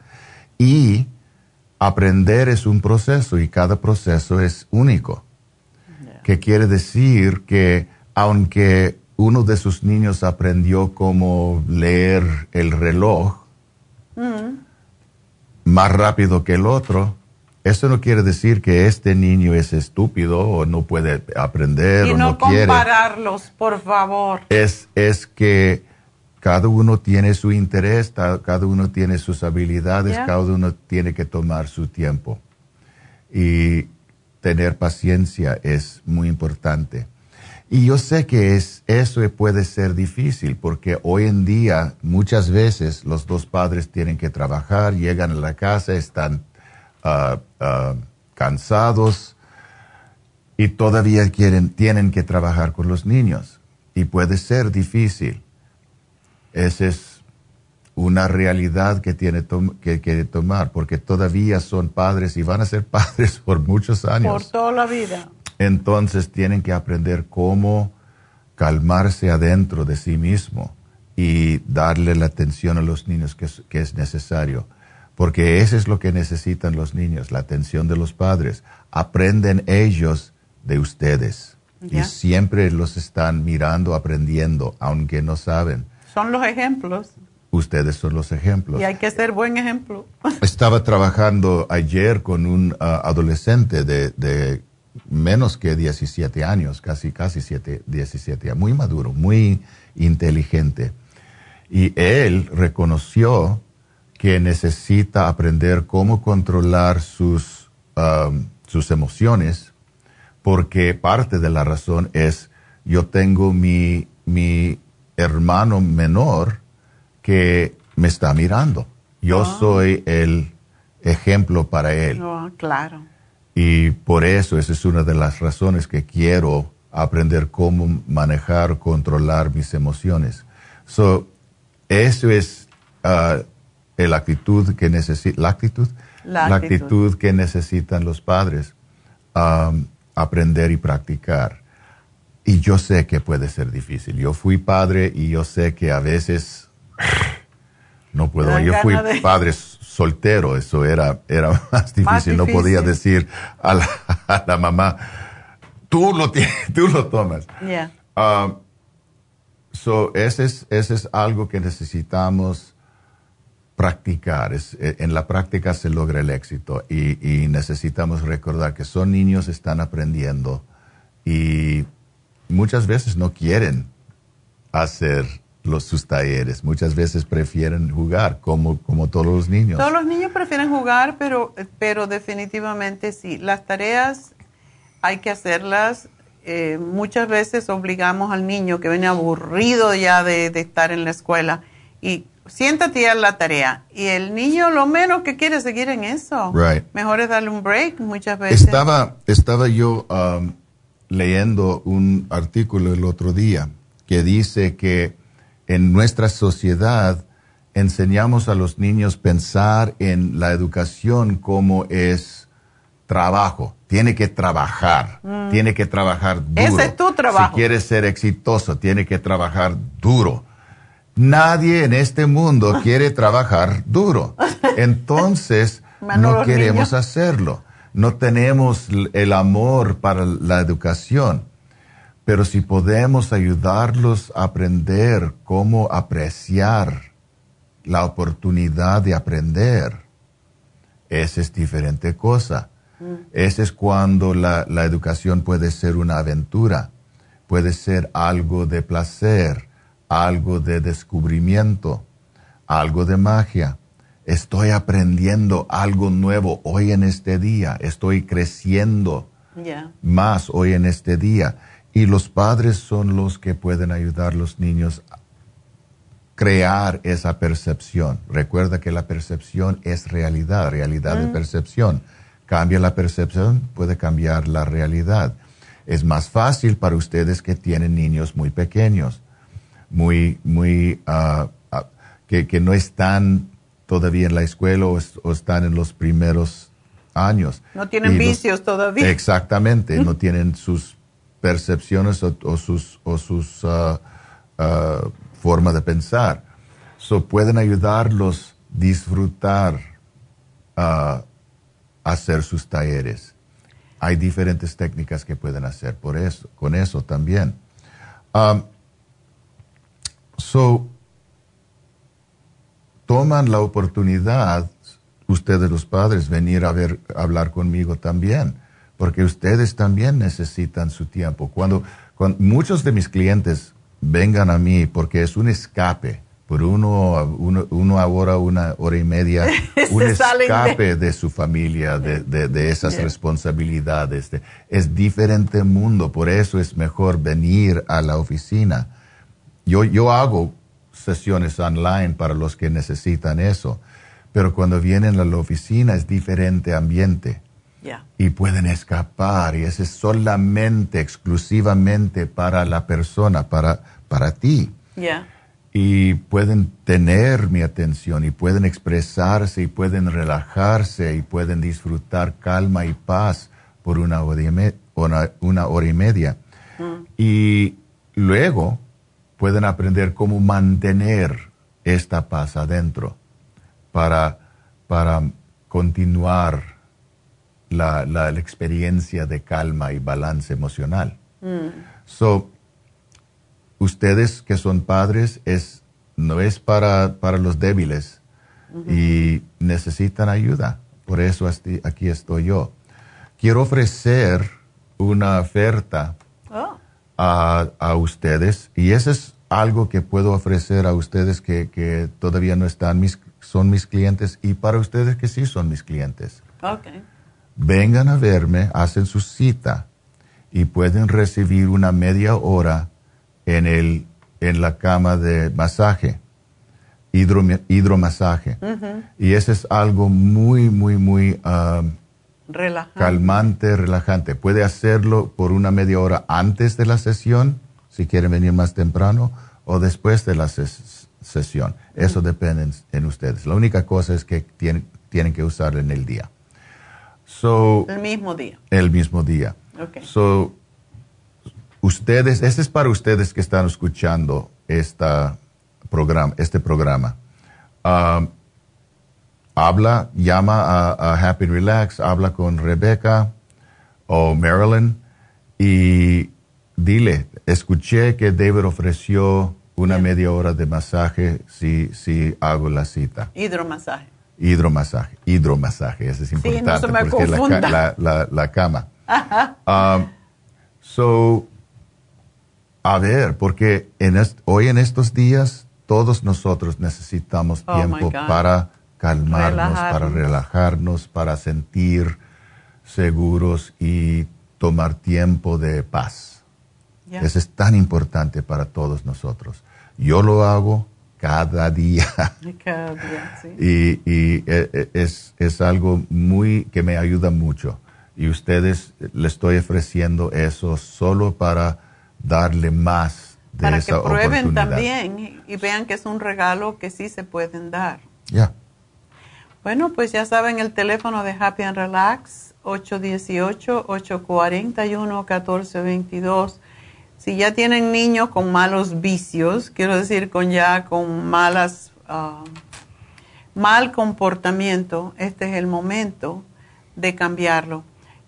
Y aprender es un proceso y cada proceso es único. Que quiere decir que aunque uno de sus niños aprendió cómo leer el reloj, más rápido que el otro, eso no quiere decir que este niño es estúpido o no puede aprender o no, quiere. compararlos, por favor. Es, es que cada uno tiene su interés, cada uno tiene sus habilidades, cada uno tiene que tomar su tiempo. Y tener paciencia es muy importante. Y yo sé que es, eso puede ser difícil porque hoy en día muchas veces los dos padres tienen que trabajar, llegan a la casa, están ah, cansados y todavía quieren, tienen que trabajar con los niños. Y puede ser difícil. Esa es una realidad que tiene que, que tomar porque todavía son padres y van a ser padres por muchos años. Por toda la vida. Entonces tienen que aprender cómo calmarse adentro de sí mismo y darle la atención a los niños que es, necesario. Porque eso es lo que necesitan los niños, la atención de los padres. Aprenden ellos de ustedes. Y siempre los están mirando, aprendiendo, aunque no saben. Son los ejemplos. Ustedes son los ejemplos. Y hay que ser buen ejemplo. Estaba trabajando ayer con un ah, adolescente de, de menos que 17 años, casi, casi 7, 17, muy maduro, muy inteligente. Y él reconoció que necesita aprender cómo controlar sus, um, sus emociones, porque parte de la razón es, yo tengo mi, mi hermano menor que me está mirando. Yo ah. soy el ejemplo para él. Oh, claro. Y por eso esa es una de las razones que quiero aprender cómo manejar, controlar mis emociones. So, eso es uh, la actitud que necesita, la actitud, la, actitud. que necesitan los padres, um, aprender y practicar. Y yo sé que puede ser difícil. Yo fui padre y yo sé que a veces no puedo. Yo fui padre soltero, eso era, era más difícil. No podía decir a la, mamá, tú lo, tú lo tomas. Yeah. so, ese es, ese es algo que necesitamos practicar. Es, e, en la práctica se logra el éxito y, y, necesitamos recordar que son niños, están aprendiendo y muchas veces no quieren hacer los, sus talleres. Muchas veces prefieren jugar, como, como todos los niños. Todos los niños prefieren jugar, pero, pero definitivamente sí. Las tareas hay que hacerlas. Eh, muchas veces obligamos al niño que viene aburrido ya de, estar en la escuela y siéntate a la tarea. Y el niño lo menos que quiere seguir en eso. Mejor es darle un break muchas veces. Estaba, estaba yo um, leyendo un artículo el otro día que dice que en nuestra sociedad enseñamos a los niños pensar en la educación como es trabajo. Tiene que trabajar, mm. tiene que trabajar duro. Ese es tu trabajo. Si quiere ser exitoso, tiene que trabajar duro. Nadie en este mundo quiere trabajar duro. Entonces, no queremos hacerlo. No tenemos el amor para la educación. Pero si podemos ayudarlos a aprender cómo apreciar la oportunidad de aprender, esa es diferente cosa. Mm. Ese es cuando la, la, educación puede ser una aventura, puede ser algo de placer, algo de descubrimiento, algo de magia. Estoy aprendiendo algo nuevo hoy en este día, estoy creciendo más hoy en este día y los padres son los que pueden ayudar a los niños a crear esa percepción. Recuerda que la percepción es realidad, realidad de percepción. Cambia la percepción, puede cambiar la realidad. Es más fácil para ustedes que tienen niños muy pequeños, muy, muy, ah, que, que, no están todavía en la escuela o, están en los primeros años. No tienen vicios todavía. Exactamente, no tienen sus percepciones o, sus, o sus uh, uh, formas de pensar. So, pueden ayudarlos a disfrutar uh, hacer sus talleres. Hay diferentes técnicas que pueden hacer por eso, con eso también. So, toman la oportunidad, ustedes los padres, venir a ver, a hablar conmigo también porque ustedes también necesitan su tiempo. Cuando, muchos de mis clientes vengan a mí porque es un escape, por uno, uno, ahora una hora y media, un escape de... su familia, de, esas responsabilidades. es diferente mundo, por eso es mejor venir a la oficina. Yo, yo hago sesiones online para los que necesitan eso, pero cuando vienen a la oficina es diferente ambiente y pueden escapar y ese es solamente, exclusivamente para la persona, para, para ti. Y pueden tener mi atención y pueden expresarse y pueden relajarse y pueden disfrutar calma y paz por una hora y, una, hora y media. Mm. Y luego pueden aprender cómo mantener esta paz adentro para, para continuar la, la, experiencia de calma y balance emocional. Mm. So, ustedes que son padres es, no es para, para los débiles y necesitan ayuda. Por eso aquí estoy yo. Quiero ofrecer una oferta oh. a, a, ustedes y eso es algo que puedo ofrecer a ustedes que, que todavía no están mis, son mis clientes y para ustedes que sí son mis clientes. Okay vengan a verme, hacen su cita y pueden recibir una media hora en, el, en la cama de masaje, hidromasaje. Y eso es algo muy, muy, muy um, calmante, relajante. Puede hacerlo por una media hora antes de la sesión, si quieren venir más temprano, o después de la sesión. Eso depende en, ustedes. La única cosa es que tienen, tienen que usarlo en el día el mismo día. El mismo día. Okay. So, ustedes, este es para ustedes que están escuchando esta programa, este programa. Um, habla, llama a, Happy Relax, habla con Rebecca o Marilyn y dile, escuché que David ofreció una media hora de masaje si, si hago la cita. Hidromasaje. Hidromasaje, hidromasaje, eso es importante porque la, la, la, cama. Um, so, A ver, porque en hoy en estos días todos nosotros necesitamos Oh, tiempo para calmarnos, Relajarnos. para relajarnos, para sentir seguros y tomar tiempo de paz. Eso es tan importante para todos nosotros. Yo lo hago cada día Cada día, sí. y, y, eh, eh, es, es algo muy que me ayuda mucho. Y ustedes eh, le estoy ofreciendo eso solo para darle más de Para que esa prueben oportunidad. también y- vean que es un regalo que sí se pueden dar. Ya. Bueno, pues ya saben el teléfono de Happy and Relax, 818-841-1422. Si ya tienen niños con malos vicios, quiero decir con ya con malas, ah, mal comportamiento, este es el momento de cambiarlo.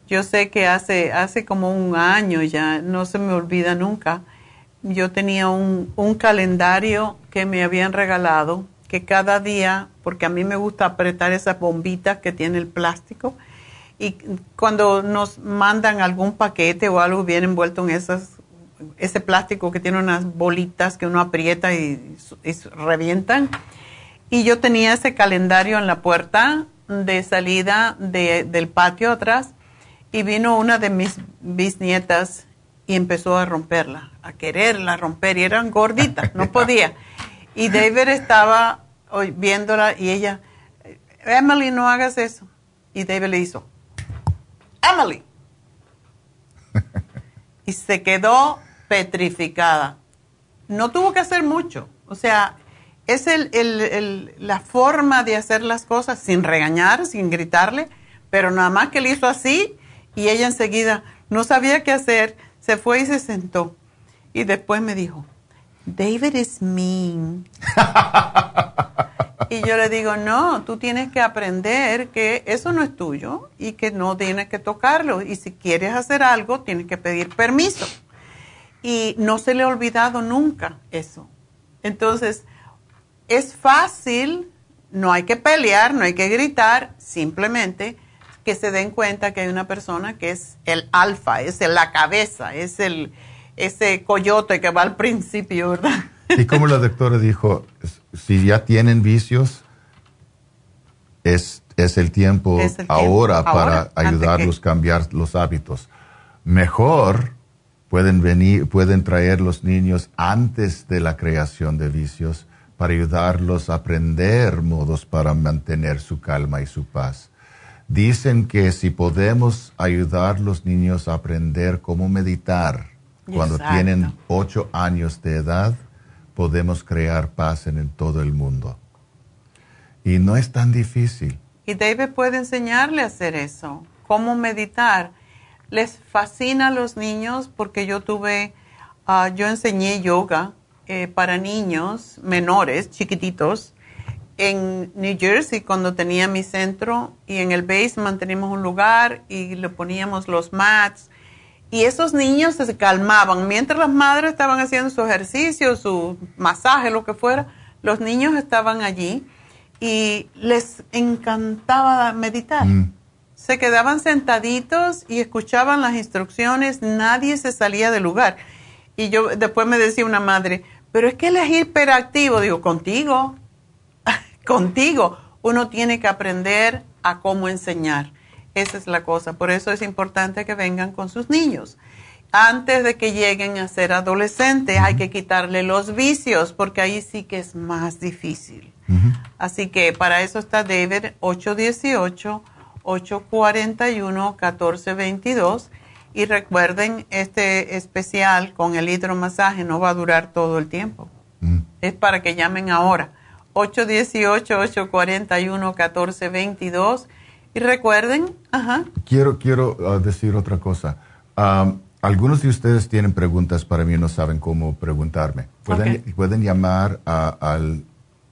Yo sé que hace, hace como un año ya, no se me olvida nunca, yo tenía un, un calendario que me habían regalado, que cada día, porque a mí me gusta apretar esas bombitas que tiene el plástico, y cuando nos mandan algún paquete o algo viene envuelto en esas, ese plástico que tiene unas bolitas que uno aprieta y, y revientan. Y yo tenía ese calendario en la puerta de salida de- del patio atrás y vino una de mis bisnietas y empezó a romperla, a quererla romper y eran gorditas, no podía. Y David estaba viéndola y ella, Emily, no hagas eso. Y David le hizo, Emily. y se quedó petrificada. No tuvo que hacer mucho. O sea, es el, el- el- la forma de hacer las cosas sin regañar, sin gritarle, pero nada más que le hizo así y ella enseguida no sabía qué hacer, se fue y se sentó. Y después me dijo, David is mean. y yo le digo, no, tú tienes que aprender que eso no es tuyo y que no tienes que tocarlo. Y si quieres hacer algo, tienes que pedir permiso. Y no se le ha olvidado nunca eso. Entonces, es fácil, no hay que pelear, no hay que gritar, simplemente que se den cuenta que hay una persona que es el alfa, es el- la cabeza, es el ese coyote que va al principio, ¿verdad? Y como la doctora dijo, si ya tienen vicios, es, es el tiempo Es el tiempo ahora ahora, para ayudarlos a cambiar los hábitos. Mejor pueden venir, pueden traer los niños antes de la creación de vicios para ayudarlos a aprender modos para mantener su calma y su paz. Dicen que si podemos ayudar a los niños a aprender cómo meditar cuando Exacto. tienen ocho años de edad, podemos crear paz en, en todo el mundo. Y no es tan difícil. Y David puede enseñarle a hacer eso, cómo meditar. Les fascina a los niños porque yo tuve, ah, yo enseñé yoga eh, para niños menores, chiquititos, en New Jersey cuando tenía mi centro y en el basement teníamos un lugar y le poníamos los mats. Y esos niños se calmaban. Mientras las madres estaban haciendo su ejercicio, su masaje, lo que fuera, los niños estaban allí y les encantaba meditar. Se quedaban sentaditos y escuchaban las instrucciones, nadie se salía del lugar. Y yo después me decía una madre, pero es que él es hiperactivo, digo, contigo, contigo. Uno tiene que aprender a cómo enseñar. Esa es la cosa. Por eso es importante que vengan con sus niños. Antes de que lleguen a ser adolescentes, hay que quitarle los vicios, porque ahí sí que es más difícil. Así que para eso está David 818-841-1422. Y recuerden, este especial con el hidromasaje no va a durar todo el tiempo. Es para que llamen ahora. 818-841-1422. Y recuerden, ajá, Quiero, quiero uh, decir otra cosa. Um, algunos de ustedes tienen preguntas para mí y no saben cómo preguntarme. Pueden, Ok. pueden llamar a- al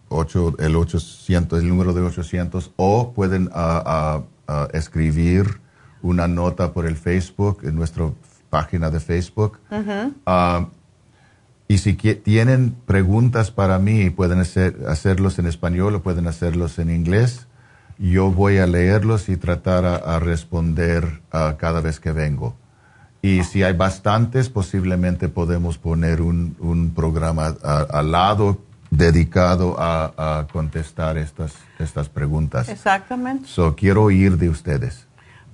8, el 800, el número de 800, o pueden ah, ah, ah, escribir una nota por el Facebook, en nuestra página de Facebook. ujú, Ah, y si tienen preguntas para mí, pueden hacer, hacerlos en español o pueden hacerlos en inglés. Yo voy a leerlos y tratar a, a responder ah, cada vez que vengo. Y si hay bastantes, posiblemente podemos poner un, un programa al lado dedicado a, contestar estas, estas preguntas. Exactamente. So, quiero oír de ustedes.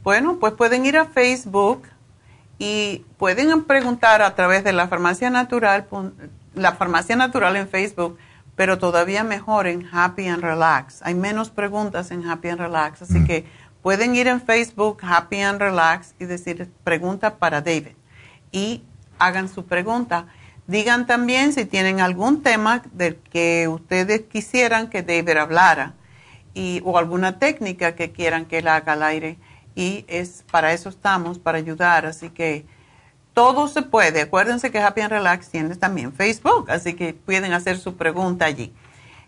Bueno, pues pueden ir a Facebook y pueden preguntar a través de la farmacia natural, la farmacia natural en Facebook, pero todavía mejor en Happy and Relax. Hay menos preguntas en Happy and Relax, así mm. que pueden ir en Facebook Happy and Relax y decir pregunta para David y hagan su pregunta. Digan también si tienen algún tema del que ustedes quisieran que David hablara y, o alguna técnica que quieran que él haga al aire. Y es para eso estamos, para ayudar. Así que todo se puede. Acuérdense que Happy and Relax tiene también Facebook, así que pueden hacer su pregunta allí.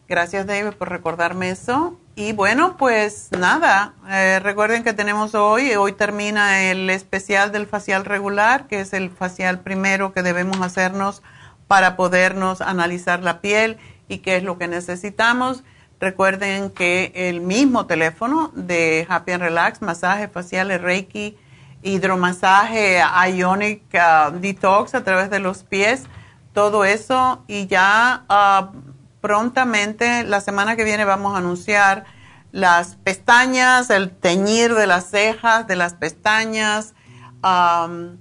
Gracias David por recordarme eso. Y bueno, pues nada, eh, recuerden que tenemos hoy, hoy termina el especial del facial regular, que es el facial primero que debemos hacernos para podernos analizar la piel y qué es lo que necesitamos. Recuerden que el mismo teléfono de Happy and Relax, masaje facial, Reiki, hidromasaje, Ionic uh, Detox a través de los pies, todo eso y ya uh, prontamente, la semana que viene vamos a anunciar las pestañas, el teñir de las cejas, de las pestañas. Um,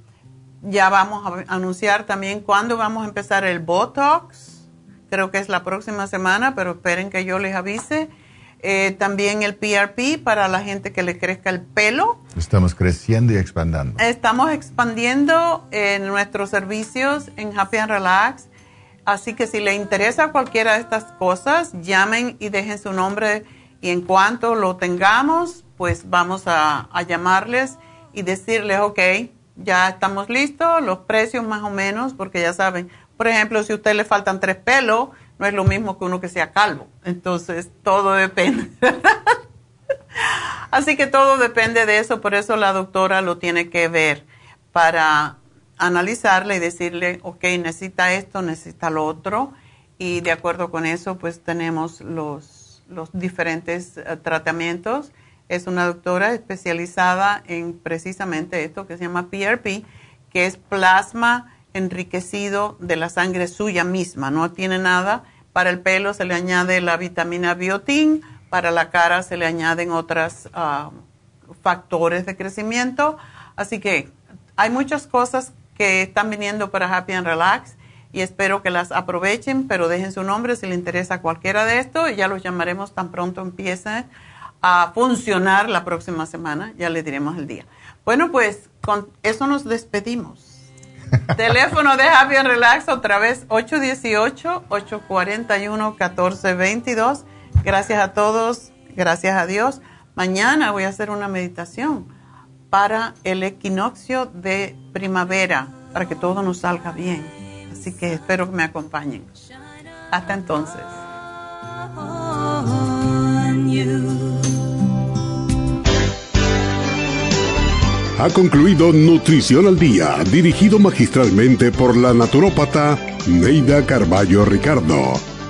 ya vamos a anunciar también cuándo vamos a empezar el Botox. Creo que es la próxima semana, pero esperen que yo les avise. Eh, también el PRP para la gente que le crezca el pelo. Estamos creciendo y expandiendo. Estamos expandiendo en nuestros servicios en Happy and Relax Así que si le interesa cualquiera de estas cosas, llamen y dejen su nombre y en cuanto lo tengamos, pues vamos a, llamarles y decirles, ok, ya estamos listos, los precios más o menos, porque ya saben, por ejemplo, si a usted le faltan tres pelos, no es lo mismo que uno que sea calvo. Entonces, todo depende. Así que todo depende de eso, por eso la doctora lo tiene que ver para analizarle y decirle, ok, necesita esto, necesita lo otro, y de acuerdo con eso, pues tenemos los, los diferentes eh, tratamientos. Es una doctora especializada en precisamente esto que se llama PRP, que es plasma enriquecido de la sangre suya misma, no tiene nada. Para el pelo se le añade la vitamina biotín, para la cara se le añaden otros ah, factores de crecimiento. Así que hay muchas cosas que están viniendo para Happy and Relax y espero que las aprovechen, pero dejen su nombre si les interesa cualquiera de estos y ya los llamaremos tan pronto empiece a funcionar la próxima semana, ya le diremos el día. Bueno, pues con eso nos despedimos. Teléfono de Happy and Relax otra vez 818-841-1422. Gracias a todos, gracias a Dios. Mañana voy a hacer una meditación para el equinoccio de primavera, para que todo nos salga bien. Así que espero que me acompañen. Hasta entonces. Ha concluido Nutrición al Día, dirigido magistralmente por la naturópata Neida Carballo Ricardo.